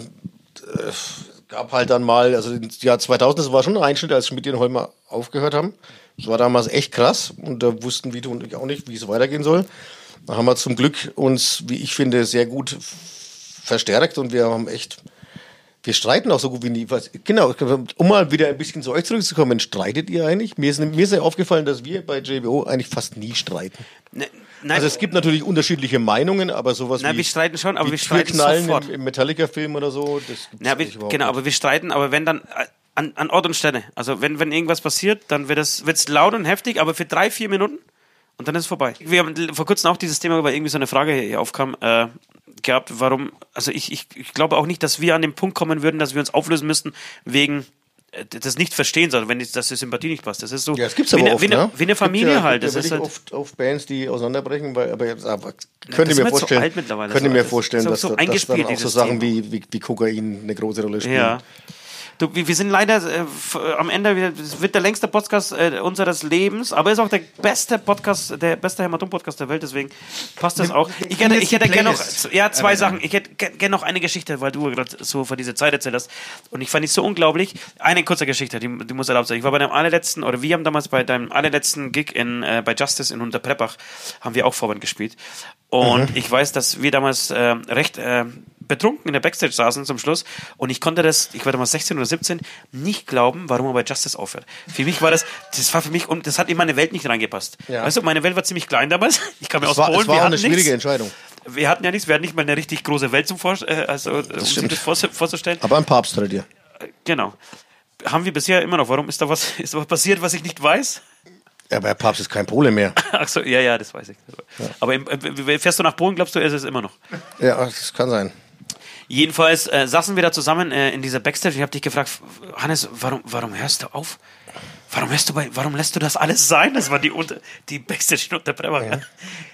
Speaker 5: gab halt dann mal, also im Jahr 2000, das war schon ein Einschnitt, als Schmidt und Holmer aufgehört haben. Das war damals echt krass und da wussten Vito und ich auch nicht, wie es weitergehen soll. Da haben wir zum Glück uns, wie ich finde, sehr gut verstärkt und wir haben echt, wir streiten auch so gut wie nie. Was- Genau, um mal wieder ein bisschen zu euch zurückzukommen, streitet ihr eigentlich? Mir ist, mir ist ja aufgefallen, dass wir bei JBO eigentlich fast nie streiten.
Speaker 3: Ne, nein,
Speaker 5: Also es gibt natürlich unterschiedliche Meinungen, aber sowas
Speaker 3: Nein,
Speaker 5: wie
Speaker 3: wir streiten schon, aber wir streiten sofort.
Speaker 5: im, im Metallica-Film oder so, das
Speaker 3: Ja, wir, genau,
Speaker 5: nicht.
Speaker 3: aber wir streiten, aber wenn dann äh, an, an Ort und Stelle. Also wenn, wenn irgendwas passiert, dann wird es wird's laut und heftig, aber für drei, vier Minuten und dann ist es vorbei. Wir haben vor kurzem auch dieses Thema, weil irgendwie so eine Frage hier aufkam, äh, gehabt, warum, also ich, ich, ich glaube auch nicht, dass wir an den Punkt kommen würden, dass wir uns auflösen müssten wegen äh, das nicht verstehen, sondern wenn dass die Sympathie nicht passt. Das ist so
Speaker 5: Ja, das gibt's
Speaker 3: wie,
Speaker 5: aber
Speaker 3: eine,
Speaker 5: oft,
Speaker 3: wie, eine,
Speaker 5: ne?
Speaker 3: wie eine
Speaker 5: Es gibt
Speaker 3: Familie
Speaker 5: ja,
Speaker 3: halt. Das ist halt
Speaker 5: oft, oft Bands, die auseinanderbrechen, weil, aber jetzt, aber
Speaker 3: das
Speaker 5: könnt ihr
Speaker 3: ist
Speaker 5: mir vorstellen,
Speaker 3: alt mittlerweile,
Speaker 5: könnt ihr
Speaker 3: so.
Speaker 5: mir vorstellen, dass,
Speaker 3: so
Speaker 5: da- dass dann
Speaker 3: eingespielt,
Speaker 5: auch so Sachen wie, wie, wie Kokain eine große Rolle spielen.
Speaker 3: Ja. Du, wir sind leider äh, äh, am Ende, es wird der längste Podcast äh, unseres Lebens, aber ist auch der beste Podcast, der beste Hämatom-Podcast der Welt, deswegen passt das auch. Ich hätte, ich hätte gerne noch, ja, zwei Sachen. Ich hätte gerne noch eine Geschichte, weil du gerade so von dieser Zeit erzählt hast. Und ich fand die so unglaublich. Eine kurze Geschichte, die, die muss erlaubt sein. Ich war bei deinem allerletzten, oder wir haben damals bei deinem allerletzten Gig in, äh, bei Justice in Unterpreppach, haben wir auch Vorband gespielt. Und ich weiß, dass wir damals äh, recht äh, betrunken in der Backstage saßen zum Schluss und ich konnte das, ich war damals 16 oder 17, nicht glauben, warum er bei Justice aufhört. Für mich war das, das war für mich, und das hat in meine Welt nicht reingepasst.
Speaker 5: Ja.
Speaker 3: Weißt du, meine Welt war ziemlich klein damals. [laughs] Ich kam ja aus
Speaker 5: war,
Speaker 3: Polen,
Speaker 5: es war
Speaker 3: wir
Speaker 5: auch eine schwierige
Speaker 3: nichts.
Speaker 5: Entscheidung.
Speaker 3: Wir hatten ja nichts, wir hatten nicht mal eine richtig große Welt zum Vor äh, also, um sich
Speaker 5: stimmt.
Speaker 3: das vorzu- vorzustellen.
Speaker 5: Aber ein Papst hattet ihr.
Speaker 3: Genau. Haben wir bisher immer noch. Warum ist da was, [laughs] ist da was passiert, was ich nicht weiß?
Speaker 5: Ja, aber der Papst ist kein Pole mehr. [laughs]
Speaker 3: Ach so, ja, ja, das weiß ich. Aber im, äh, fährst du nach Polen, glaubst du, ist es immer noch?
Speaker 5: Ja, das kann sein.
Speaker 3: Jedenfalls äh, saßen wir da zusammen äh, in dieser Backstage. Ich habe dich gefragt, Hannes, warum, warum hörst du auf? Warum lässt du bei, warum lässt du das alles sein? Das war die, unter, die Backstage in Unterbrechung.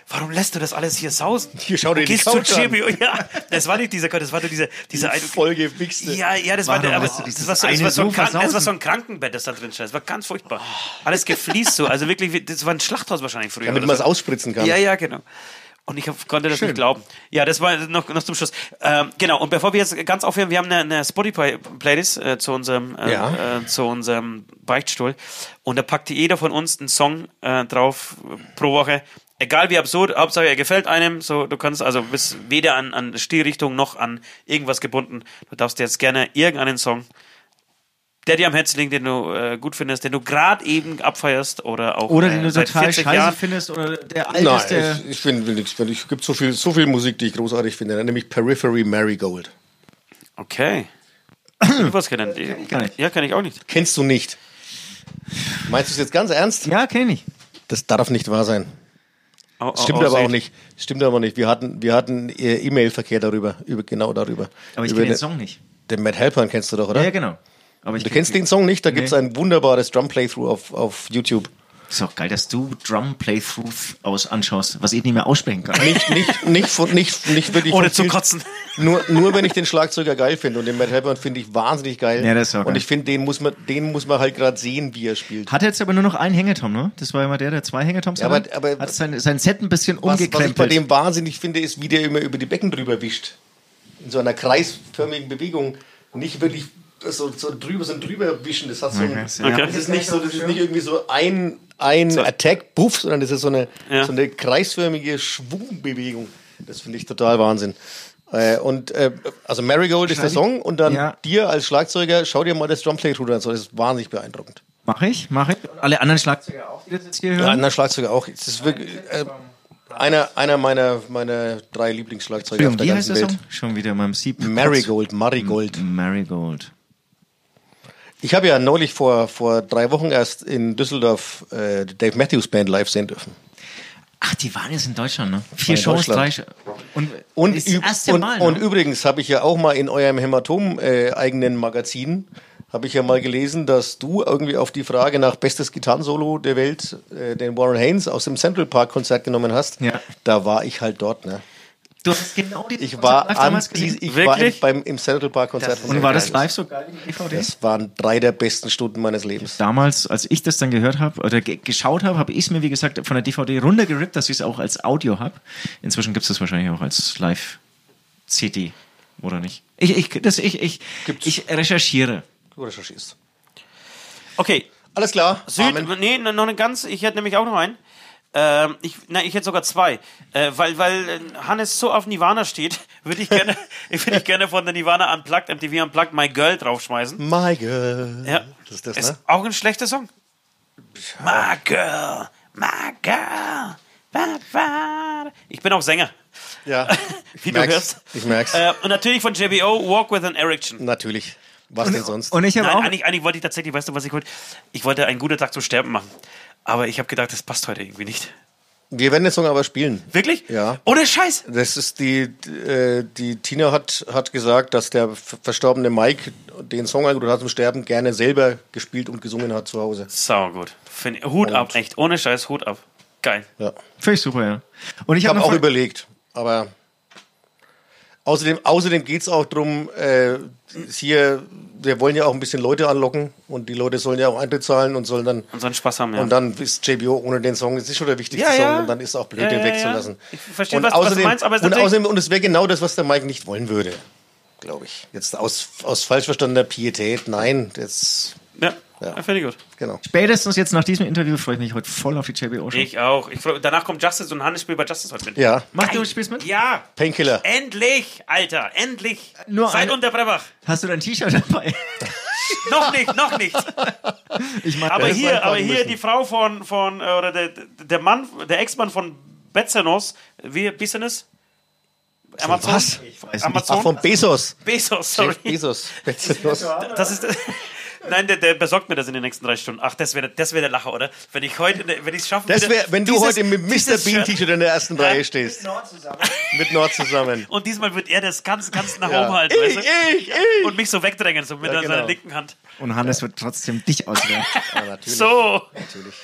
Speaker 3: Warum lässt du das alles hier sausen?
Speaker 5: Hier, schau dir
Speaker 3: Du
Speaker 5: die
Speaker 3: gehst
Speaker 5: Couch
Speaker 3: zu
Speaker 5: an.
Speaker 3: Jimmy. Ja, das war nicht dieser Gott, das war diese, diese eine.
Speaker 5: Vollgewichste.
Speaker 3: Ja, ja, das war,
Speaker 4: Warum
Speaker 3: der, aber das war, so, das, war so ein das war so ein Krankenbett, das da drin stand. Das war ganz furchtbar. Alles gefliest so. Also wirklich, das war ein Schlachthaus wahrscheinlich früher.
Speaker 5: Damit man es
Speaker 3: so.
Speaker 5: ausspritzen kann.
Speaker 3: Ja, ja, genau. Und ich konnte das nicht glauben. Ja, das war noch, noch zum Schluss. Ähm, genau, und bevor wir jetzt ganz aufhören, wir haben eine, eine Spotify-Playlist äh, zu unserem, äh,
Speaker 5: Ja.
Speaker 3: äh, zu unserem Beichtstuhl. Und da packte jeder von uns einen Song äh, drauf äh, pro Woche. Egal wie absurd, Hauptsache er gefällt einem. So, du kannst also bist weder an, an Stilrichtung noch an irgendwas gebunden. Du darfst jetzt gerne irgendeinen Song der dir am Herzen liegt, den du äh, gut findest, den du gerade eben abfeierst oder auch
Speaker 4: Oder
Speaker 3: äh,
Speaker 4: den du
Speaker 3: seit
Speaker 4: total
Speaker 3: 40
Speaker 4: scheiße
Speaker 3: Jahren.
Speaker 4: findest oder der
Speaker 5: Nein,
Speaker 4: alteste.
Speaker 5: ich, ich finde nichts. Es gibt so viel, so viel Musik, die ich großartig finde. Nämlich Periphery Marigold.
Speaker 3: Okay. [coughs] Was kann denn die?
Speaker 4: Gar nicht.
Speaker 3: Ja, kann ich auch nicht.
Speaker 5: Kennst du nicht? Meinst du es jetzt ganz ernst?
Speaker 4: Ja, kenne ich.
Speaker 5: Das darf nicht wahr sein.
Speaker 3: Oh,
Speaker 5: Stimmt
Speaker 3: oh,
Speaker 5: aber auch nicht. Stimmt aber nicht. Wir hatten, wir hatten äh, E-Mail-Verkehr darüber, über, genau darüber.
Speaker 4: Aber ich kenne den
Speaker 5: den,
Speaker 4: Song nicht.
Speaker 5: den Matt Halpern kennst du doch, oder?
Speaker 4: Ja, ja, genau. Aber ich
Speaker 5: Du kennst den Song nicht? Da gibt es
Speaker 4: Nee.
Speaker 5: ein wunderbares Drum-Playthrough auf, auf YouTube.
Speaker 4: Ist auch geil, dass du Drum Playthrough aus anschaust, was ich nicht mehr aussprechen kann.
Speaker 5: Nicht, nicht, nicht, von, nicht, nicht wirklich
Speaker 3: Ohne zu kotzen.
Speaker 5: Nur, nur wenn ich den Schlagzeuger geil finde und den Matt Halpern finde ich wahnsinnig geil.
Speaker 4: Ja, das ist auch
Speaker 5: und
Speaker 4: geil.
Speaker 5: ich finde, den muss man, den muss man halt gerade sehen, wie er spielt.
Speaker 4: Hat jetzt aber nur noch einen Hängetom, ne? Das war immer der, der zwei Hängetoms
Speaker 5: Ja,
Speaker 4: hatte.
Speaker 5: aber- aber-
Speaker 4: hat sein, sein Set ein bisschen
Speaker 5: Was, was ich bei dem wahnsinnig finde, ist, wie der immer über die Becken drüber wischt. In so einer kreisförmigen Bewegung. Nicht wirklich so, so drüber, so ein drüber wischen. Das hat so ein,
Speaker 4: Okay.
Speaker 5: Das ist nicht so, das ist nicht irgendwie so ein, ein Attack, Buff, sondern das ist so eine,
Speaker 3: Ja.
Speaker 5: so eine kreisförmige Schwungbewegung. Das finde ich total Wahnsinn. Äh, und äh, also Marigold ist der Song und dann
Speaker 4: Ja.
Speaker 5: dir als Schlagzeuger, schau dir mal das Drumplay an. Das ist wahnsinnig beeindruckend.
Speaker 4: Mach ich, mach ich. Und alle anderen Schlagzeuger auch, die das jetzt hier hören.
Speaker 5: andere Schlagzeuger auch. Es ist wirklich, äh, Einer, einer meiner, meiner drei Lieblingsschlagzeuger auf der ganzen Welt.
Speaker 4: Song? Schon wieder in meinem Sieb.
Speaker 5: Marigold, Marigold.
Speaker 4: Marigold.
Speaker 5: Ich habe ja neulich vor, vor drei Wochen erst in Düsseldorf äh, die Dave Matthews Band live sehen dürfen.
Speaker 4: Ach, die waren jetzt in Deutschland, ne? Vier Shows. Shows. Und,
Speaker 5: Und, üb-
Speaker 4: erste
Speaker 5: und,
Speaker 4: Mal,
Speaker 5: und
Speaker 4: ne?
Speaker 5: übrigens habe ich ja auch mal in eurem Hämatom-eigenen Magazin, habe ich ja mal gelesen, dass du irgendwie auf die Frage nach bestes Gitarrensolo der Welt äh, den Warren Haynes aus dem Central Park Konzert genommen hast.
Speaker 4: Ja.
Speaker 5: Da war ich halt dort. Ne?
Speaker 4: Du hast genau die
Speaker 5: Ich war,
Speaker 4: live
Speaker 5: an
Speaker 4: damals gesehen.
Speaker 5: ich war im,
Speaker 3: Wirklich?
Speaker 5: beim, im Central Park Konzert. von
Speaker 4: Und war das live so geil wie die DVD?
Speaker 5: Das waren drei der besten Stunden meines Lebens.
Speaker 4: Damals, als ich das dann gehört habe oder ge geschaut habe, habe ich es mir, wie gesagt, von der DVD runtergerippt, dass ich es auch als Audio habe. Inzwischen gibt es das wahrscheinlich auch als Live-CD, oder nicht? Ich, ich, das, ich, ich, ich recherchiere.
Speaker 5: Du recherchierst.
Speaker 3: Okay,
Speaker 5: Alles klar.
Speaker 3: Süd,
Speaker 5: Amen.
Speaker 3: nee, noch eine ganz, ich hätte nämlich auch noch einen. Ähm, ich, nein, ich hätte sogar zwei. Äh, weil, weil äh, Hannes so auf Nirvana steht, [laughs] würde ich gerne, würde ich gerne von der Nirvana Unplugged, MTV Unplugged, My Girl draufschmeißen.
Speaker 5: My girl.
Speaker 3: Ja.
Speaker 5: Das ist das,
Speaker 3: Ist
Speaker 5: ne?
Speaker 3: auch ein schlechter Song. My Girl, My Girl. Ich bin auch Sänger,
Speaker 5: Ja. [laughs]
Speaker 3: wie du hörst.
Speaker 5: Ich merk's.
Speaker 3: Äh, und natürlich von JBO, Walk with an Erection.
Speaker 5: Natürlich. Was denn sonst?
Speaker 4: Und ich habe
Speaker 3: Nein,
Speaker 4: auch.
Speaker 3: eigentlich, eigentlich wollte ich tatsächlich, weißt du, was ich wollte? Ich wollte einen guten Tag zum Sterben machen. Aber ich habe gedacht, das passt heute irgendwie nicht.
Speaker 5: Wir werden den Song aber spielen.
Speaker 3: Wirklich?
Speaker 5: Ja.
Speaker 3: Ohne Scheiß.
Speaker 5: Das ist die, äh, die Tina hat, hat gesagt, dass der verstorbene Mike den Song angerufen hat zum Sterben gerne selber gespielt und gesungen hat zu Hause.
Speaker 3: Sau gut. Find, Hut ab, echt. Ohne Scheiß, Hut ab. Geil.
Speaker 5: Ja.
Speaker 4: Finde ich super, ja. Und ich
Speaker 5: Ich
Speaker 4: habe noch
Speaker 5: auch überlegt, aber außerdem, außerdem geht es auch darum, äh, hier, wir wollen ja auch ein bisschen Leute anlocken und die Leute sollen ja auch Eintritt zahlen und sollen dann
Speaker 3: Und so einen Spaß haben, ja.
Speaker 5: Und dann ist JBO ohne den Song, ist schon der wichtigste
Speaker 3: Ja, ja.
Speaker 5: Song und dann ist es auch blöd,
Speaker 3: Ja,
Speaker 5: den wegzulassen.
Speaker 3: Ich verstehe,
Speaker 5: und
Speaker 3: was- was du
Speaker 5: außerdem,
Speaker 3: meinst, aber es
Speaker 5: und außerdem, und es wäre genau das, was der Mike nicht wollen würde, glaube ich. Jetzt aus, aus falsch verstandener Pietät, nein, das,
Speaker 3: ja,
Speaker 5: Ja.
Speaker 3: ja. finde ich gut.
Speaker 5: genau.
Speaker 4: spätestens jetzt nach diesem Interview freue ich mich heute voll auf die JBO Show.
Speaker 3: Ich auch. Ich freu, danach kommt Justice und Hannes spielt bei Justice heute mit.
Speaker 5: Ja,
Speaker 4: Mach du spielst mit?
Speaker 3: Ja.
Speaker 5: Painkiller.
Speaker 3: Endlich, Alter, endlich.
Speaker 4: Nur
Speaker 3: Seit
Speaker 4: eine-
Speaker 3: Unterbrechung.
Speaker 4: Hast du dein T-Shirt dabei? [laughs]
Speaker 3: noch nicht, noch nicht.
Speaker 4: Ich mag
Speaker 3: Aber hier, aber hier
Speaker 5: müssen.
Speaker 3: die Frau von, von äh, oder der, der Mann, der Ex-Mann von Betzenos, wie Business? Amazon?
Speaker 5: was?
Speaker 4: Ich weiß nicht.
Speaker 3: Amazon?
Speaker 5: Ach, von Bezos.
Speaker 3: Bezos, sorry.
Speaker 5: Bezos. Bezos.
Speaker 3: Das ist. [laughs] Nein, der, der besorgt mir das in den nächsten drei Stunden. Ach, das wäre das wär der Lacher, oder? Wenn ich heute, wenn ich es schaffen
Speaker 5: Das
Speaker 3: würde,
Speaker 5: wäre, wenn du
Speaker 3: dieses-
Speaker 5: heute mit Mr. Bean
Speaker 3: Shirt-
Speaker 5: T-Shirt in der ersten Reihe stehst. Mit Nord zusammen. [laughs]
Speaker 3: Und diesmal wird er das ganz, ganz nach
Speaker 5: Ja.
Speaker 3: oben halten,
Speaker 5: Ich,
Speaker 3: weißt du?
Speaker 5: ich, ich.
Speaker 3: Und mich so wegdrängen, so mit
Speaker 5: Ja,
Speaker 3: seiner
Speaker 5: genau.
Speaker 3: linken Hand.
Speaker 4: Und Hannes wird trotzdem dich auswählen. [laughs]
Speaker 5: Ja, natürlich.
Speaker 3: So.
Speaker 5: Natürlich.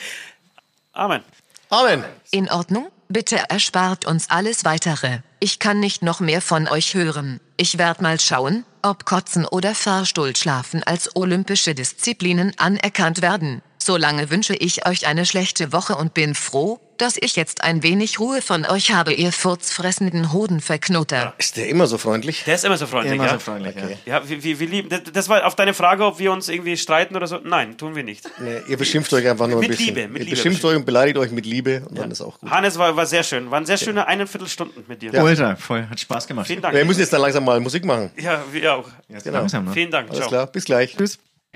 Speaker 3: Amen.
Speaker 5: Amen.
Speaker 2: In Ordnung? Bitte erspart uns alles weitere. Ich kann nicht noch mehr von euch hören. Ich werd mal schauen, ob Kotzen oder Fahrstuhlschlafen als olympische Disziplinen anerkannt werden. Solange wünsche ich euch eine schlechte Woche und bin froh, dass ich jetzt ein wenig Ruhe von euch habe, ihr furzfressenden Hodenverknoter.
Speaker 5: Ist der immer so freundlich?
Speaker 3: Der ist immer so freundlich,
Speaker 4: Immer
Speaker 3: ja?
Speaker 4: so freundlich, ja.
Speaker 3: Ja, wir, wir, wir lieben. Das, war auf deine Frage, ob wir uns irgendwie streiten oder so. Nein, tun wir nicht.
Speaker 5: Nee, ihr beschimpft euch einfach nur ein
Speaker 3: Mit
Speaker 5: bisschen.
Speaker 3: Liebe, mit
Speaker 5: ihr
Speaker 3: Liebe
Speaker 5: beschimpft euch und beleidigt euch mit Liebe und dann ist auch gut.
Speaker 3: Hannes war, war sehr schön. Waren sehr schöne eineinviertel Stunden mit dir.
Speaker 4: Ultra, voll. Hat Spaß gemacht.
Speaker 3: Vielen Dank.
Speaker 5: Wir müssen jetzt dann langsam mal Musik machen.
Speaker 3: Ja, wir auch.
Speaker 4: Jetzt
Speaker 5: Genau.
Speaker 4: langsam, ne?
Speaker 3: Vielen Dank.
Speaker 5: Alles
Speaker 3: Ciao.
Speaker 5: klar, bis gleich.
Speaker 4: Tschüss.